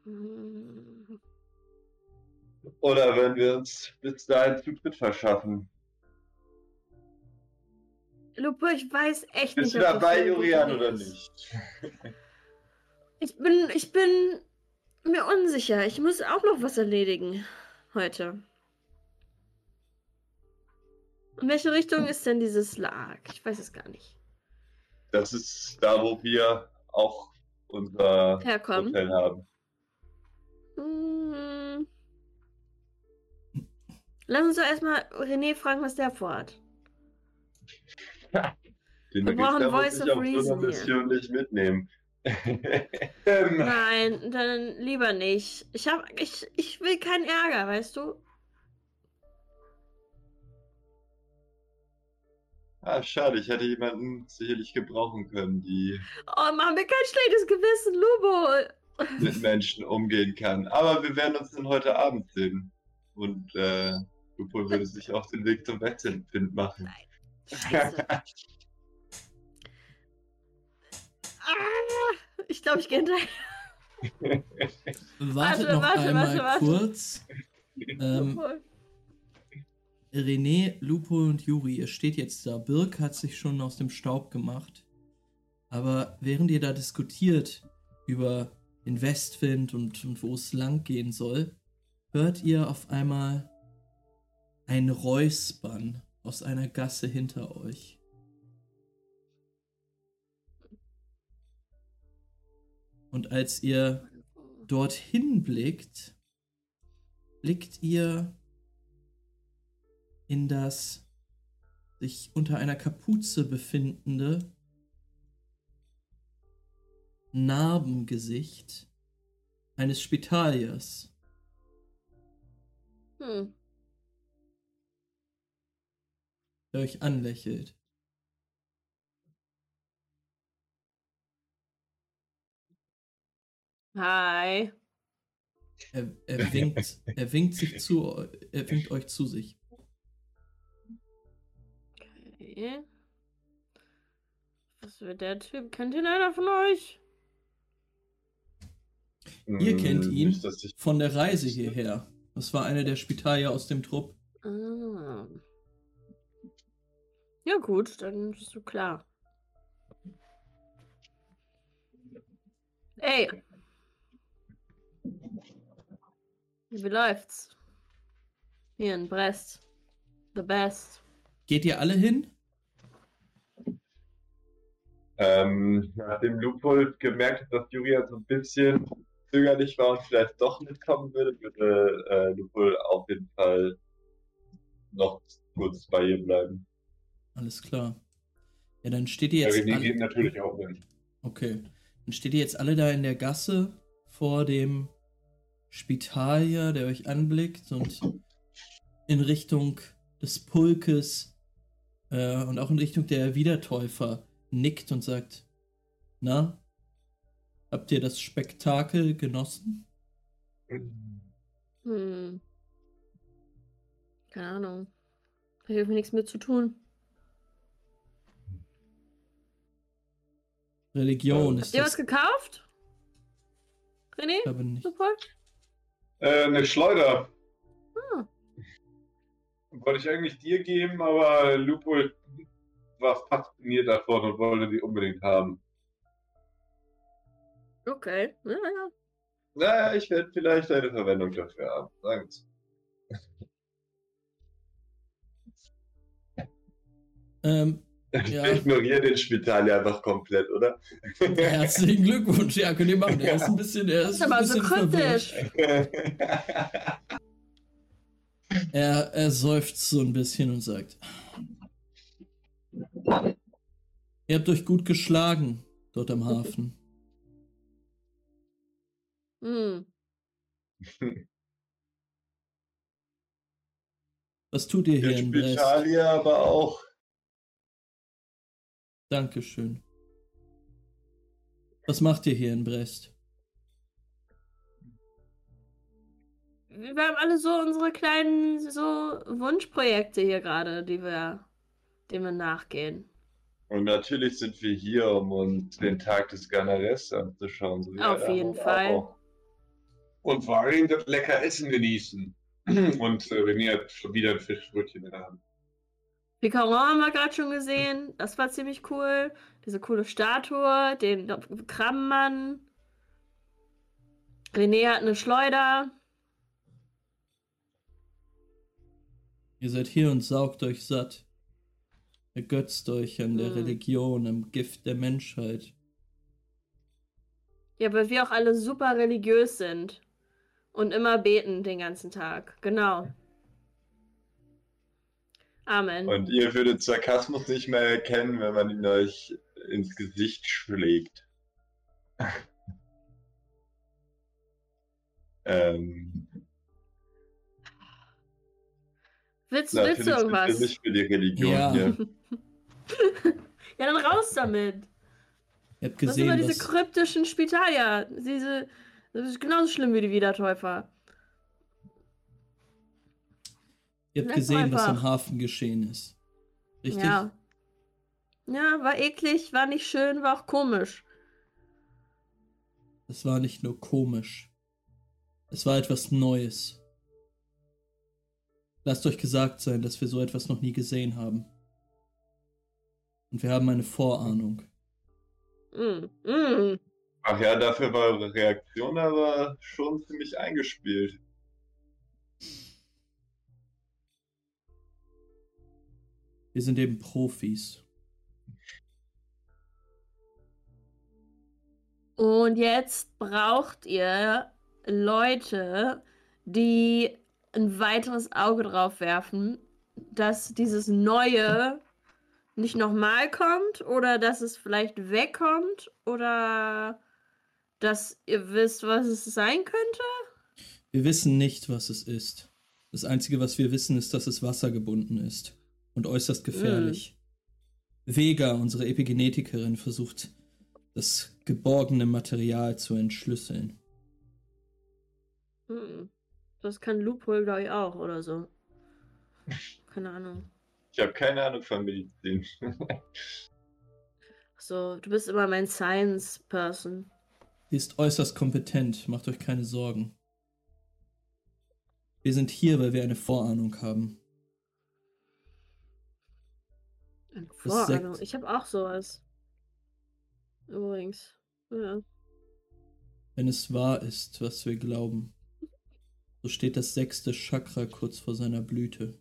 Hm. Oder wenn wir uns bis dahin Zutritt verschaffen. Lupo, ich weiß echt Bist nicht. du ob das dabei, Julian, Idee oder nicht? Ich bin, ich bin mir unsicher. Ich muss auch noch was erledigen heute. In welche Richtung ist denn dieses Lag? Ich weiß es gar nicht. Das ist da, wo wir auch unser Herkommen. Hotel haben. Hm. Lass uns doch erstmal René fragen, was der vorhat. Den Wir brauchen Voice of auf so Reason hier. Nicht mitnehmen. Ähm, Nein, dann lieber nicht. Ich hab, ich, ich will keinen Ärger, weißt du? ah, schade, ich hätte jemanden sicherlich gebrauchen können, die Oh, mach mir kein schlechtes Gewissen, Lubo. mit Menschen umgehen kann. Aber wir werden uns dann heute Abend sehen. Und äh, Lupol würde sich auf den Weg zum Westwind machen. Scheiße. Ah, ich glaube, ich gehe hinterher. Wartet Warte, noch warte, einmal warte, warte. kurz. Ähm. René, Lupo und Juri, ihr steht jetzt da. Birk hat sich schon aus dem Staub gemacht. Aber während ihr da diskutiert über den Westwind und, und wo es lang gehen soll, hört ihr auf einmal ein Räuspern aus einer Gasse hinter euch. Und als ihr dorthin blickt, blickt ihr in das sich unter einer Kapuze befindende Narbengesicht eines Spitaliers. Hm. Der euch anlächelt. Hi. Er, er winkt, er winkt sich zu, er winkt euch zu sich. Okay. Was wird der Typ? Kennt ihn einer von euch? Ihr kennt Hm, ihn nicht, dass ich- von der Reise hierher. Das war einer der Spitalier aus dem Trupp. Ah. Ja gut, dann bist du klar. Ey. Wie läuft's? Hier in Brest. The best. Geht ihr alle hin? Ähm, nachdem Lupol gemerkt hat, dass Julia so ein bisschen zögerlich war und vielleicht doch mitkommen würde, würde äh, Lupol auf jeden Fall noch kurz bei ihr bleiben. Alles klar. Ja, dann steht ihr ja, jetzt. René alle- geht natürlich auch mit. Okay. Dann steht ihr jetzt alle da in der Gasse vor dem Spitalier, der euch anblickt und in Richtung des Pulkes äh, und auch in Richtung der Wiedertäufer nickt und sagt: Na, habt ihr das Spektakel genossen? Hm. Keine Ahnung. Da hilft mir nichts mit zu tun. Religion ist Habt ihr was das gekauft? René? aber nicht. Super. Äh, eine Schleuder. Ah. Wollte ich eigentlich dir geben, aber Lupo war fasziniert davon und wollte die unbedingt haben. Okay. Ja, ja. Naja, ich werde vielleicht eine Verwendung dafür haben. Sie. Ähm, Ich Ja. ignoriere den Spital ja einfach komplett, oder? herzlichen Glückwunsch. Ja, könnt ihr machen. Er ist ein bisschen, er ist ist ein aber so kryptisch. Er, er seufzt so ein bisschen und sagt: Ihr habt euch gut geschlagen dort am Hafen. Hm. Was tut ihr hier Der in Brest? Spitalier aber auch. Dankeschön. Was macht ihr hier in Brest? Wir haben alle so unsere kleinen so Wunschprojekte hier gerade, die wir, denen wir nachgehen. Und natürlich sind wir hier, um uns den Tag des Ganares anzuschauen. So Auf jeden Fall. auch. Und vor allem das lecker Essen genießen. Und äh, René hat schon wieder ein Fischbrötchen in der Hand. Picaron haben wir gerade schon gesehen. Das war ziemlich cool. Diese coole Statue, den Krabbenmann. René hat eine Schleuder. Ihr seid hier und saugt euch satt. Ergötzt euch an der Hm. Religion, am Gift der Menschheit. Ja, weil wir auch alle super religiös sind. Und immer beten den ganzen Tag. Genau. Amen. Und ihr würdet Sarkasmus nicht mehr erkennen, wenn man ihn euch ins Gesicht schlägt. ähm, willst, willst du irgendwas? nicht für die Religion Ja. hier. Ja, dann raus damit. Ihr habt Was sind immer gesehen, diese was, kryptischen Spitalier? Diese. Das ist genauso schlimm wie die Wiedertäufer. Ihr habt Lass gesehen was am Hafen geschehen ist. Richtig? Ja. Ja, war eklig, war nicht schön, war auch komisch. Es war nicht nur komisch. Es war etwas Neues. Lasst euch gesagt sein, dass wir so etwas noch nie gesehen haben. Und wir haben eine Vorahnung. Mm, mm. Ach ja, dafür war eure Reaktion aber schon ziemlich eingespielt. Wir sind eben Profis. Und jetzt braucht ihr Leute, die ein weiteres Auge drauf werfen, dass dieses Neue nicht nochmal kommt oder dass es vielleicht wegkommt oder dass ihr wisst, was es sein könnte. Wir wissen nicht, was es ist. Das Einzige, was wir wissen, ist, dass es wassergebunden ist und äußerst gefährlich. Vega, unsere Epigenetikerin, versucht, das geborgene Material zu entschlüsseln. Hm. Das kann Loophole, glaube ich, auch oder so. Keine Ahnung. Ich habe keine Ahnung von Medizin. So, du bist immer mein Science-Person. Sie ist äußerst kompetent, macht euch keine Sorgen. Wir sind hier, weil wir eine Vorahnung haben. Eine Vorahnung. Ich habe auch sowas. Übrigens. Ja. Wenn es wahr ist, was wir glauben, so steht das sechste Chakra kurz vor seiner Blüte.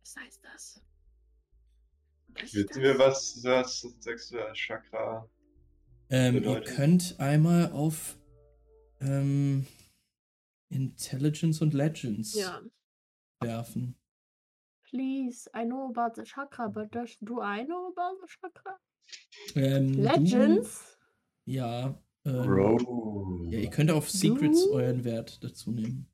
Was heißt das? Was Wissen das? wir, was das sechste Chakra Ähm, ihr könnt einmal auf ähm, Intelligence und Legends Ja. Werfen. Please, I know about the chakra, but does, do I know about the chakra? Ähm, Legends? Du, ja, ähm, Bro. ja. Ihr könnt auf Secrets Du? euren Wert dazu nehmen.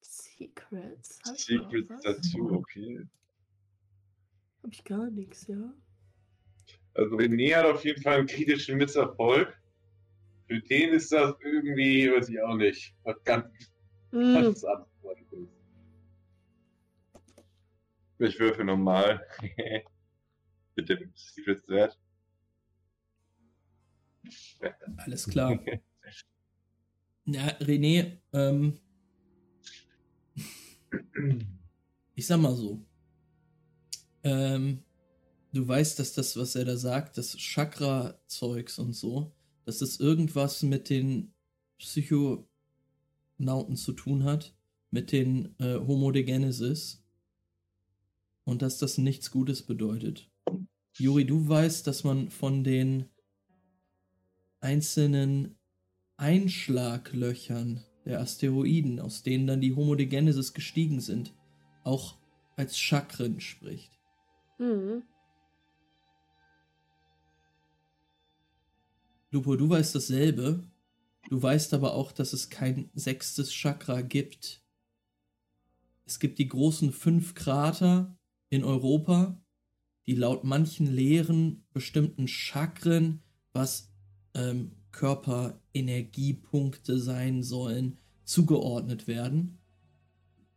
Secrets. Hab ich Secrets dazu, okay. Hab ich gar nichts, ja. Also René hat auf jeden Fall einen kritischen Misserfolg. Für den ist das irgendwie, weiß ich auch nicht, was ganz Anderes. Ich würfel normal. Mit dem Secrets Wert. Alles klar. Ja, René, ähm, ich sag mal so. Ähm, du weißt, dass das, was er da sagt, das Chakra-Zeugs und so, dass das irgendwas mit den Psychonauten zu tun hat, mit den äh, Homo de Genesis. Und dass das nichts Gutes bedeutet. Juri, du weißt, dass man von den einzelnen Einschlaglöchern der Asteroiden, aus denen dann die Homo de Genesis gestiegen sind, auch als Chakren spricht. Hm. Lupo, du weißt dasselbe. Du weißt aber auch, dass es kein sechstes Chakra gibt. Es gibt die großen fünf Krater in Europa, die laut manchen Lehren bestimmten Chakren, was ähm, Körperenergiepunkte sein sollen, zugeordnet werden.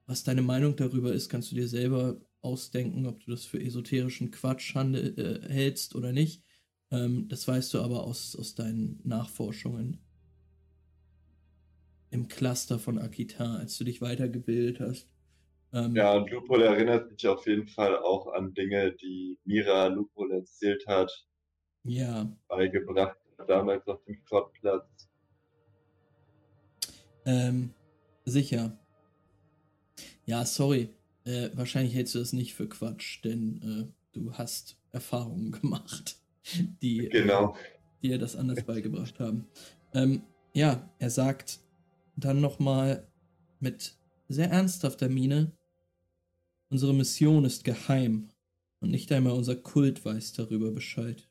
Was deine Meinung darüber ist, kannst du dir selber ausdenken, ob du das für esoterischen Quatsch handel, äh, hältst oder nicht. Ähm, das weißt du aber aus, aus deinen Nachforschungen im Cluster von Akita, als du dich weitergebildet hast. Ähm, Ja, und Lupol erinnert sich auf jeden Fall auch an Dinge, die Mira Lupol erzählt hat, ja, beigebracht hat, damals auf dem Schrottplatz. ähm, sicher. Ja, sorry. Äh, wahrscheinlich hältst du das nicht für Quatsch, denn äh, du hast Erfahrungen gemacht, die, äh, Genau. die ihr das anders beigebracht haben. Ähm, ja, er sagt dann nochmal mit sehr ernsthafter Miene, unsere Mission ist geheim und nicht einmal unser Kult weiß darüber Bescheid.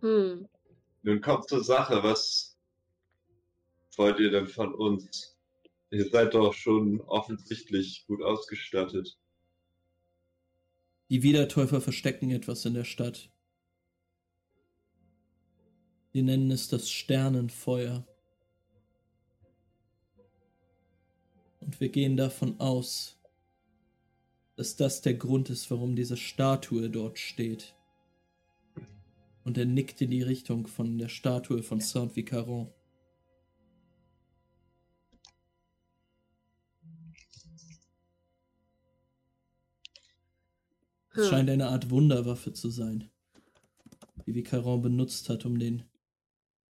Hm. Nun kommt zur Sache, was wollt ihr denn von uns? Ihr seid doch schon offensichtlich gut ausgestattet. Die Wiedertäufer verstecken etwas in der Stadt. Sie nennen es das Sternenfeuer. Und wir gehen davon aus, dass das der Grund ist, warum diese Statue dort steht. Und er nickt in die Richtung von der Statue von Saint-Vicaron. Es Hm. scheint eine Art Wunderwaffe zu sein, die Vicaron benutzt hat, um den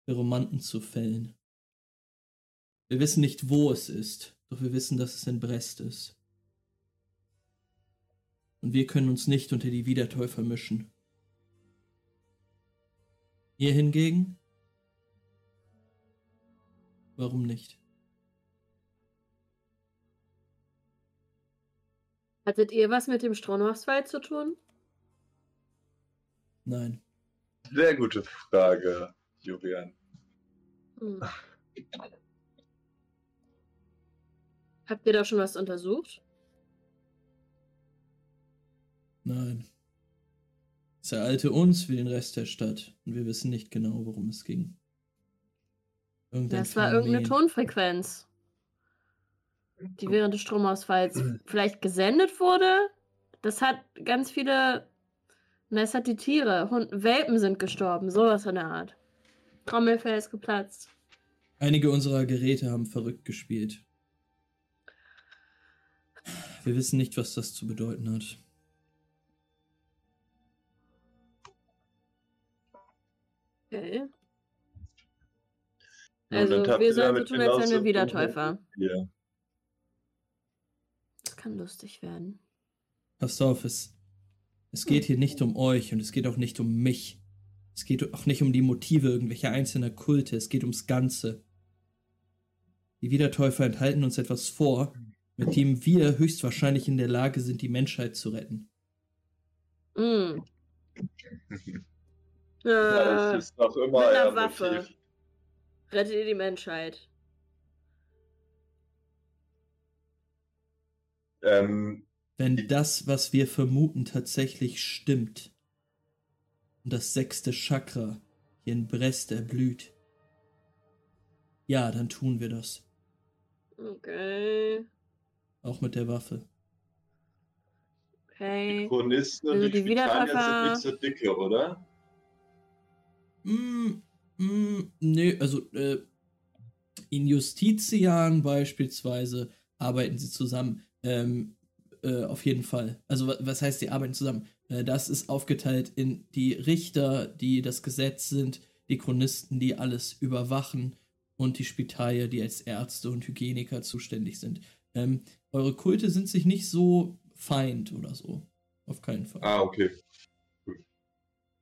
Pyromanten zu fällen. Wir wissen nicht, wo es ist, doch wir wissen, dass es in Brest ist. Und wir können uns nicht unter die Wiedertäufer mischen. Ihr hingegen? Warum nicht? Hattet ihr was mit dem Stronachswald zu tun? Nein. Sehr gute Frage, Julian. Hm. Habt ihr da schon was untersucht? Nein. Es ereilte uns wie den Rest der Stadt und wir wissen nicht genau, worum es ging. Irgendein Das war irgendeine. Tonfrequenz, die während des Stromausfalls vielleicht gesendet wurde. Das hat ganz viele. Na, es hat die Tiere. Hund Welpen sind gestorben, sowas in der Art. Trommelfell ist geplatzt. Einige unserer Geräte haben verrückt gespielt. Wir wissen nicht, was das zu bedeuten hat. Okay. Also, wir sollen so tun, als wären wir Wiedertäufer. Ja. Das kann lustig werden. Passt auf, es, es geht hier nicht um euch und es geht auch nicht um mich. Es geht auch nicht um die Motive irgendwelcher einzelner Kulte, es geht ums Ganze. Die Wiedertäufer enthalten uns etwas vor, mit dem wir höchstwahrscheinlich in der Lage sind, die Menschheit zu retten. Mm. ja, Äh, das ist noch immer mit einer Waffe. Motiv. rettet ihr die Menschheit? Ähm, Wenn das, was wir vermuten, tatsächlich stimmt und das sechste Chakra hier in Brest erblüht, ja, dann tun wir das. Okay. Auch mit der Waffe. Okay. Chronisten und Also die, die Spitalier Wiedertäufer- sind nicht so dicke, oder? Mm, mm, nee, also äh, in Justitian beispielsweise arbeiten sie zusammen. Ähm, äh, auf jeden Fall. Also wa- was heißt, sie arbeiten zusammen? Äh, das ist aufgeteilt in die Richter, die das Gesetz sind, die Chronisten, die alles überwachen und die Spitalier, die als Ärzte und Hygieniker zuständig sind. Ähm, eure Kulte sind sich nicht so feind oder so. Auf keinen Fall. Ah, okay.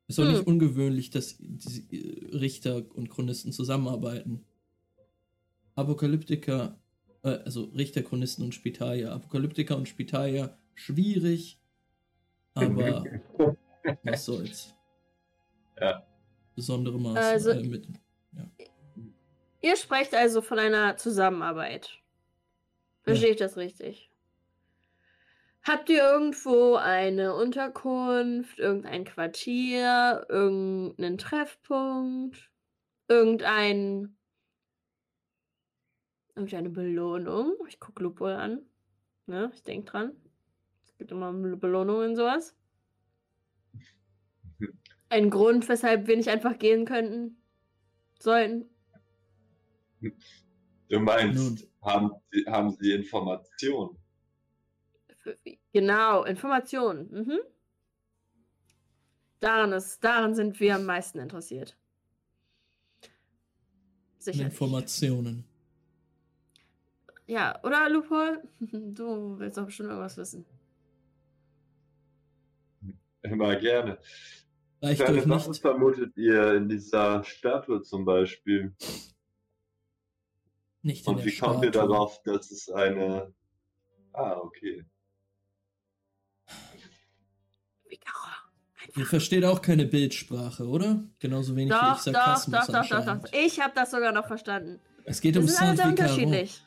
Ist auch nicht Hm. ungewöhnlich, dass die äh, Richter und Chronisten zusammenarbeiten. Apokalyptiker, äh, also Richter, Chronisten und Spitalier. Apokalyptiker und Spitalier, schwierig, aber was soll's. Ja. Besondere Maße Also- äh, mit. Ihr sprecht also von einer Zusammenarbeit. Verstehe ich das richtig? Habt ihr irgendwo eine Unterkunft, irgendein Quartier, irgendeinen Treffpunkt, irgendein irgendeine Belohnung? Ich gucke Lupo an. Ne, ich denke dran. Es geht immer Belohnungen und sowas. Ein Grund, weshalb wir nicht einfach gehen könnten. Sollten. Du meinst, haben, sie- haben sie Informationen? Genau, Informationen. Mhm. Daran, ist, daran sind wir am meisten interessiert. Sicher. Informationen. Ja, oder Lupol? Du willst doch bestimmt irgendwas wissen. Immer gerne. Reicht Kleine Waffen nicht. vermutet ihr in dieser Statue zum Beispiel? Nicht in Und der wie kommt ihr darauf, dass es eine. Ah, okay. Ihr versteht auch keine Bildsprache, oder? Genauso wenig wie ich Doch, doch, Sarkasmus doch, doch, doch, anscheinend. doch. Ich habe das sogar noch verstanden. Es geht Wir um sind alle sehr Saint Vicaron. unterschiedlich.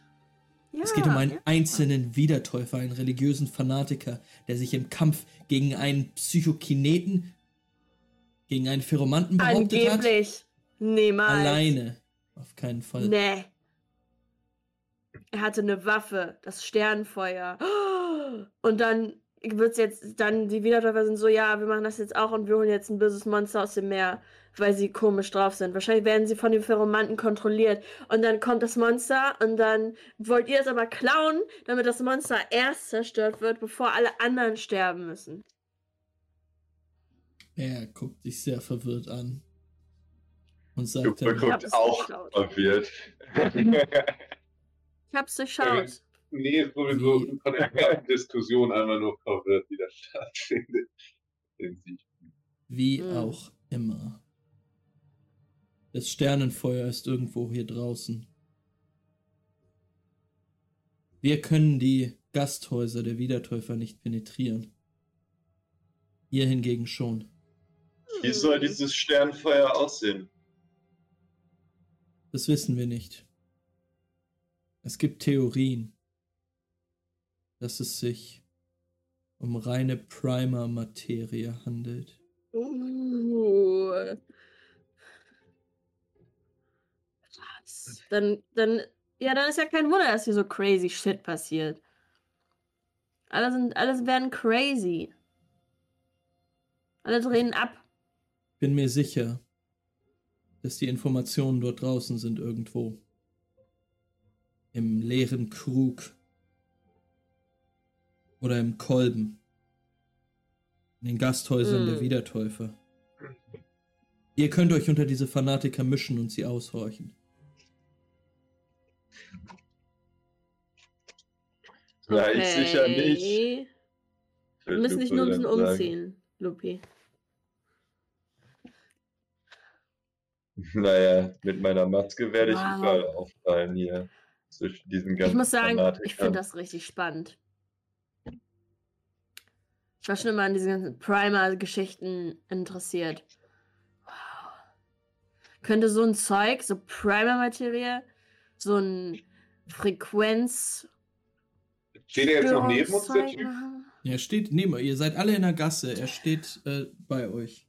Ja, Es geht um einen ja. einzelnen Wiedertäufer, einen religiösen Fanatiker, der sich im Kampf gegen einen Psychokineten, gegen einen Pheromanten behauptet hat. Angeblich. Niemals. Alleine. Auf keinen Fall. Nee. Er hatte eine Waffe, das Sternfeuer. Und dann wird's jetzt, dann die Wiedertäufer sind so, ja, wir machen das jetzt auch und wir holen jetzt ein böses Monster aus dem Meer, weil sie komisch drauf sind. Wahrscheinlich werden sie von den Pheromanten kontrolliert. Und dann kommt das Monster und dann wollt ihr es aber klauen, damit das Monster erst zerstört wird, bevor alle anderen sterben müssen. Er guckt dich sehr verwirrt an. Und sagt dann, hab guckt es auch geschaut. verwirrt. Ich hab's durchschaut. Nee, ist sowieso Wie- von der Diskussion einmal nur verwirrt, wie das stattfindet. Wie Mhm. auch immer. Das Sternenfeuer ist irgendwo hier draußen. Wir können die Gasthäuser der Wiedertäufer nicht penetrieren. Ihr hingegen schon. Wie soll dieses Sternfeuer aussehen? Das wissen wir nicht. Es gibt Theorien, dass es sich um reine Primer-Materie handelt. Uh. Dann, dann, ja, dann ist ja kein Wunder, dass hier so crazy shit passiert. Alle sind, alles werden crazy. Alle drehen ab. Bin mir sicher, dass die Informationen dort draußen sind irgendwo. Im leeren Krug. Oder im Kolben. In den Gasthäusern der Mm. Wiedertäufer. Ihr könnt euch unter diese Fanatiker mischen und sie aushorchen. Na, ich sicher nicht. Wir müssen dich Lupo nur umziehen, Lupi. Naja, mit meiner Maske werde ich Wow. überall auffallen hier. Zwischen diesen ganzen Ich muss sagen, ich Fanatikern. finde das richtig spannend. Ich war schon immer an diesen ganzen Primer-Geschichten interessiert. Wow. Könnte so ein Zeug, so Primer-Materie, so ein Frequenz. Steht er jetzt noch neben uns, der Typ? machen? Er steht neben euch. Ihr seid alle in der Gasse. Er steht äh, bei euch.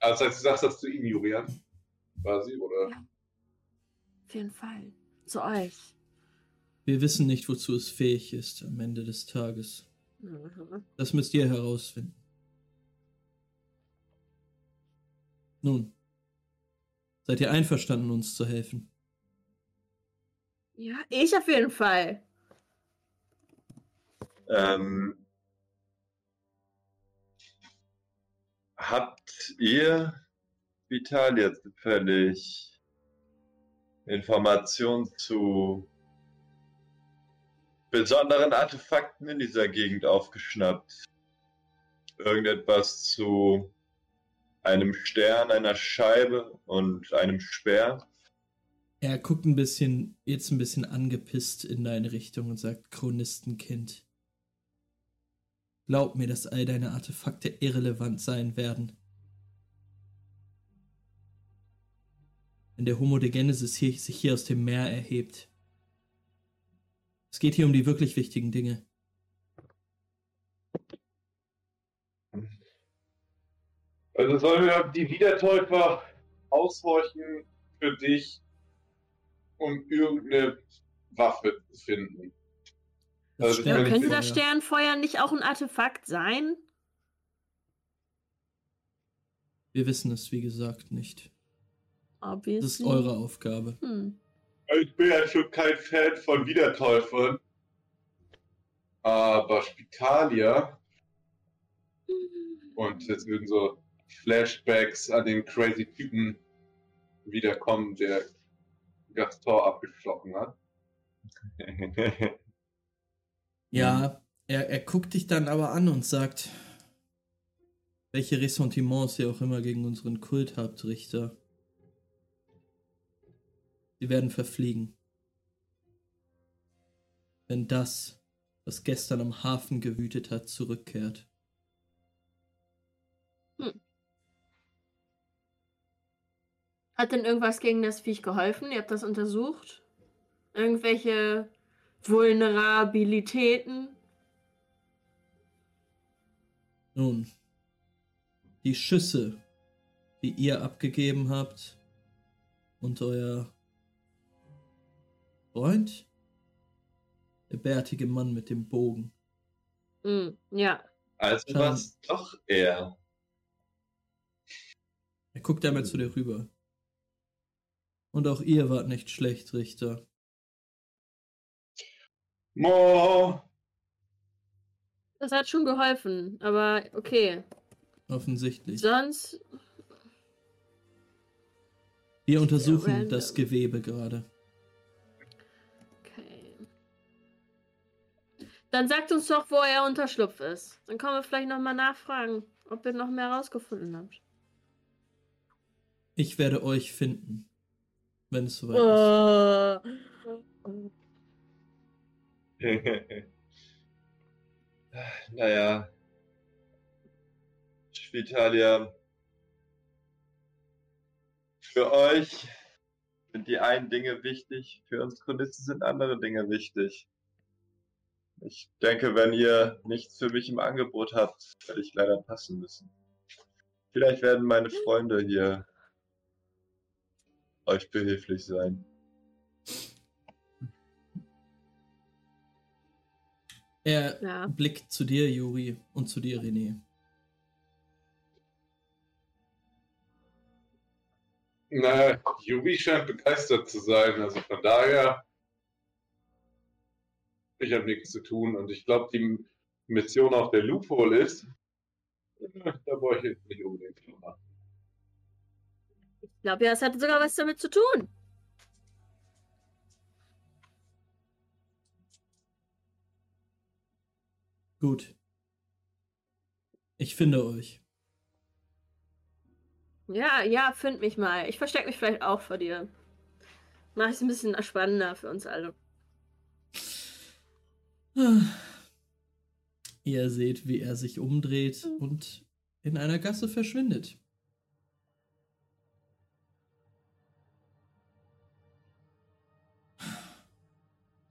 Also, das heißt, du sagst das zu ihm, Julian? Quasi, oder? Ja. Auf jeden Fall. Zu euch. Wir wissen nicht, wozu es fähig ist am Ende des Tages. Mhm. Das müsst ihr herausfinden. Nun, seid ihr einverstanden, uns zu helfen? Ja, ich auf jeden Fall. Ähm, habt ihr, Vitalia, zufällig Informationen zu besonderen Artefakten in dieser Gegend aufgeschnappt? Irgendetwas zu einem Stern, einer Scheibe und einem Speer? Er guckt ein bisschen, jetzt ein bisschen angepisst in deine Richtung und sagt, Chronistenkind. Glaub mir, dass all deine Artefakte irrelevant sein werden. Wenn der Homo de Genesis hier, sich hier aus dem Meer erhebt. Es geht hier um die wirklich wichtigen Dinge. Also sollen wir die Wiedertäufer aushorchen für dich, um irgendeine Waffe zu finden. Das Also, Ja, könnte das Sternfeuer. Sternfeuer nicht auch ein Artefakt sein? Wir wissen es, wie gesagt, nicht. Obviously. Das ist eure Aufgabe. Hm. Ich bin ja schon kein Fan von Wiedertäufern. Aber Spitalia und jetzt würden so Flashbacks an den crazy Typen wiederkommen, der Gaston abgestochen hat. Ja, er, er guckt dich dann aber an und sagt, welche Ressentiments ihr auch immer gegen unseren Kult habt, Richter. Sie werden verfliegen. Wenn das, was gestern am Hafen gewütet hat, zurückkehrt. Hat denn irgendwas gegen das Viech geholfen? Ihr habt das untersucht? Irgendwelche Vulnerabilitäten? Nun, die Schüsse, die ihr abgegeben habt und euer Freund, der bärtige Mann mit dem Bogen, Hm, ja. Also Schon. was doch er. er guckt einmal zu dir rüber. Und auch ihr wart nicht schlecht, Richter. Mo! Das hat schon geholfen, aber okay. Offensichtlich. Sonst. Wir untersuchen das Gewebe gerade. Okay. Dann sagt uns doch, wo er Unterschlupf ist. Dann können wir vielleicht nochmal nachfragen, ob ihr noch mehr rausgefunden habt. Ich werde euch finden, wenn es soweit ist. Naja. Spitalia. Für euch sind die einen Dinge wichtig, für uns Chronisten sind andere Dinge wichtig. Ich denke, wenn ihr nichts für mich im Angebot habt, werde ich leider passen müssen. Vielleicht werden meine Freunde hier euch behilflich sein. Er Ja. blickt zu dir, Juri, und zu dir, René. Na, Yubi scheint begeistert zu sein, also von daher. Ich habe nichts zu tun und ich glaube, die Mission auf der Loophole ist. Da brauche ich jetzt nicht unbedingt viel machen. Ich glaube ja, es hat sogar was damit zu tun. Gut. Ich finde euch. Ja, ja, find mich mal. Ich verstecke mich vielleicht auch vor dir. Mach es ein bisschen spannender für uns alle. Ihr seht, wie er sich umdreht und in einer Gasse verschwindet.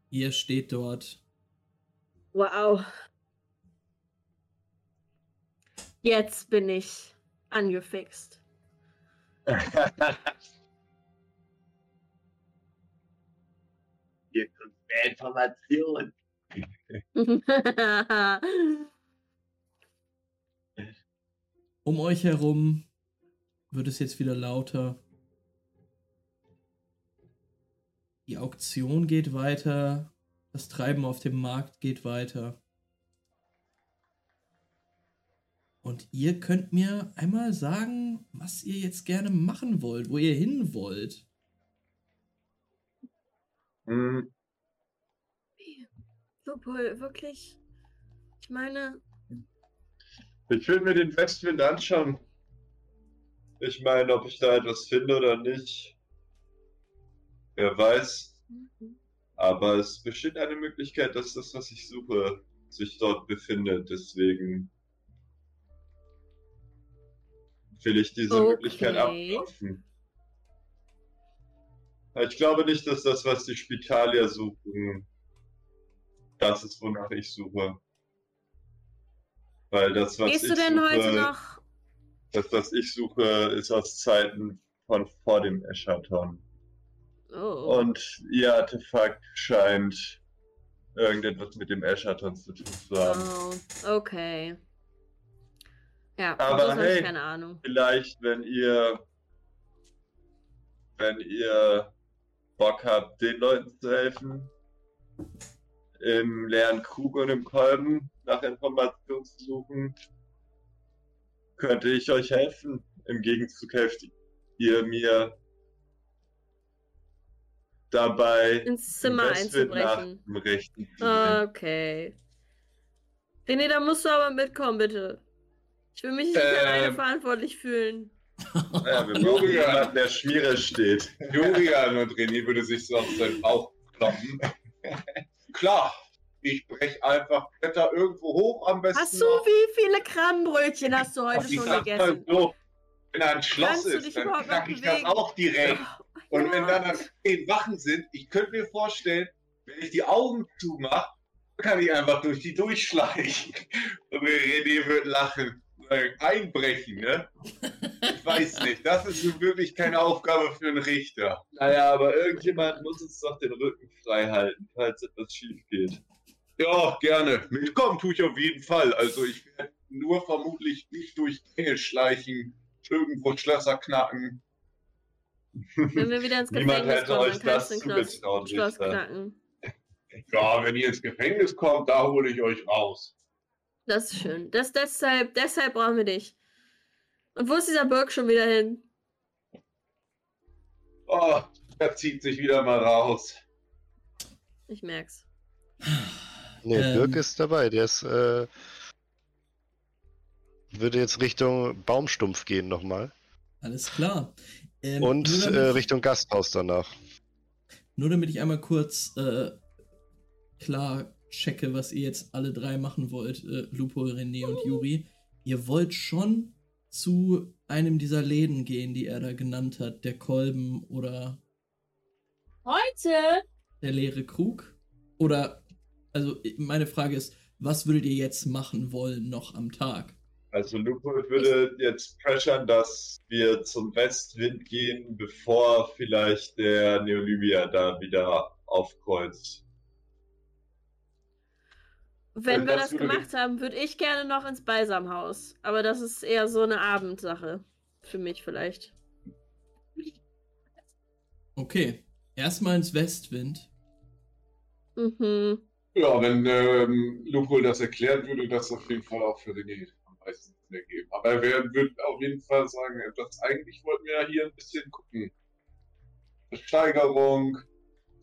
Ihr steht dort. Wow. Jetzt bin ich angefixt. Hier kommt mehr Information. Um euch herum wird es jetzt wieder lauter. Die Auktion geht weiter. Das Treiben auf dem Markt geht weiter. Und ihr könnt mir einmal sagen, was ihr jetzt gerne machen wollt, wo ihr hin wollt. Hm, Lupol, wirklich? Ich meine, Ich will mir den Westwind anschauen. Ich meine, ob ich da etwas finde oder nicht. Wer weiß. Aber es besteht eine Möglichkeit, dass das, was ich suche, sich dort befindet. Deswegen will ich diese Okay. Möglichkeit abklopfen. Ich glaube nicht, dass das, was die Spitalier suchen, das ist, wonach ich suche. Weil das, was gehst ich du denn suche, heute noch? das, was ich suche, ist aus Zeiten von vor dem Eschaton. Oh. Und ihr Artefakt scheint irgendetwas mit dem Eschaton zu tun zu haben. Oh, okay. Ja, Aber hey. keine Ahnung. Vielleicht, wenn ihr, wenn ihr Bock habt, den Leuten zu helfen, im leeren Krug und im Kolben nach Informationen zu suchen, könnte ich euch helfen. Im Gegenzug helft ihr mir dabei, Ins Zimmer einzubrechen. gehen. Okay. René, da musst du aber mitkommen, bitte. Ich will mich nicht Ähm. alleine verantwortlich fühlen. Ja, wir brauchen jemanden, der Schmiere steht. Julian und René würde sich so auf seinen Bauch kloppen. Klar, ich brech einfach Kletter irgendwo hoch am besten. Hast du, noch. wie viele Krabbenbrötchen hast du heute schon gegessen? so, wenn er ein Schloss Kannst ist, dann knack ich das bewegen? auch direkt. Und Ja. wenn dann dann zehn Wachen sind, ich könnte mir vorstellen, wenn ich die Augen zumache, kann ich einfach durch die durchschleichen. Und René wird lachen. Sagen, Einbrechen, ne? Ich weiß nicht. Das ist nun wirklich keine Aufgabe für einen Richter. Naja, aber irgendjemand muss uns doch den Rücken frei halten, falls etwas schief geht. Ja, gerne. Mitkommen tue ich auf jeden Fall. Also ich werde nur vermutlich nicht durch Gänge schleichen, irgendwo Schlösser knacken. Wenn wir wieder ins Niemand Gefängnis hätte kommen, euch dann kannst das du den Schloss Richter. knacken. Ja, wenn ihr ins Gefängnis kommt, da hole ich euch raus. Das ist schön. Das, deshalb, deshalb brauchen wir dich. Und wo ist dieser Birk schon wieder hin? Oh, er zieht sich wieder mal raus. Ich merk's. Nee, Ähm. Dirk ist dabei. Der ist, äh, würde jetzt Richtung Baumstumpf gehen nochmal. Alles klar. Ähm, Und äh, damit, Richtung Gasthaus danach. nur damit ich einmal kurz äh, klar checke, was ihr jetzt alle drei machen wollt, äh, Lupo, René und Juri. Ihr wollt schon zu einem dieser Läden gehen, die er da genannt hat, der Kolben oder Heute? der leere Krug? Oder, also meine Frage ist, was würdet ihr jetzt machen wollen noch am Tag? Also Lupo würde jetzt pressern, dass wir zum Westwind gehen, bevor vielleicht der Neolibia da wieder aufkreuzt. Wenn Äh, wir das das gemacht haben, würde ich gerne noch ins Balsamhaus. Aber das ist eher so eine Abendsache. Für mich vielleicht. Okay, erstmal ins Westwind. Mhm. Ja, wenn ähm, Lupol das erklärt, würde das auf jeden Fall auch für René meisten Sinn ergeben. Aber er wär- würde auf jeden Fall sagen, das eigentlich wollten wir ja hier ein bisschen gucken. Steigerung,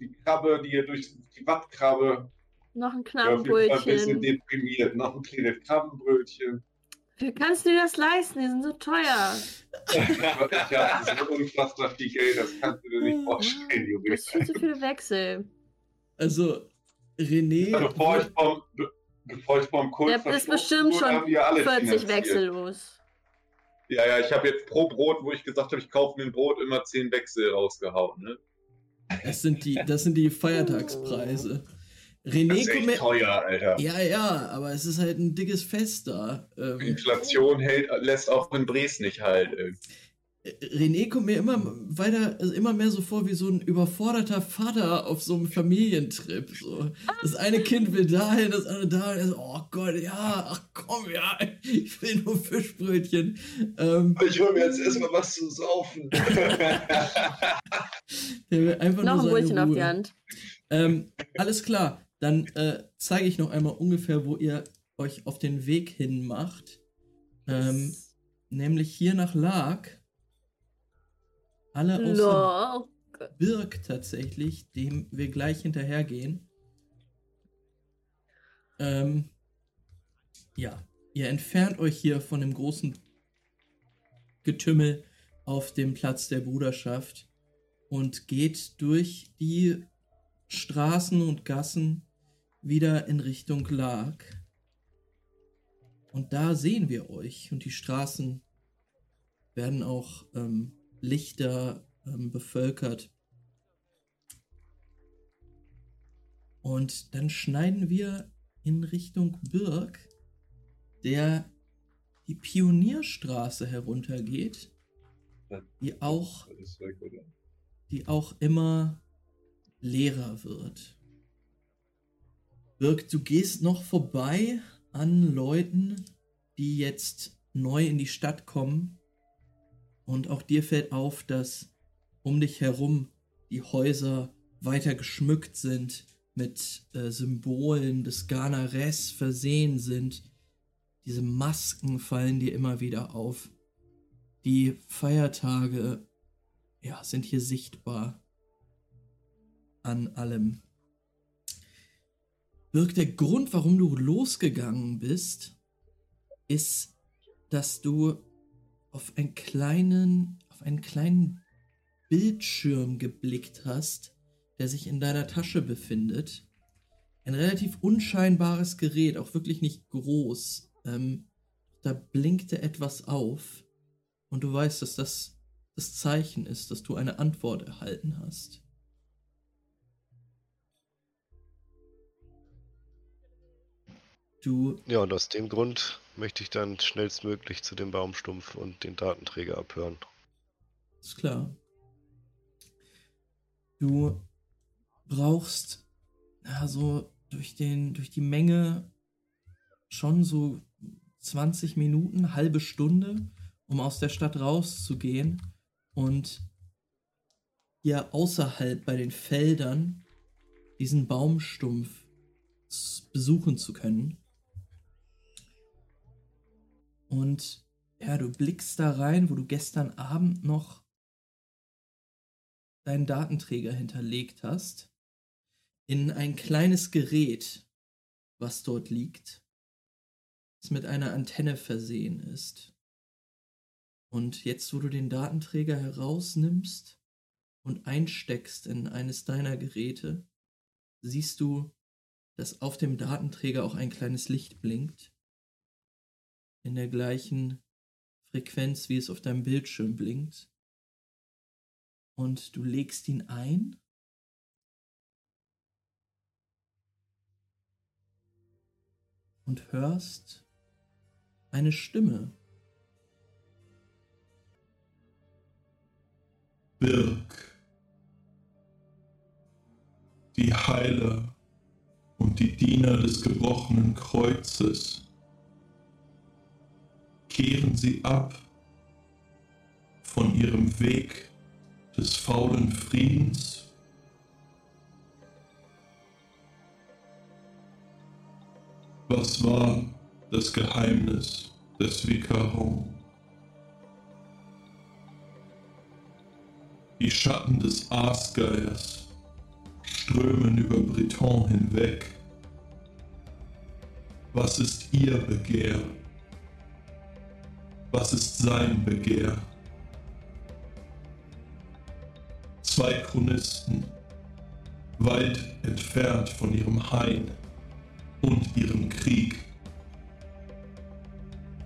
die Krabbe, die hier durch die Wattkrabbe, Noch ein ja, jeden Fall ein bisschen deprimiert. Noch ein kleines Krabbenbrötchen. Wie kannst du dir das leisten? Die sind so teuer. ich habe so unfassbar viel Geld, das kannst du dir nicht vorstellen, Junge. Das ist viel zu viele Wechsel. Also, René. Bevor ich vom, ich vom Kult Der ist bestimmt schon haben wir alle 40 finanziert. Wechsel los. Ja, ja, ich habe jetzt pro Brot, wo ich gesagt habe, ich kaufe mir ein Brot, immer 10 Wechsel rausgehauen. Ne? Das sind die, das sind die Feiertagspreise. Das René, ist echt her. teuer, Alter. Ja, ja, aber es ist halt ein dickes Fest da. Ähm, Inflation hält, lässt auch in Dresden nicht halt. ey. René kommt mir immer weiter, also immer mehr so vor wie so ein überforderter Vater auf so einem Familientrip. So. Das eine Kind will dahin, das andere dahin. Er so, oh Gott, ja, ach komm, ja, ich will nur Fischbrötchen. Ähm, Ich hole mir jetzt erstmal was zu saufen. der will einfach Noch ein nur seine Brötchen auf die Hand. Ähm, alles klar, dann äh, zeige ich noch einmal ungefähr, wo ihr euch auf den Weg hin macht. Ähm, nämlich hier nach Lag. Alle außer No. Birk tatsächlich, dem wir gleich hinterhergehen. Ähm, ja, ihr entfernt euch hier von dem großen Getümmel auf dem Platz der Bruderschaft und geht durch die Straßen und Gassen wieder in Richtung Lag. Und da sehen wir euch und die Straßen werden auch ähm, lichter ähm, bevölkert. Und dann schneiden wir in Richtung Birk, der die Pionierstraße heruntergeht, die auch, die auch immer leerer wird. Birk, du gehst noch vorbei an Leuten, die jetzt neu in die Stadt kommen. Und auch dir fällt auf, dass um dich herum die Häuser weiter geschmückt sind, mit äh, Symbolen des Ghana-Res versehen sind. Diese Masken fallen dir immer wieder auf. Die Feiertage, ja, sind hier sichtbar. An allem. Birk, der Grund, warum du losgegangen bist, ist, dass du auf einen kleinen, auf einen kleinen Bildschirm geblickt hast, der sich in deiner Tasche befindet. Ein relativ unscheinbares Gerät, auch wirklich nicht groß. Ähm, da blinkte etwas auf und du weißt, dass das das Zeichen ist, dass du eine Antwort erhalten hast. Du Ja, und aus dem Grund möchte ich dann schnellstmöglich zu dem Baumstumpf und den Datenträger abhören. Ist klar. Du brauchst ja, so durch, den, durch die Menge schon so 20 Minuten, halbe Stunde, um aus der Stadt rauszugehen und hier außerhalb bei den Feldern diesen Baumstumpf besuchen zu können. Und ja, du blickst da rein, wo du gestern Abend noch deinen Datenträger hinterlegt hast, in ein kleines Gerät, was dort liegt, das mit einer Antenne versehen ist. Und jetzt, wo du den Datenträger herausnimmst und einsteckst in eines deiner Geräte, siehst du, dass auf dem Datenträger auch ein kleines Licht blinkt, in der gleichen Frequenz, wie es auf deinem Bildschirm blinkt und du legst ihn ein. Und hörst eine Stimme. Birk. Die Heiler und die Diener des gebrochenen Kreuzes. Kehren sie ab von ihrem Weg des faulen Friedens. Was war das Geheimnis des Vikaron? Die Schatten des Aasgeiers strömen über Breton hinweg. Was ist ihr Begehr? Was ist sein Begehr? Zwei Chronisten, weit entfernt von ihrem Hain und ihrem Krieg.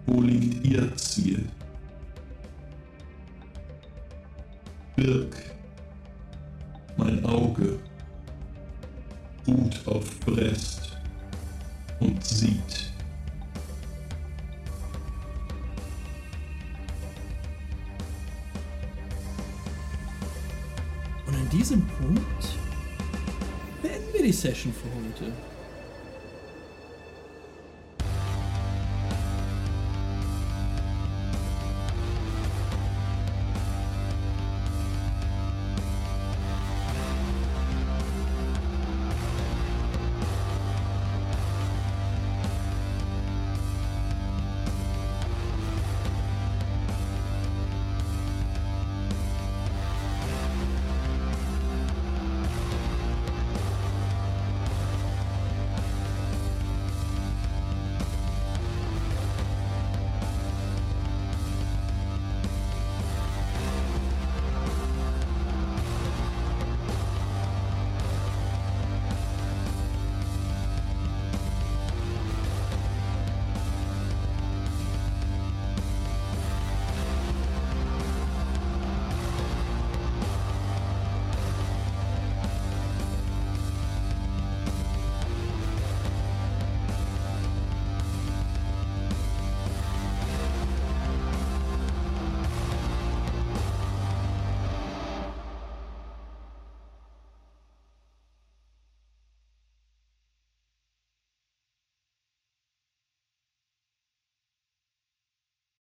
Wo liegt ihr Ziel? Birk, mein Auge, ruht auf Brest und sieht. Diesem Punkt beenden wir die Session für heute.